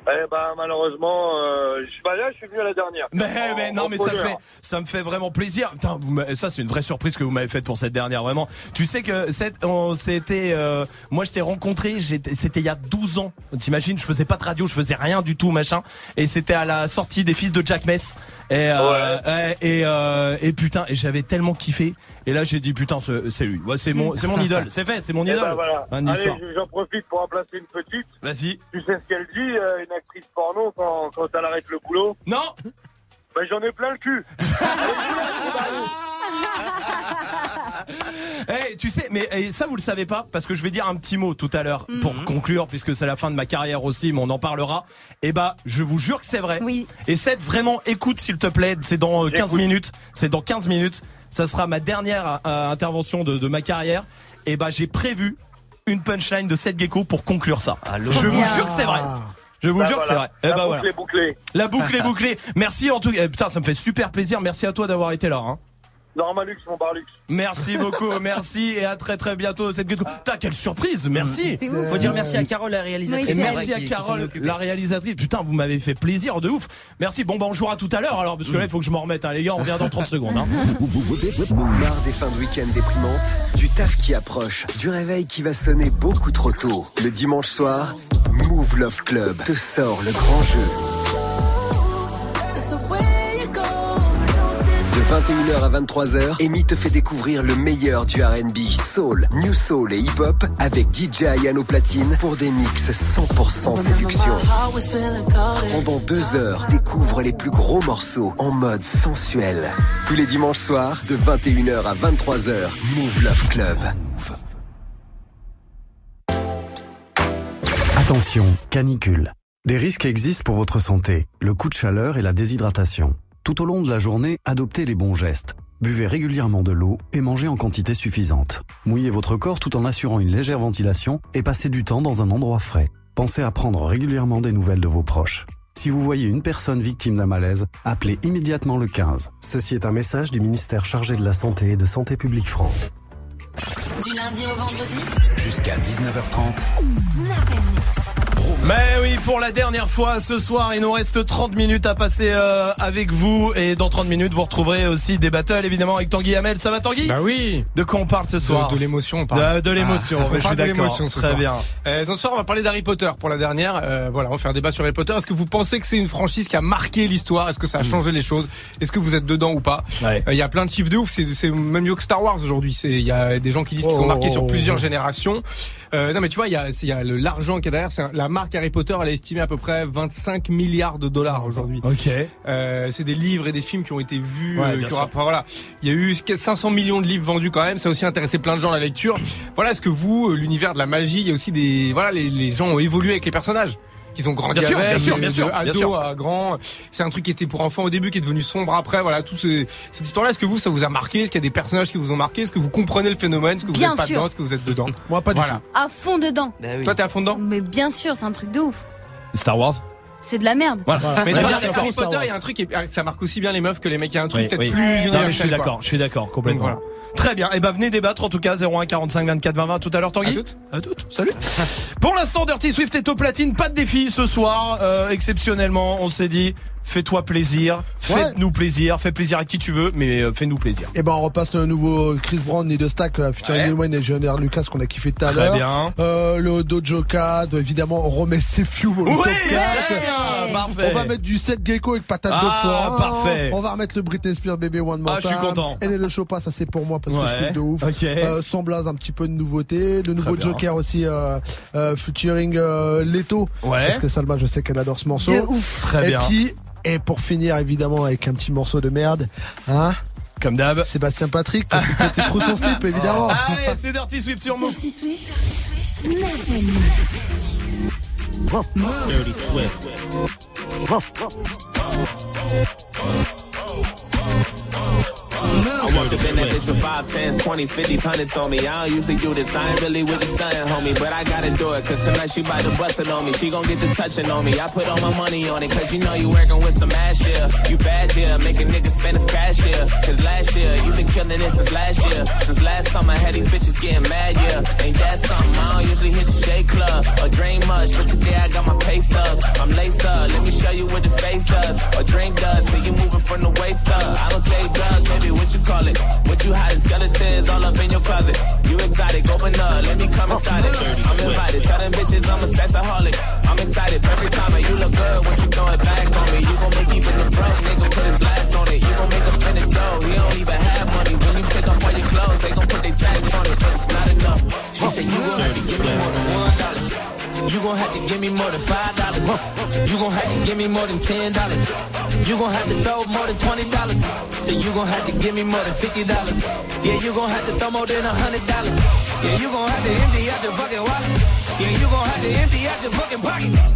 Eh ben, malheureusement, euh, je suis pas là, je suis venu à la dernière. Mais, En- mais non, mais ça me fait, ça me fait vraiment plaisir. Putain, vous ça c'est une vraie surprise que vous m'avez faite pour cette dernière, vraiment. Tu sais que cette, s'était, euh, moi je t'ai rencontré, c'était il y a 12 ans. T'imagines, je faisais pas de radio, je faisais rien du tout, machin. Et c'était à la sortie des Fils de Jack Mess. Et, euh, ouais, et, euh, et putain, et j'avais tellement kiffé. Et là j'ai dit putain, c'est lui. Ouais, c'est mon, c'est mon idole. C'est fait, c'est mon Eh idole. ben, voilà. Une Allez, histoire. j'en profite pour remplacer une petite. Vas-y. Tu sais ce qu'elle dit, euh, une actrice porno, quand, quand elle arrête le boulot? Non Ben, j'en ai plein le cul. Eh, tu sais, mais eh, ça vous le savez pas parce que je vais dire un petit mot tout à l'heure Mhm. pour conclure puisque c'est la fin de ma carrière aussi, mais on en parlera. Et bah, je vous jure que c'est vrai. Oui. Et Seth, vraiment, écoute s'il te plaît. C'est dans euh, 15 minutes. C'est dans 15 minutes. Ça sera ma dernière euh, intervention de, de ma carrière. Et bah, j'ai prévu une punchline de Seth Gecko pour conclure ça. je vous jure que c'est vrai. Je vous Bah jure que c'est vrai. Eh La bah boucle voilà. est bouclée. La boucle est bouclée. Merci en tout cas. Eh, Putain, ça me fait super plaisir. Merci à toi d'avoir été là. hein. Normalux, mon Barlux. Merci beaucoup, merci et à très très bientôt. Cette vidéo. Putain, quelle surprise, merci. Faut dire merci à Carole, la réalisatrice. Et merci à Carole, la réalisatrice. Putain, vous m'avez fait plaisir de ouf. Merci. Bon, bah, on jouera tout à l'heure alors, parce que là, il faut que je m'en remette, hein, les gars. On revient dans 30 secondes. Hein. Marre des fins de week-end déprimantes, du taf qui approche, du réveil qui va sonner beaucoup trop tôt. Le dimanche soir, Move Love Club te sort le grand jeu. 21h à 23h, Amy te fait découvrir le meilleur du R&B, soul, new soul et hip-hop avec DJ Ayano Platine pour des mix 100% séduction. Pendant deux heures, découvre les plus gros morceaux en mode sensuel. Tous les dimanches soirs, de 21h à 23h, Move Love Club. Attention, canicule. Des risques existent pour votre santé, le coup de chaleur et la déshydratation. Tout au long de la journée, adoptez les bons gestes. Buvez régulièrement de l'eau et mangez en quantité suffisante. Mouillez votre corps tout en assurant une légère ventilation et passez du temps dans un endroit frais. Pensez à prendre régulièrement des nouvelles de vos proches. Si vous voyez une personne victime d'un malaise, appelez immédiatement le 15. Ceci est un message du ministère chargé de la Santé et de Santé publique France. Du lundi au vendredi, Jusqu'à 19h30. Snap Mix. Mais oui, pour la dernière fois ce soir, il nous reste 30 minutes à passer euh, avec vous. Et dans 30 minutes, vous retrouverez aussi des battles, évidemment, avec Tanguy Hamel. Ça va, Tanguy? Bah oui. De quoi on parle ce soir? De, l'émotion, on parle. De, l'émotion, Ah, je suis de d'accord. Très soir. bien. Euh, donc ce soir, on va parler d'Harry Potter pour la dernière. Euh, voilà, on va faire un débat sur Harry Potter. Est-ce que vous pensez que c'est une franchise qui a marqué l'histoire? Est-ce que ça a changé les choses? Est-ce que vous êtes dedans ou pas? Euh, Ouais. Il y a plein de chiffres de ouf. C'est même mieux que Star Wars aujourd'hui. Il y a des gens qui disent qu'ils sont Oh. marqués sur plusieurs générations. Euh, non mais tu vois, il y a, y a l'argent qui est derrière. C'est un- la marque Harry Potter, elle est estimée à peu près 25 milliards de dollars aujourd'hui. Ok. Euh, c'est des livres et des films qui ont été vus. Ouais, euh, bien qui sûr. aura- enfin, voilà, il y a eu 500 millions de livres vendus quand même. Ça a aussi intéressé plein de gens à la lecture. Voilà, est-ce que vous, l'univers de la magie, il y a aussi des voilà, les, les gens ont évolué avec les personnages. Ils ont grandi Bien sûr, avec, bien sûr, bien de sûr, bien ado sûr. à grand. C'est un truc qui était pour enfants au début, qui est devenu sombre après. Voilà, tout ces- cette histoire-là. Est-ce que vous, ça vous a marqué? Est-ce qu'il y a des personnages qui vous ont marqué? Est-ce que vous comprenez le phénomène? Est-ce que vous Bien n'êtes pas sûr. dedans? Est-ce que vous êtes dedans? Moi, pas du voilà. À fond dedans. Toi, t'es à fond dedans? Mais bien sûr, c'est un truc de ouf. Star Wars C'est de la merde. Mais tu Ouais, bien. Harry Potter, il y a un truc, qui est- ça marque aussi bien les meufs que les mecs. Il y a un truc Oui, peut-être oui. plus Non, mais je suis d'accord, je suis d'accord, complètement. Donc, Très bien. Et ben venez débattre en tout cas 01 45 24 20 20 tout à l'heure Tanguy. À toutes. À toutes. Salut. Pour l'instant Dirty Swift est au platine, pas de défi ce soir. Euh, exceptionnellement, on s'est dit fais-toi plaisir, Ouais. fais-nous plaisir, fais plaisir à qui tu veux, mais euh, fais-nous plaisir. Et ben on repasse le nouveau Chris Brown ni de stack euh, featuring Ouais. Lil Wayne et Junior Lucas qu'on a kiffé tout à Très l'heure. bien. Euh, le Dojo Cat, évidemment on remet ses few au Oui, top très 4. bien, parfait. On va mettre du set gecko avec patate Ah, de foie. parfait. On va remettre le Britney Spears bébé One More Ah, je suis Time. content. Et le Chopin ça c'est pour moi parce que je kiffe de ouf. Ok. Euh, sans blaze un petit peu de nouveauté. Le nouveau. Joker aussi euh, euh, featuring euh, Leto. Ouais. Parce que Salma je sais qu'elle adore ce morceau. De ouf. Très et bien. puis et pour finir évidemment avec un petit morceau de merde, hein Comme d'hab. Sébastien Patrick, pour que tes trous son slip évidemment. Allez, c'est Dirty Swift sur Move. Dirty Swift, Dirty Swift. Dirty Swift. I walked up in that bitch with five, tens, twenties, fifties, hundreds on me. I don't usually do this. I ain't really with the stunting, homie. But I gotta do it, cause tonight she bout to bustin' on me. She gon' get the touchin' on me. I put all my money on it, cause you know you workin' with some ass, yeah. You bad, yeah. Making niggas spend his cash, yeah. Cause last year, you been killin' it since last year. Since last time I had these bitches gettin' mad, yeah. Ain't that something? I don't usually hit the shake club or drink much, but today I got my pay stubs. I'm laced up, let me show you what this face does. Or drink does, see you movin' from the waist up. I don't take baby, what you call it? What you hiding? Skeletons all up in your closet. You exotic, open up, let me come inside it. I'm invited, tell them bitches I'm a sexaholic. I'm excited every time and you look good when you throw it back on me. You gon' make even the broke nigga put his last on it. You gon' make him spend his dough. He don't even have money. When you take off all your clothes, they gon' put their tax on it, but it's not enough. She said you have to give me more than one dollar. You gon' have to give me more than five dollars. You gon' have to give me more than ten dollars. You gon' have to throw more than twenty dollars. Say you gon' have to give me more than fifty dollars. Yeah, you gon' have to throw more than a hundred dollars. Yeah, you gon' have to empty out your fucking wallet. Yeah, you gon' have to empty out your fucking pocket.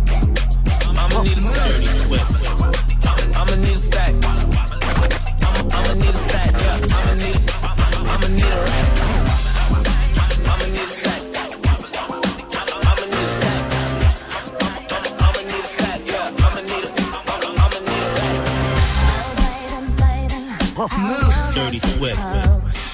Rack. Dirty Swift.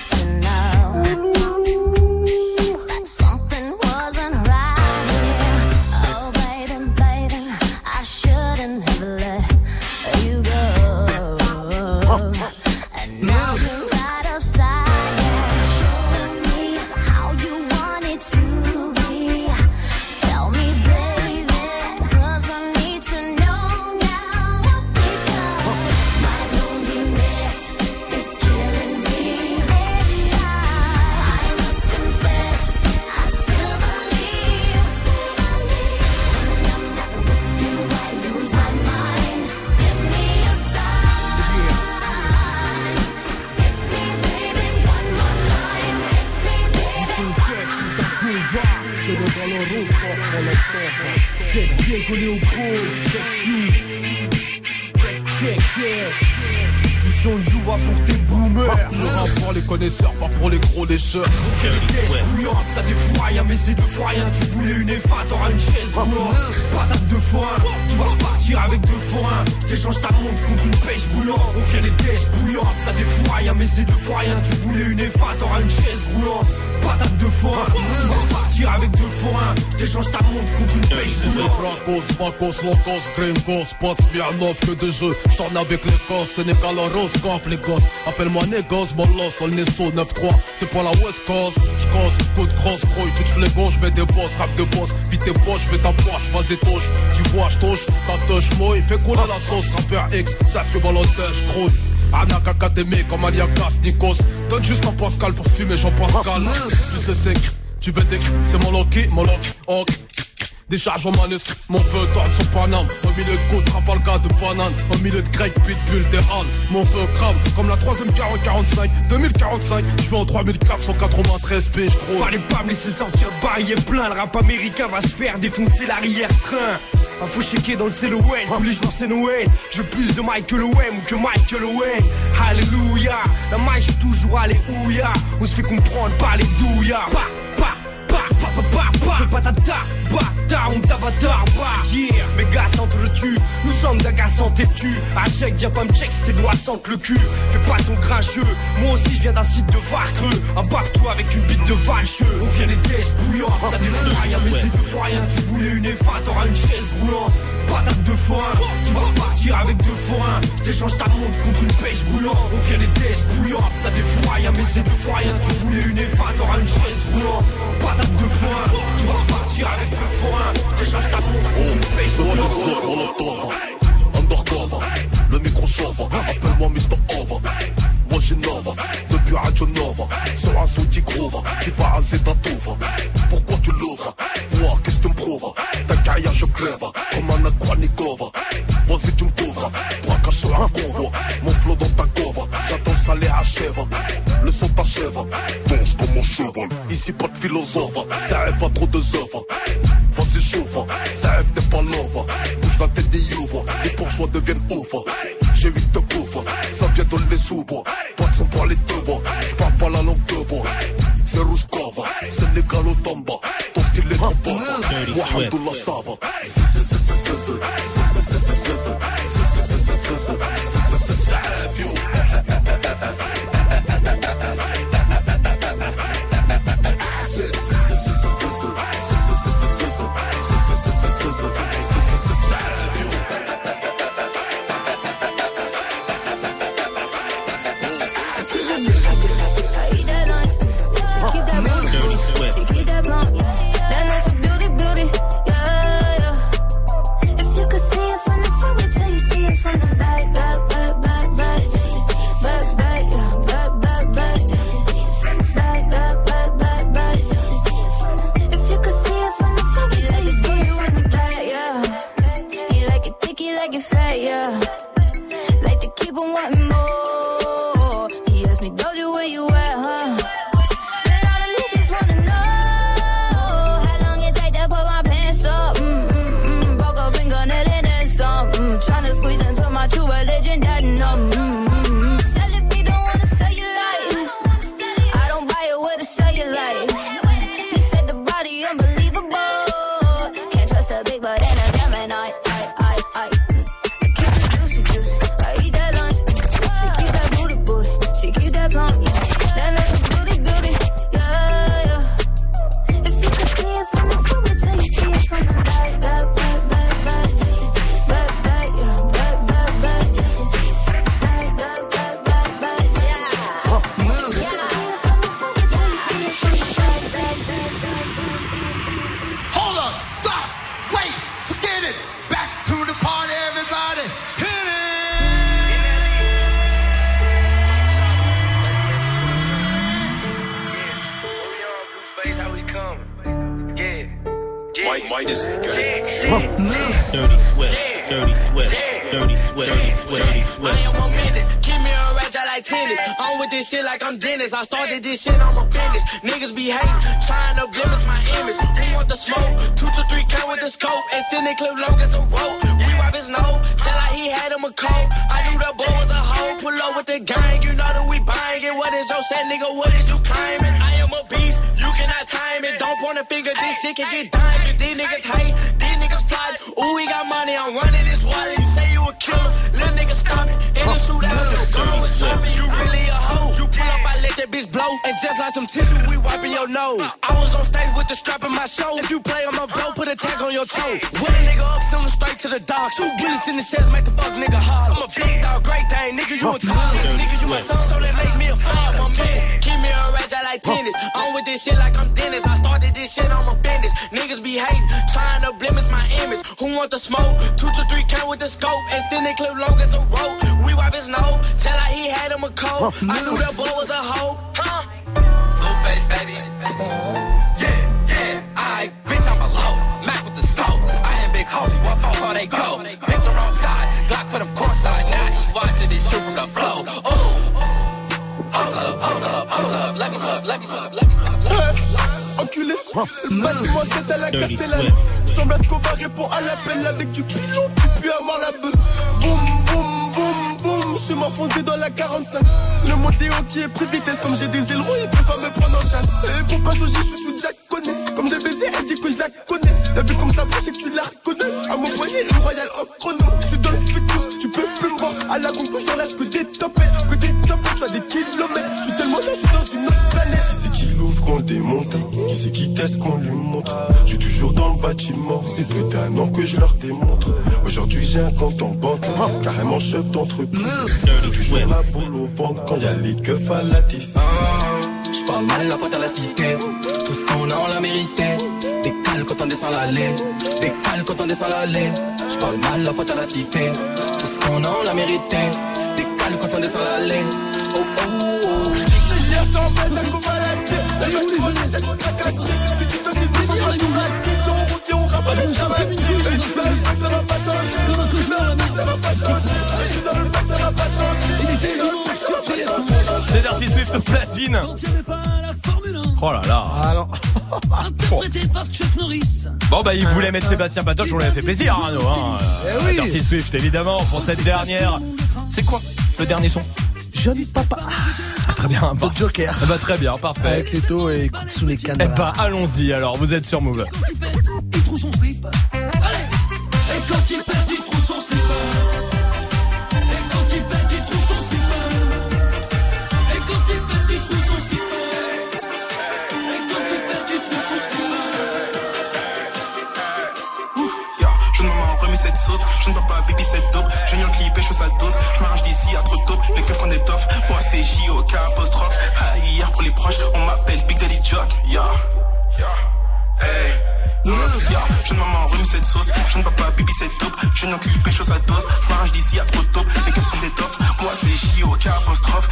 T'échanges ta montre contre une pêche C'est boulante. Francos, Bacos, Locos, Gringos, Smirnov, que de jeux. J'tourne avec les gosses, Sénégal, Roscoff, les gosses. Appelle-moi Négos, mon loss, on est sous 9-3. C'est pour la West Coast. J'cose, coup de grosse grouille, tu te gauche, j'mets des boss, rap de boss. Vite tes poches, fais ta poche, vas-y touche. Tu vois, j'touche, ta touche, moi, il fait couler la sauce. Rappeur X, savent que ballottage, grouille. Anak académie comme Aliakas, Nikos. Donne juste un Pascal pour fumer, Jean Pascal. Tu sais, c'est tu veux des c'est mon Loki, mon Loki, ok. Décharge en manuscrit, mon feu tourne sur Paname Au milieu de coups, Trafalgar de banane Au milieu de grec, pitbull, des halles Mon feu crame, comme la troisième 40-45 2045, je vais en 3493 piges gros Fallait pas me laisser sortir de barillet plein. Le rap américain va se faire défoncer l'arrière-train. Info checker dans le CLON. Tous les jours c'est Noël. Je veux plus de Michael Owen que Michael Owen. Alléluia. La maille, je suis toujours alléluia. On se fait comprendre par les douillards. Mes gars s'entretuent. Nous sommes d'agaçants têtus. Chèque, viens pas me check si tes doigts sentent le cul. Fais pas ton grincheux. Moi aussi, je viens d'un site de Varcreux. Un toi avec une bite de valcheux. On vient les tests bouillants. Ça rien, mais c'est de rien. Tu voulais une EFA, t'auras une chaise roulante. Patate de foin. Tu vas repartir avec deux forains. T'échanges ta montre contre une pêche boulante. On vient les tests bouillants. Ça défonce rien, mais c'est de rien. Tu voulais une EFA, t'auras une chaise roulante. Patate de foin. Tu vas repartir avec deux forains. T'échanges ta montre contre une pêche boulante. Undercover, le micro chauve, appelle-moi Mr. Over. Moi j'innove, sur un son qui groove, qui va ta touve. Pourquoi tu l'ouvres? Voir qu'est-ce que tu me prouves? Ta carrière je crève, comme un Aquanikova. Vas-y tu me couvres, braquage sur un convoi. Mon flow dans ta cova, j'attends le salaire achève. Le son t'achève, danse comme mon cheval. Ici pas de philosophe, ça rêve à trop de œuvres. Vas-y chauffe, ça rêve t'es pas love. Bouge la tête des youves, les bourgeois deviennent ouf. J'ai vite de bouffe, ça vient de les de son pour les deux bois, j'parle pas la langue de bois. C'est Rouskova, c'est Négalo Tamba. Ton style est trop pauvre, moi Hamdoullah Sava. If shit can get dangerous. These niggas hate, these niggas plot. Ooh, we got money, I'm running this wallet. You say you a killer, little nigga stop it. In the shootout, your gun was dropping. You really a hoe. You pull up, I let that bitch blow. And just like some tissue, we wiping your nose. I was on stage with the strap in my show. If you play on my blow, put a tag on your toe. When a nigga up, send him straight to the dog. Two bullets in the chest, make the fuck nigga hard. I'm a big dog, great thing. Nigga, you a top. Nigga, you a son, so they make me a. My miss, keep me a ratchet like tennis. I'm with this shit like I'm Dennis. Be hating, trying to blemish my image. Who want the smoke? Two to three count with the scope. Extend it clip long as a rope. We wipe his nose, just like he had him a cold. I knew that boy was a hoe. Huh? Blueface, baby. Yeah, yeah, I bitch, I'm a low. Mac with the scope. I am big holy, what fault all they go? Pick the wrong side, Glock put him courtside. Now he watching this shoot from the flow. Ooh. Hold up, hold up, hold up. Let me slip, let me slip, let me le bâtiment c'est à la Castellane. Semble Escobar répond à l'appel avec du pilon, tu peux avoir la beuh. Boum, boum, boum, boum, je suis m'enfoncé dans la 45. Le modéo qui est pris vitesse, comme j'ai des ailerons, il peut pas me prendre en chasse. Et pour pas changer, je suis sous Jack connaît. Comme des baisers, elle dit que je la connais. T'as vu comme ça brille, que tu la reconnais. À mon poignet, une royale au chrono. Tu dans le futur, tu peux plus me voir. À la concouche, dans l'âge que des topettes, que des topettes, tu as des kilomètres. Je suis tellement là, je suis dans une autre. C'est Qui c'est qui teste qu'on lui montre? Suis toujours dans le bâtiment Et plus d'un an que je leur démontre Aujourd'hui j'ai un compte en banque Carrément chef d'entreprise Toujours la boule au ventre Quand y a les keufs à la Je parle mal, la faute à la cité. Tout ce qu'on a, on l'a mérité. Des cales quand on descend l'allée. Des cales quand on descend l'allée. Je parle mal, la faute à la cité. Tout ce qu'on a, on l'a mérité. Des cales quand on descend l'allée. Oh oh Si tu te dis nous faut pas tout rater Si on revient on rabat le travail Et je suis dans le bac ça va pas changer Je suis dans le bac ça va pas changer Je suis dans le bac ça va pas changer Je suis dans le bac ça va pas changer C'est Dirty Swift platine. Oh là là. Alors. Interprété par Chuck Norris. Bon bah il voulait mettre Sébastien Patoche, on lui a fait plaisir Arnaud hein. Eh oui. Dirty Swift évidemment pour cette dernière. C'est quoi le dernier son? Jeune papa. Très bien. Le Joker. Eh bah très bien, parfait. Avec les taux et écoute sous les cannes. Eh bah allons-y alors, vous êtes sur Move. Il trouve son slip. Allez. Et quand il pète, il trouve son slip. Et quand il pète, il trouve son slip. Et quand il pète, il trouve son slip. Et quand il pète, il trouve son slip. Ya, jeune maman remis cette sauce, je ne peux pas baby cette dose, je m'arrange d'ici à trop taupe, les keufs des toffes, moi c'est J.O.K. apostrophe, hier pour les proches, on m'appelle Big Daddy Jock, ya, ya, hey. Mm, ya, jeune maman remis cette sauce, je ne peux pas baby cette dope, je viens clipper, je fais sa dose, je m'arrange d'ici à trop taupe, les keufs des toffes, moi c'est J.O.K. apostrophe,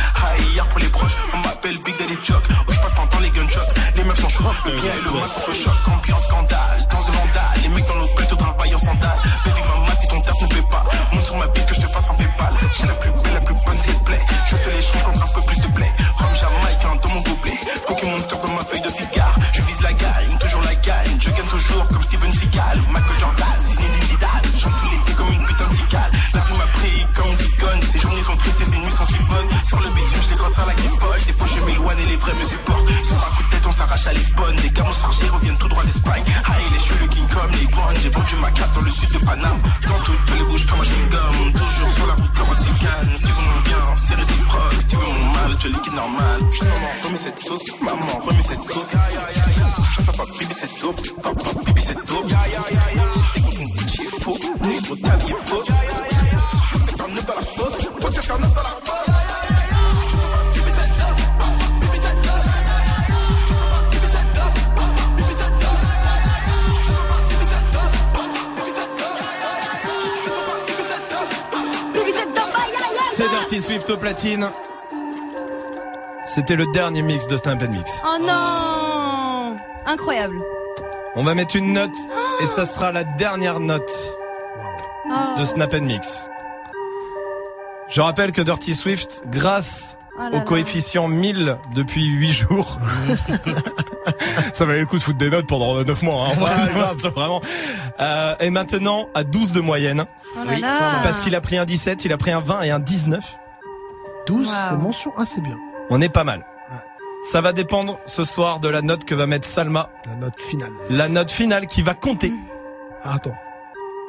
hier pour les proches, on m'appelle Big Daddy Jock, où je passe t'entends les gunshots, les meufs sont chauds, le bien et le mal s'entrechoquent, ambiance scandale, platine. C'était le dernier mix de Stamp Mix. Oh non Incroyable. On va mettre une note et ça sera la dernière note Oh. de Snap Mix. Je rappelle que Dirty Swift, grâce Oh là au là. coefficient 1000 depuis 8 jours, ça valait le coup de foutre des notes pendant 9 mois. Hein. Vraiment. Euh, et maintenant à 12 de moyenne. Oh là. Parce qu'il a pris un 17, il a pris un 20 et un 19. 12, c'est mention assez bien. On est pas mal. Ça va dépendre ce soir de la note que va mettre Salma. La note finale. La note finale qui va compter. Ah, attends.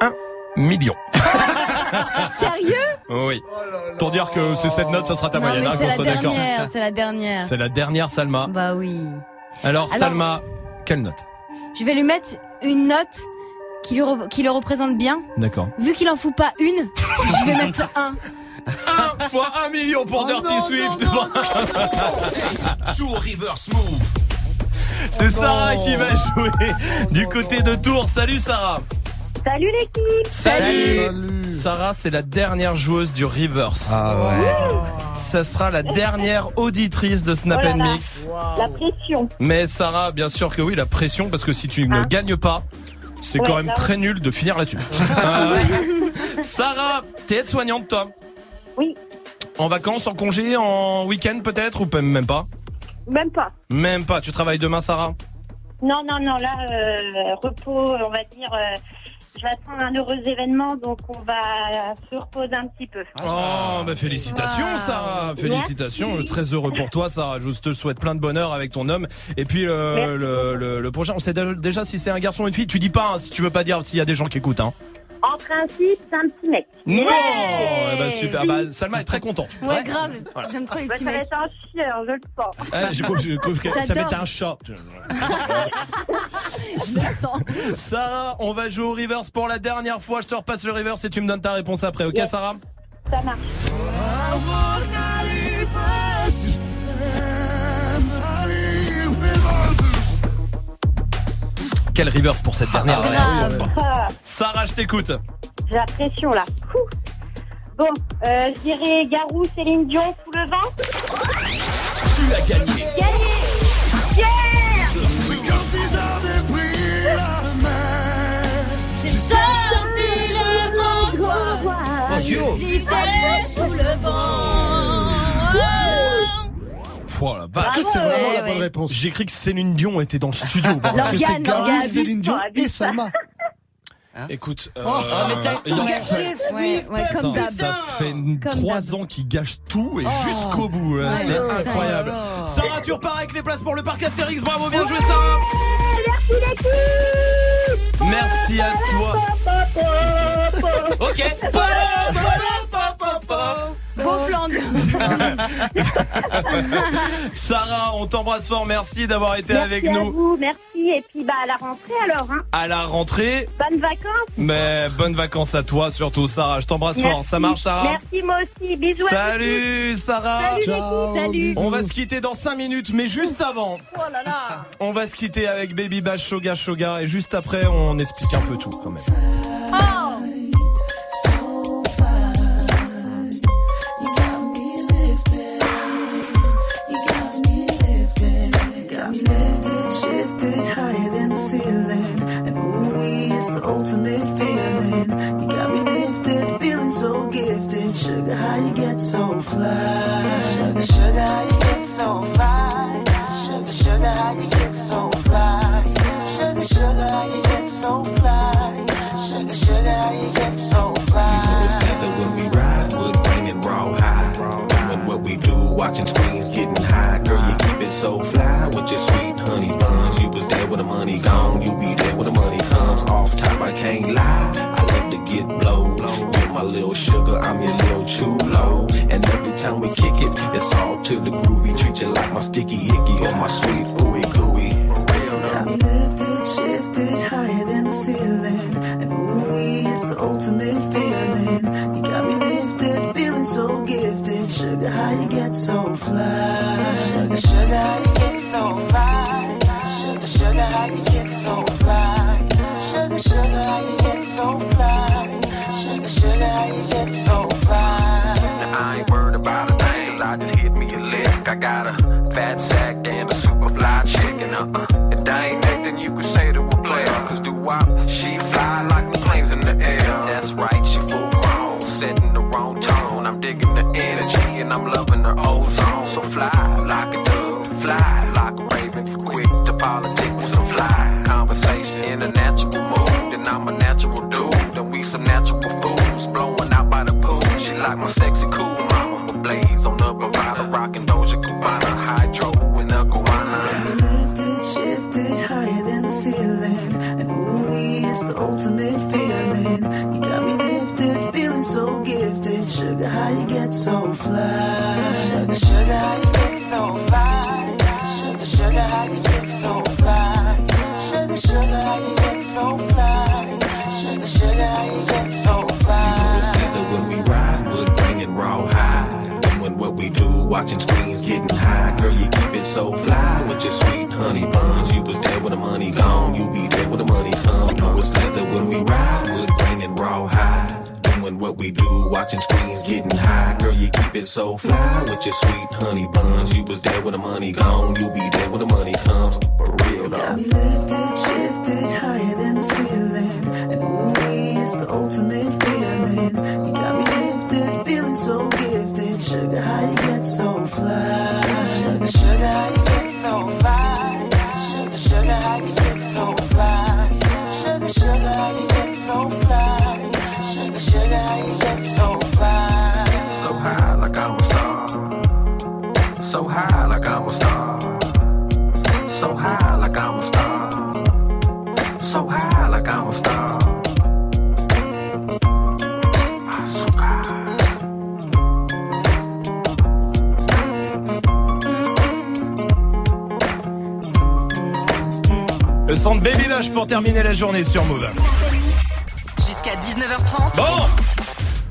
1 million. Sérieux? Oui. Pour dire que c'est cette note, ça sera ta Non, moyenne, hein, c'est qu'on la soit d'accord. dernière, c'est la dernière. C'est la dernière Salma. Bah oui. Alors, Alors- Salma, quelle note? Je vais lui mettre une note qui, lui re- qui le représente bien. D'accord. Vu qu'il en fout pas une, je vais mettre un. 1 fois 1 million Oh pour Dirty Swift. Joue au reverse move. C'est Sarah qui va jouer du côté de Tours. Salut Sarah. Salut l'équipe Salut. Sarah, c'est la dernière joueuse du Reverse. Ah ouais. Ça sera la dernière auditrice de Snap Oh là and là. Mix. La pression. Mais Sarah, bien sûr que oui, la pression, parce que si tu ne gagnes pas, c'est Ouais, quand même là, très nul de finir là-dessus. Euh, Sarah, t'es aide-soignante toi Oui. En vacances, en congé, en week-end peut-être ou même pas Même pas. Même pas. Tu travailles demain, Sarah Non, non, non, là, euh, repos, on va dire. euh, je vais attendre un heureux événement, donc on va se reposer un petit peu. Oh, bah félicitations, Sarah. Félicitations. Très heureux pour toi, Sarah. Je te souhaite plein de bonheur avec ton homme. Et puis euh, le, le, le prochain, on sait dé- déjà si c'est un garçon ou une fille. Tu dis pas hein, si tu veux pas dire s'il y a des gens qui écoutent. Hein. En principe, c'est un petit mec. Non Eh ben, super. Ah bah, Salma est très contente. Ouais, grave. Voilà. J'aime trop les petits ça va mecs. être un chieur, je le sens. Ah, compris. ça va J'adore. être un chat. Je sens. Sarah, on va jouer au reverse pour la dernière fois. Je te repasse le reverse et tu me donnes ta réponse après. Ok, Yes. Sarah? Ça marche. Quel reverse pour cette dernière Grave. Ah, Sarah, je t'écoute. J'ai la pression là. Ouh. Bon, euh, je dirais Garou, Céline Dion, sous le vent. Tu as gagné. Gagné J'ai sorti le grand duo. Glissé sous le vent. Oh vache. Est-ce que c'est vraiment Ouais, la bonne ouais. réponse J'ai cru que Céline Dion était dans le studio. Parce que c'est Garou. Céline Dion Oh, et Salma. Écoute, euh, Oh, mais t'as il tout en gâché, fait- Ouais, ouais, comme Attends, d'hab. ça fait trois ans qu'il gâche tout et Oh. jusqu'au bout. Ouais, c'est ouais, incroyable. Sarah, tu repars avec les places pour le parc Astérix. Bravo, bien joué, Sarah. Merci à toi. Ok. Beau plan de- Sarah, on t'embrasse fort. Merci d'avoir été Merci avec à nous vous, merci. Et puis bah, à la rentrée alors. Hein. à la rentrée. Bonnes vacances. Mais bonnes vacances à toi, surtout Sarah. Je t'embrasse fort. Ça marche, Sarah Merci moi aussi. Bisous à. Salut, Sarah. Salut, Ciao, Salut. bisous. On va se quitter dans 5 minutes, mais juste avant, Oh là là. on va se quitter avec Baby Bash Shoga Shoga et juste après, on explique un peu tout quand même. Oh I can't lie. I love to get blow. You're my little sugar, I'm your little chulo. And every time we kick it, it's all to the groovy. Treat you like my sticky icky or my sweet ooey gooey. For real. Got me lifted, shifted higher than the ceiling. And ooh, it's the ultimate feeling. You got me lifted, feeling so gifted. Sugar, how you get so fly? Sugar, sugar, how you get so fly? Sugar, sugar, how you get so fly? Sugar, sugar, how you get so fly? I ain't worried about a I just hit me a lick. I got a fat sack and a super fly uh, ain't nothing you could say to do wop, she fly like the planes in the air. That's right, she full grown, setting the wrong tone. I'm digging the energy and I'm loving her ozone. So fly. Watching screens, getting high. Girl, you keep it so fly with your sweet honey buns. You was there when the money gone, you be there when the money come. No, it's leather when we ride, wood grain and raw high. When what we do, watching screens, getting high. Girl, you keep it so fly with your sweet honey buns. You was there when the money gone, you be there when the money comes. For real Got me lifted, shifted higher than the ceiling. And ooh, it's the ultimate feeling. You got me lifted, feeling so gifted. Sugar, so sugar, how you get so fly? Sugar, sugar, how you get so fly? Sugar, sugar, how you get so fly? Sugar, sugar, how you get so fly? So high like I'm a star. So high like I'm a star. So high like I'm a star. So high like I'm a star. Le son de Baby Lush pour terminer la journée sur Move. Jusqu'à 19h30. Bon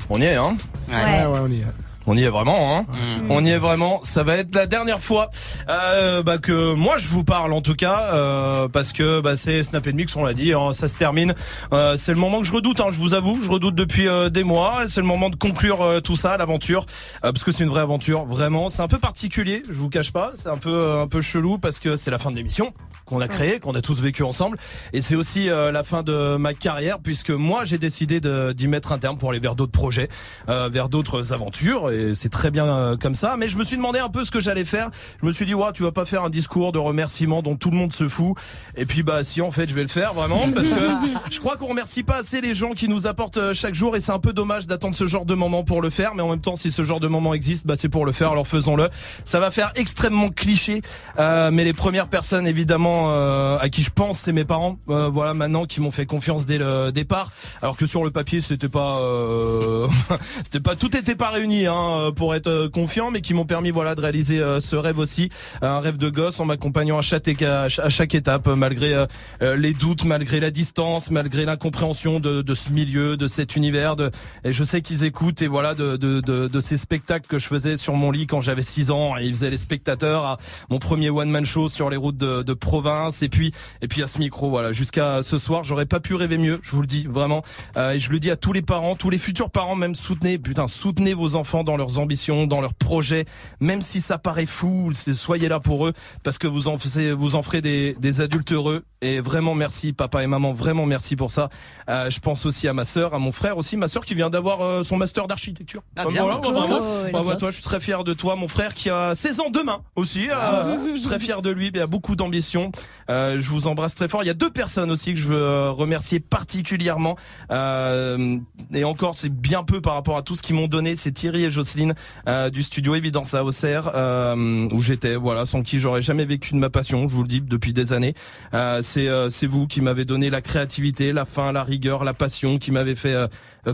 On y est, hein? Ouais, ouais, on y est. On y est vraiment, hein On y est vraiment. Ça va être la dernière fois euh, bah, que moi je vous parle en tout cas, euh, parce que bah, c'est Snap Mix, on l'a dit, hein, ça se termine. Euh, c'est le moment que je redoute, hein, je vous avoue, je redoute depuis euh, des mois. C'est le moment de conclure euh, tout ça, l'aventure, euh, parce que c'est une vraie aventure, vraiment. C'est un peu particulier, je vous cache pas. C'est un peu euh, un peu chelou parce que c'est la fin de l'émission qu'on a créée, qu'on a tous vécu ensemble, et c'est aussi euh, la fin de ma carrière puisque moi j'ai décidé de- d'y mettre un terme pour aller vers d'autres projets, euh, vers d'autres aventures, et c'est très bien euh, comme ça. Mais je me suis demandé un peu ce que j'allais faire. Je me suis dit, ouais, tu vas pas faire un discours de remerciement dont tout le monde se fout. Et puis bah si en fait je vais le faire vraiment parce que je crois qu'on remercie pas assez les gens qui nous apportent euh, chaque jour et c'est un peu dommage d'attendre ce genre de moment pour le faire. Mais en même temps, si ce genre de moment existe, bah c'est pour le faire. Alors faisons-le. Ça va faire extrêmement cliché, euh, mais les premières personnes évidemment euh, à qui je pense, c'est mes parents. Euh, voilà maintenant qui m'ont fait confiance dès le départ. Alors que sur le papier, c'était pas, euh, c'était pas tout était pas réuni hein, pour être euh, confiant, mais qui m'ont permis voilà de réaliser euh, ce rêve aussi, un rêve de gosse en m'accompagnant à chaque à chaque étape, euh, malgré euh, euh, les doutes, malgré la distance, malgré l'incompréhension de, de ce milieu, de cet univers. De, et je sais qu'ils écoutent et voilà de, de, de, ces spectacles que je faisais sur mon lit quand j'avais 6 ans. Et ils faisaient les spectateurs à mon premier one man show sur les routes de province. Et puis et puis à ce micro, voilà, jusqu'à ce soir, j'aurais pas pu rêver mieux. Je vous le dis vraiment. Euh, et je le dis à tous les parents, tous les futurs parents, même soutenez, putain, soutenez vos enfants dans leurs ambitions, dans leurs projets, même si ça paraît fou. Soyez là pour eux parce que vous en faisez, vous en ferez des, des adultes heureux. Et vraiment merci papa et maman, vraiment merci pour ça. Euh, je pense aussi à ma sœur, à mon frère aussi, ma sœur qui vient d'avoir euh, son master d'architecture. Ah, bien. voilà, bah, bravo, à toi, je suis très fier de toi, mon frère qui a 16 ans demain aussi. euh, je suis très fier de lui, il a beaucoup d'ambition. Je vous embrasse très fort. Il y a deux personnes aussi que je veux remercier particulièrement. Et encore, c'est bien peu par rapport à tout ce qu'ils m'ont donné. C'est Thierry et Jocelyne euh, du studio Évidence à Auxerre euh, où j'étais. Voilà, sans qui j'aurais jamais vécu de ma passion. Je vous le dis depuis des années. Euh, c'est vous qui m'avez donné la créativité, la faim, la rigueur, la passion, qui m'avez fait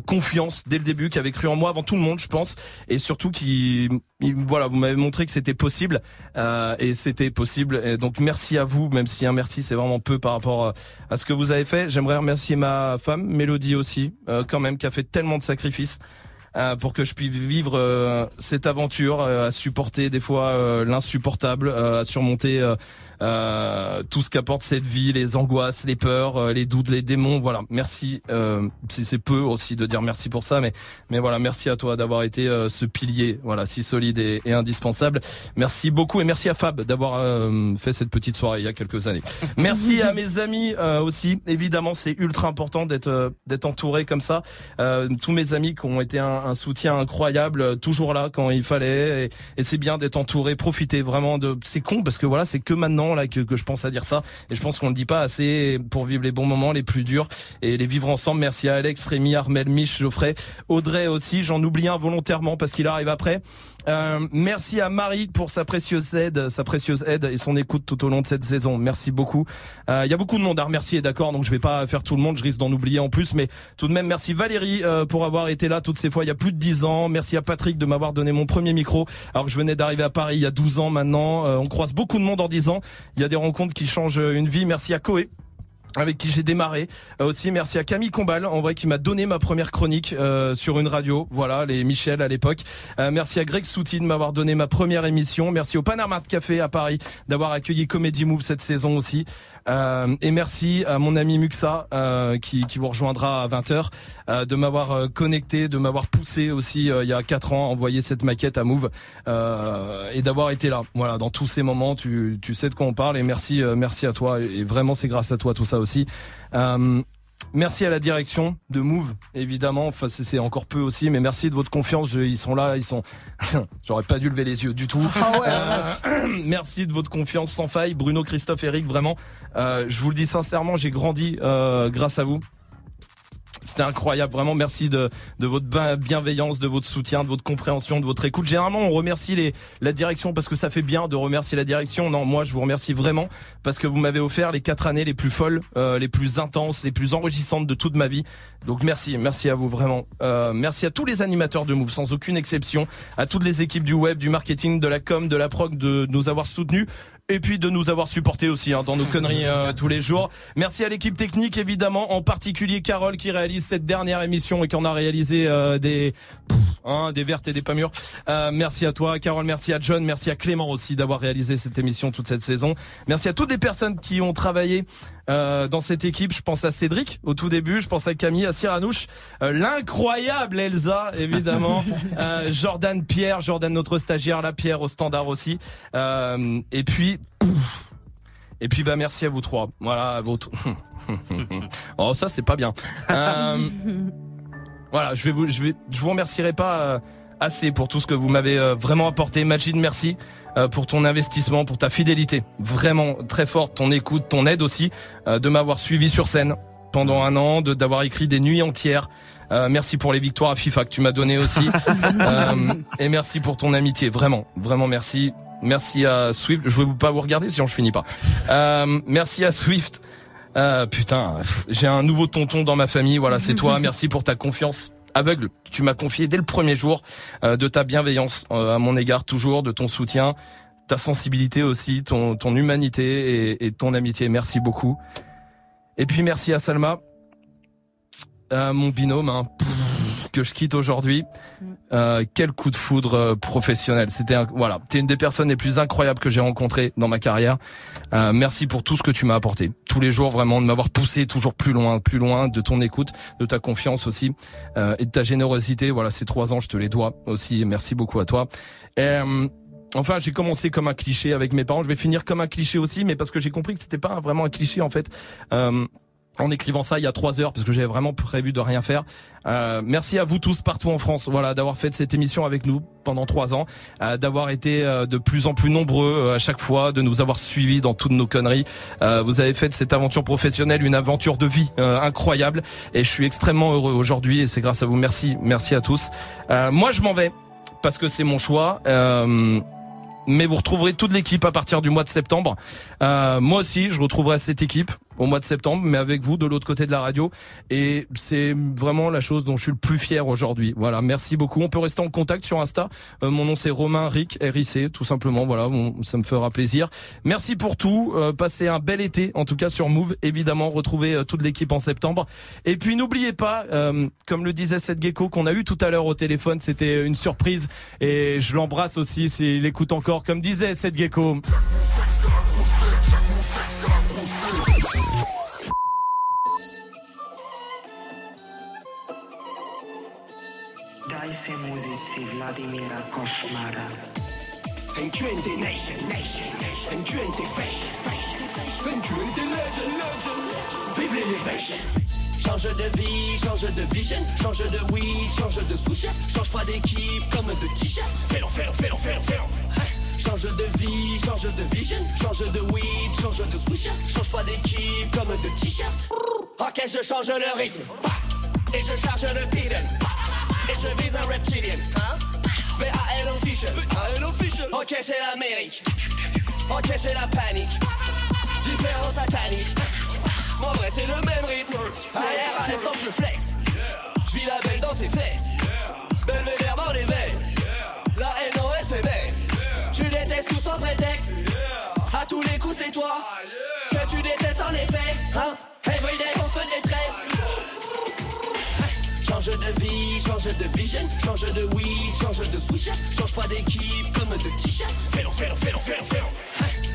confiance dès le début, qui avait cru en moi avant tout le monde, je pense, et surtout qui, il- voilà, vous m'avez montré que c'était possible et c'était possible. Donc merci à vous, même si un merci c'est vraiment peu par rapport à ce que vous avez fait. J'aimerais remercier ma femme, Mélodie aussi, quand même, qui a fait tellement de sacrifices. Euh, pour que je puisse vivre euh, cette aventure, euh, à supporter des fois l'insupportable, à surmonter euh, tout ce qu'apporte cette vie, les angoisses, les peurs, euh, les doutes, les démons. Voilà, merci. Euh, c'est peu aussi de dire merci pour ça, mais mais voilà, merci à toi d'avoir été euh, ce pilier, voilà, si solide et, et indispensable. Merci beaucoup et merci à Fab d'avoir euh, fait cette petite soirée il y a quelques années. Merci à mes amis aussi. Évidemment, c'est ultra important d'être d'être entouré comme ça. Tous mes amis qui ont été un, un soutien incroyable, toujours là quand il fallait. Et, et c'est bien d'être entouré, profiter vraiment de. C'est con parce que voilà, c'est que maintenant là que, que je pense à dire ça. Et je pense qu'on ne dit pas assez pour vivre les bons moments, les plus durs et les vivre ensemble. Merci à Alex, Rémi, Armel, Mich, Geoffrey, Audrey aussi. J'en oublie un volontairement parce qu'il arrive après. Euh, merci à Marie pour sa précieuse aide, sa précieuse aide et son écoute tout au long de cette saison. Merci beaucoup. Euh, Il y a beaucoup de monde à remercier, d'accord, donc je vais pas faire tout le monde, je risque d'en oublier en plus, mais tout de même merci Valérie euh, pour avoir été là toutes ces fois il y a plus de 10 ans. Merci à Patrick de m'avoir donné mon premier micro. Alors que je venais d'arriver à Paris il y a 12 ans maintenant. Euh, on croise beaucoup de monde en 10 ans. Il y a des rencontres qui changent une vie. Merci à Koé avec qui j'ai démarré. Euh, aussi merci à Camille Combal, en vrai qui m'a donné ma première chronique euh, sur une radio. Voilà, les Michel à l'époque. Euh, merci à Greg Souti de m'avoir donné ma première émission. Merci au Panama Café à Paris d'avoir accueilli Comedy Move cette saison aussi. Euh, et merci à mon ami Muxa euh, qui, qui vous rejoindra à 20h euh, de m'avoir euh, connecté, de m'avoir poussé aussi euh, il y a 4 ans envoyer cette maquette à Move et d'avoir été là. Voilà, dans tous ces moments, tu, tu sais de quoi on parle et merci merci à toi et vraiment c'est grâce à toi tout ça aussi. Merci à la direction de Move, évidemment. Enfin, c'est encore peu aussi, mais merci de votre confiance. Je- ils sont là, ils sont. J'aurais pas dû lever les yeux du tout. Euh, merci de votre confiance sans faille, Bruno, Christophe, Eric. Vraiment, euh, je vous le dis sincèrement, j'ai grandi euh, grâce à vous. C'était incroyable, vraiment merci de, de votre bienveillance, de votre soutien, de votre compréhension, de votre écoute. Généralement, on remercie les, la direction parce que ça fait bien de remercier la direction. Non, moi, je vous remercie vraiment parce que vous m'avez offert les quatre années les plus folles, euh, les plus intenses, les plus enrichissantes de toute ma vie. Donc merci, merci à vous vraiment. Euh, merci à tous les animateurs de Move, sans aucune exception, à toutes les équipes du web, du marketing, de la com, de la prog, de nous avoir soutenus et puis de nous avoir supportés aussi hein, dans nos conneries euh, tous les jours. Merci à l'équipe technique évidemment, en particulier Carole qui réalise cette dernière émission et qui en a réalisé euh, des pff, hein, des vertes et des pas mûres. Euh, merci à toi Carole, merci à John, merci à Clément aussi d'avoir réalisé cette émission toute cette saison. Merci à toutes les personnes qui ont travaillé euh, dans cette équipe. Je pense à Cédric au tout début, je pense à Camille, à Cyranouche, euh, l'incroyable Elsa évidemment, euh, Jordan Pierre, Jordan notre stagiaire, la Pierre au standard aussi. Et puis pouf. Et puis bah merci à vous trois. Voilà, à vous. oh ça c'est pas bien. Euh, voilà, je vais vous, je vais, je vous remercierai pas euh, assez pour tout ce que vous m'avez euh, vraiment apporté. Majid, merci euh, pour ton investissement, pour ta fidélité, vraiment très forte, ton écoute, ton aide aussi, de m'avoir suivi sur scène pendant un an, de d'avoir écrit des nuits entières. Euh, merci pour les victoires à FIFA que tu m'as donné aussi, Euh, et merci pour ton amitié, vraiment, vraiment merci. Merci à Swift. Je vais vous pas vous regarder sinon je finis pas. Euh, merci à Swift. Euh, putain, j'ai un nouveau tonton dans ma famille. Voilà, c'est toi. Merci pour ta confiance aveugle. Tu m'as confié dès le premier jour euh, de ta bienveillance euh, à mon égard, toujours de ton soutien, ta sensibilité aussi, ton, ton humanité et, et ton amitié. Merci beaucoup. Et puis merci à Salma, à mon binôme, hein, pff, que je quitte aujourd'hui. Euh, quel coup de foudre euh, professionnel. C'était un- voilà, t'es une des personnes les plus incroyables que j'ai rencontrées dans ma carrière. Euh, merci pour tout ce que tu m'as apporté. Tous les jours, vraiment, de m'avoir poussé toujours plus loin, plus loin, de ton écoute, de ta confiance aussi, euh, et de ta générosité. Voilà, ces trois ans, je te les dois aussi. Merci beaucoup à toi. Et, euh, Enfin, j'ai commencé comme un cliché avec mes parents. Je vais finir comme un cliché aussi, mais parce que j'ai compris que c'était pas vraiment un cliché en fait. Euh, en écrivant ça il y a trois heures parce que j'avais vraiment prévu de rien faire. Euh, merci à vous tous partout en France, voilà, d'avoir fait cette émission avec nous pendant trois ans, euh, d'avoir été euh, de plus en plus nombreux euh, à chaque fois, de nous avoir suivis dans toutes nos conneries. Euh, vous avez fait de cette aventure professionnelle une aventure de vie euh, incroyable et je suis extrêmement heureux aujourd'hui et c'est grâce à vous. Merci, merci à tous. Moi, je m'en vais parce que c'est mon choix. Euh, mais vous retrouverez toute l'équipe à partir du mois de septembre. Euh, moi aussi, je retrouverai cette équipe au mois de septembre, mais avec vous de l'autre côté de la radio. Et c'est vraiment la chose dont je suis le plus fier aujourd'hui. Voilà, merci beaucoup. On peut rester en contact sur Insta. Euh, mon nom c'est Romain Ric, RIC, tout simplement. Voilà, ça me fera plaisir. Merci pour tout. Euh, passez un bel été, en tout cas sur Move. Évidemment, retrouvez euh, toute l'équipe en septembre. Et puis n'oubliez pas, euh, comme le disait Seth Gecko qu'on a eu tout à l'heure au téléphone, c'était une surprise. Et je l'embrasse aussi s'il écoute encore. Comme disait Seth Gecko. Daj se muzici Vladimira Košmara. En twenty nation, nation, nation. En twenty fashion, fashion, fashion. En twenty legend, legend, legend. Vive. Change de vie, change de vision, change de weed, change de switch, change pas d'équipe comme de t-shirt. Fais-le, fais-le, fais-le, fais-le, fais-le. Change de vie, change de vision, change de weed, change de switch, change pas d'équipe comme de t-shirt. Ok, je change le rythme. Et je charge le beaten. Et je vise un reptilien. Hein? V-A-L official. official. Ok, c'est l'Amérique. Ok, c'est la panique. Différence satanique. Mon vrai, c'est le même rythme. Arrière à l'instant, je flex. Je vis la belle dans ses fesses. Belvédère dans les veines. La NOS est baisse. Tout sans prétexte. À tous les coups, c'est toi. Que tu détestes en effet. Hein? Everyday, mon feu de détresse. Change de vie, change de vision, change de weed, change de switch, change pas d'équipe comme de t-shirt. Fais-le, fais-le, fais-le, fais-le, fais-le.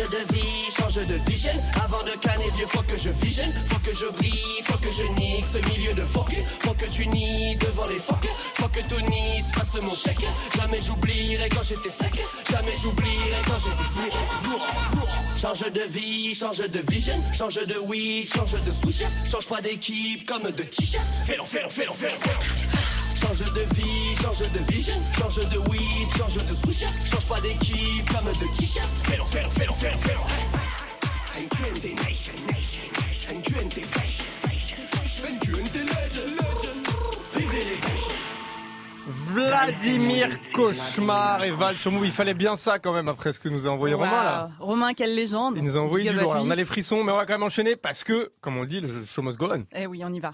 Change de vie, change de vision. Avant de canner vieux, faut que je visionne. Faut que je brille, faut que je nique ce milieu de focus. Faut que tu nies devant les phoques. Faut que tout Nice fasse mon chèque. Jamais j'oublierai quand j'étais sec. Jamais j'oublierai quand j'étais sec. Change de vie, change de vision. Change de weed, change de switch. Change pas d'équipe comme de t-shirt. Fais-le, fais-le, fais-le, fais-le, fais-le. Change de vie, change de vision, change de weed, change de switch, change pas d'équipe comme de t-shirt. Fais-le, fais-le, fais-le, fais-le, Vladimir Cauchemar et Val Move. Il fallait bien ça quand même après ce que nous a envoyé Romain là. Romain, quelle légende. Il nous a envoyé du lourd. On a les frissons, mais on va quand même enchaîner parce que, comme on le dit, le show must go on. Eh oui, on y va.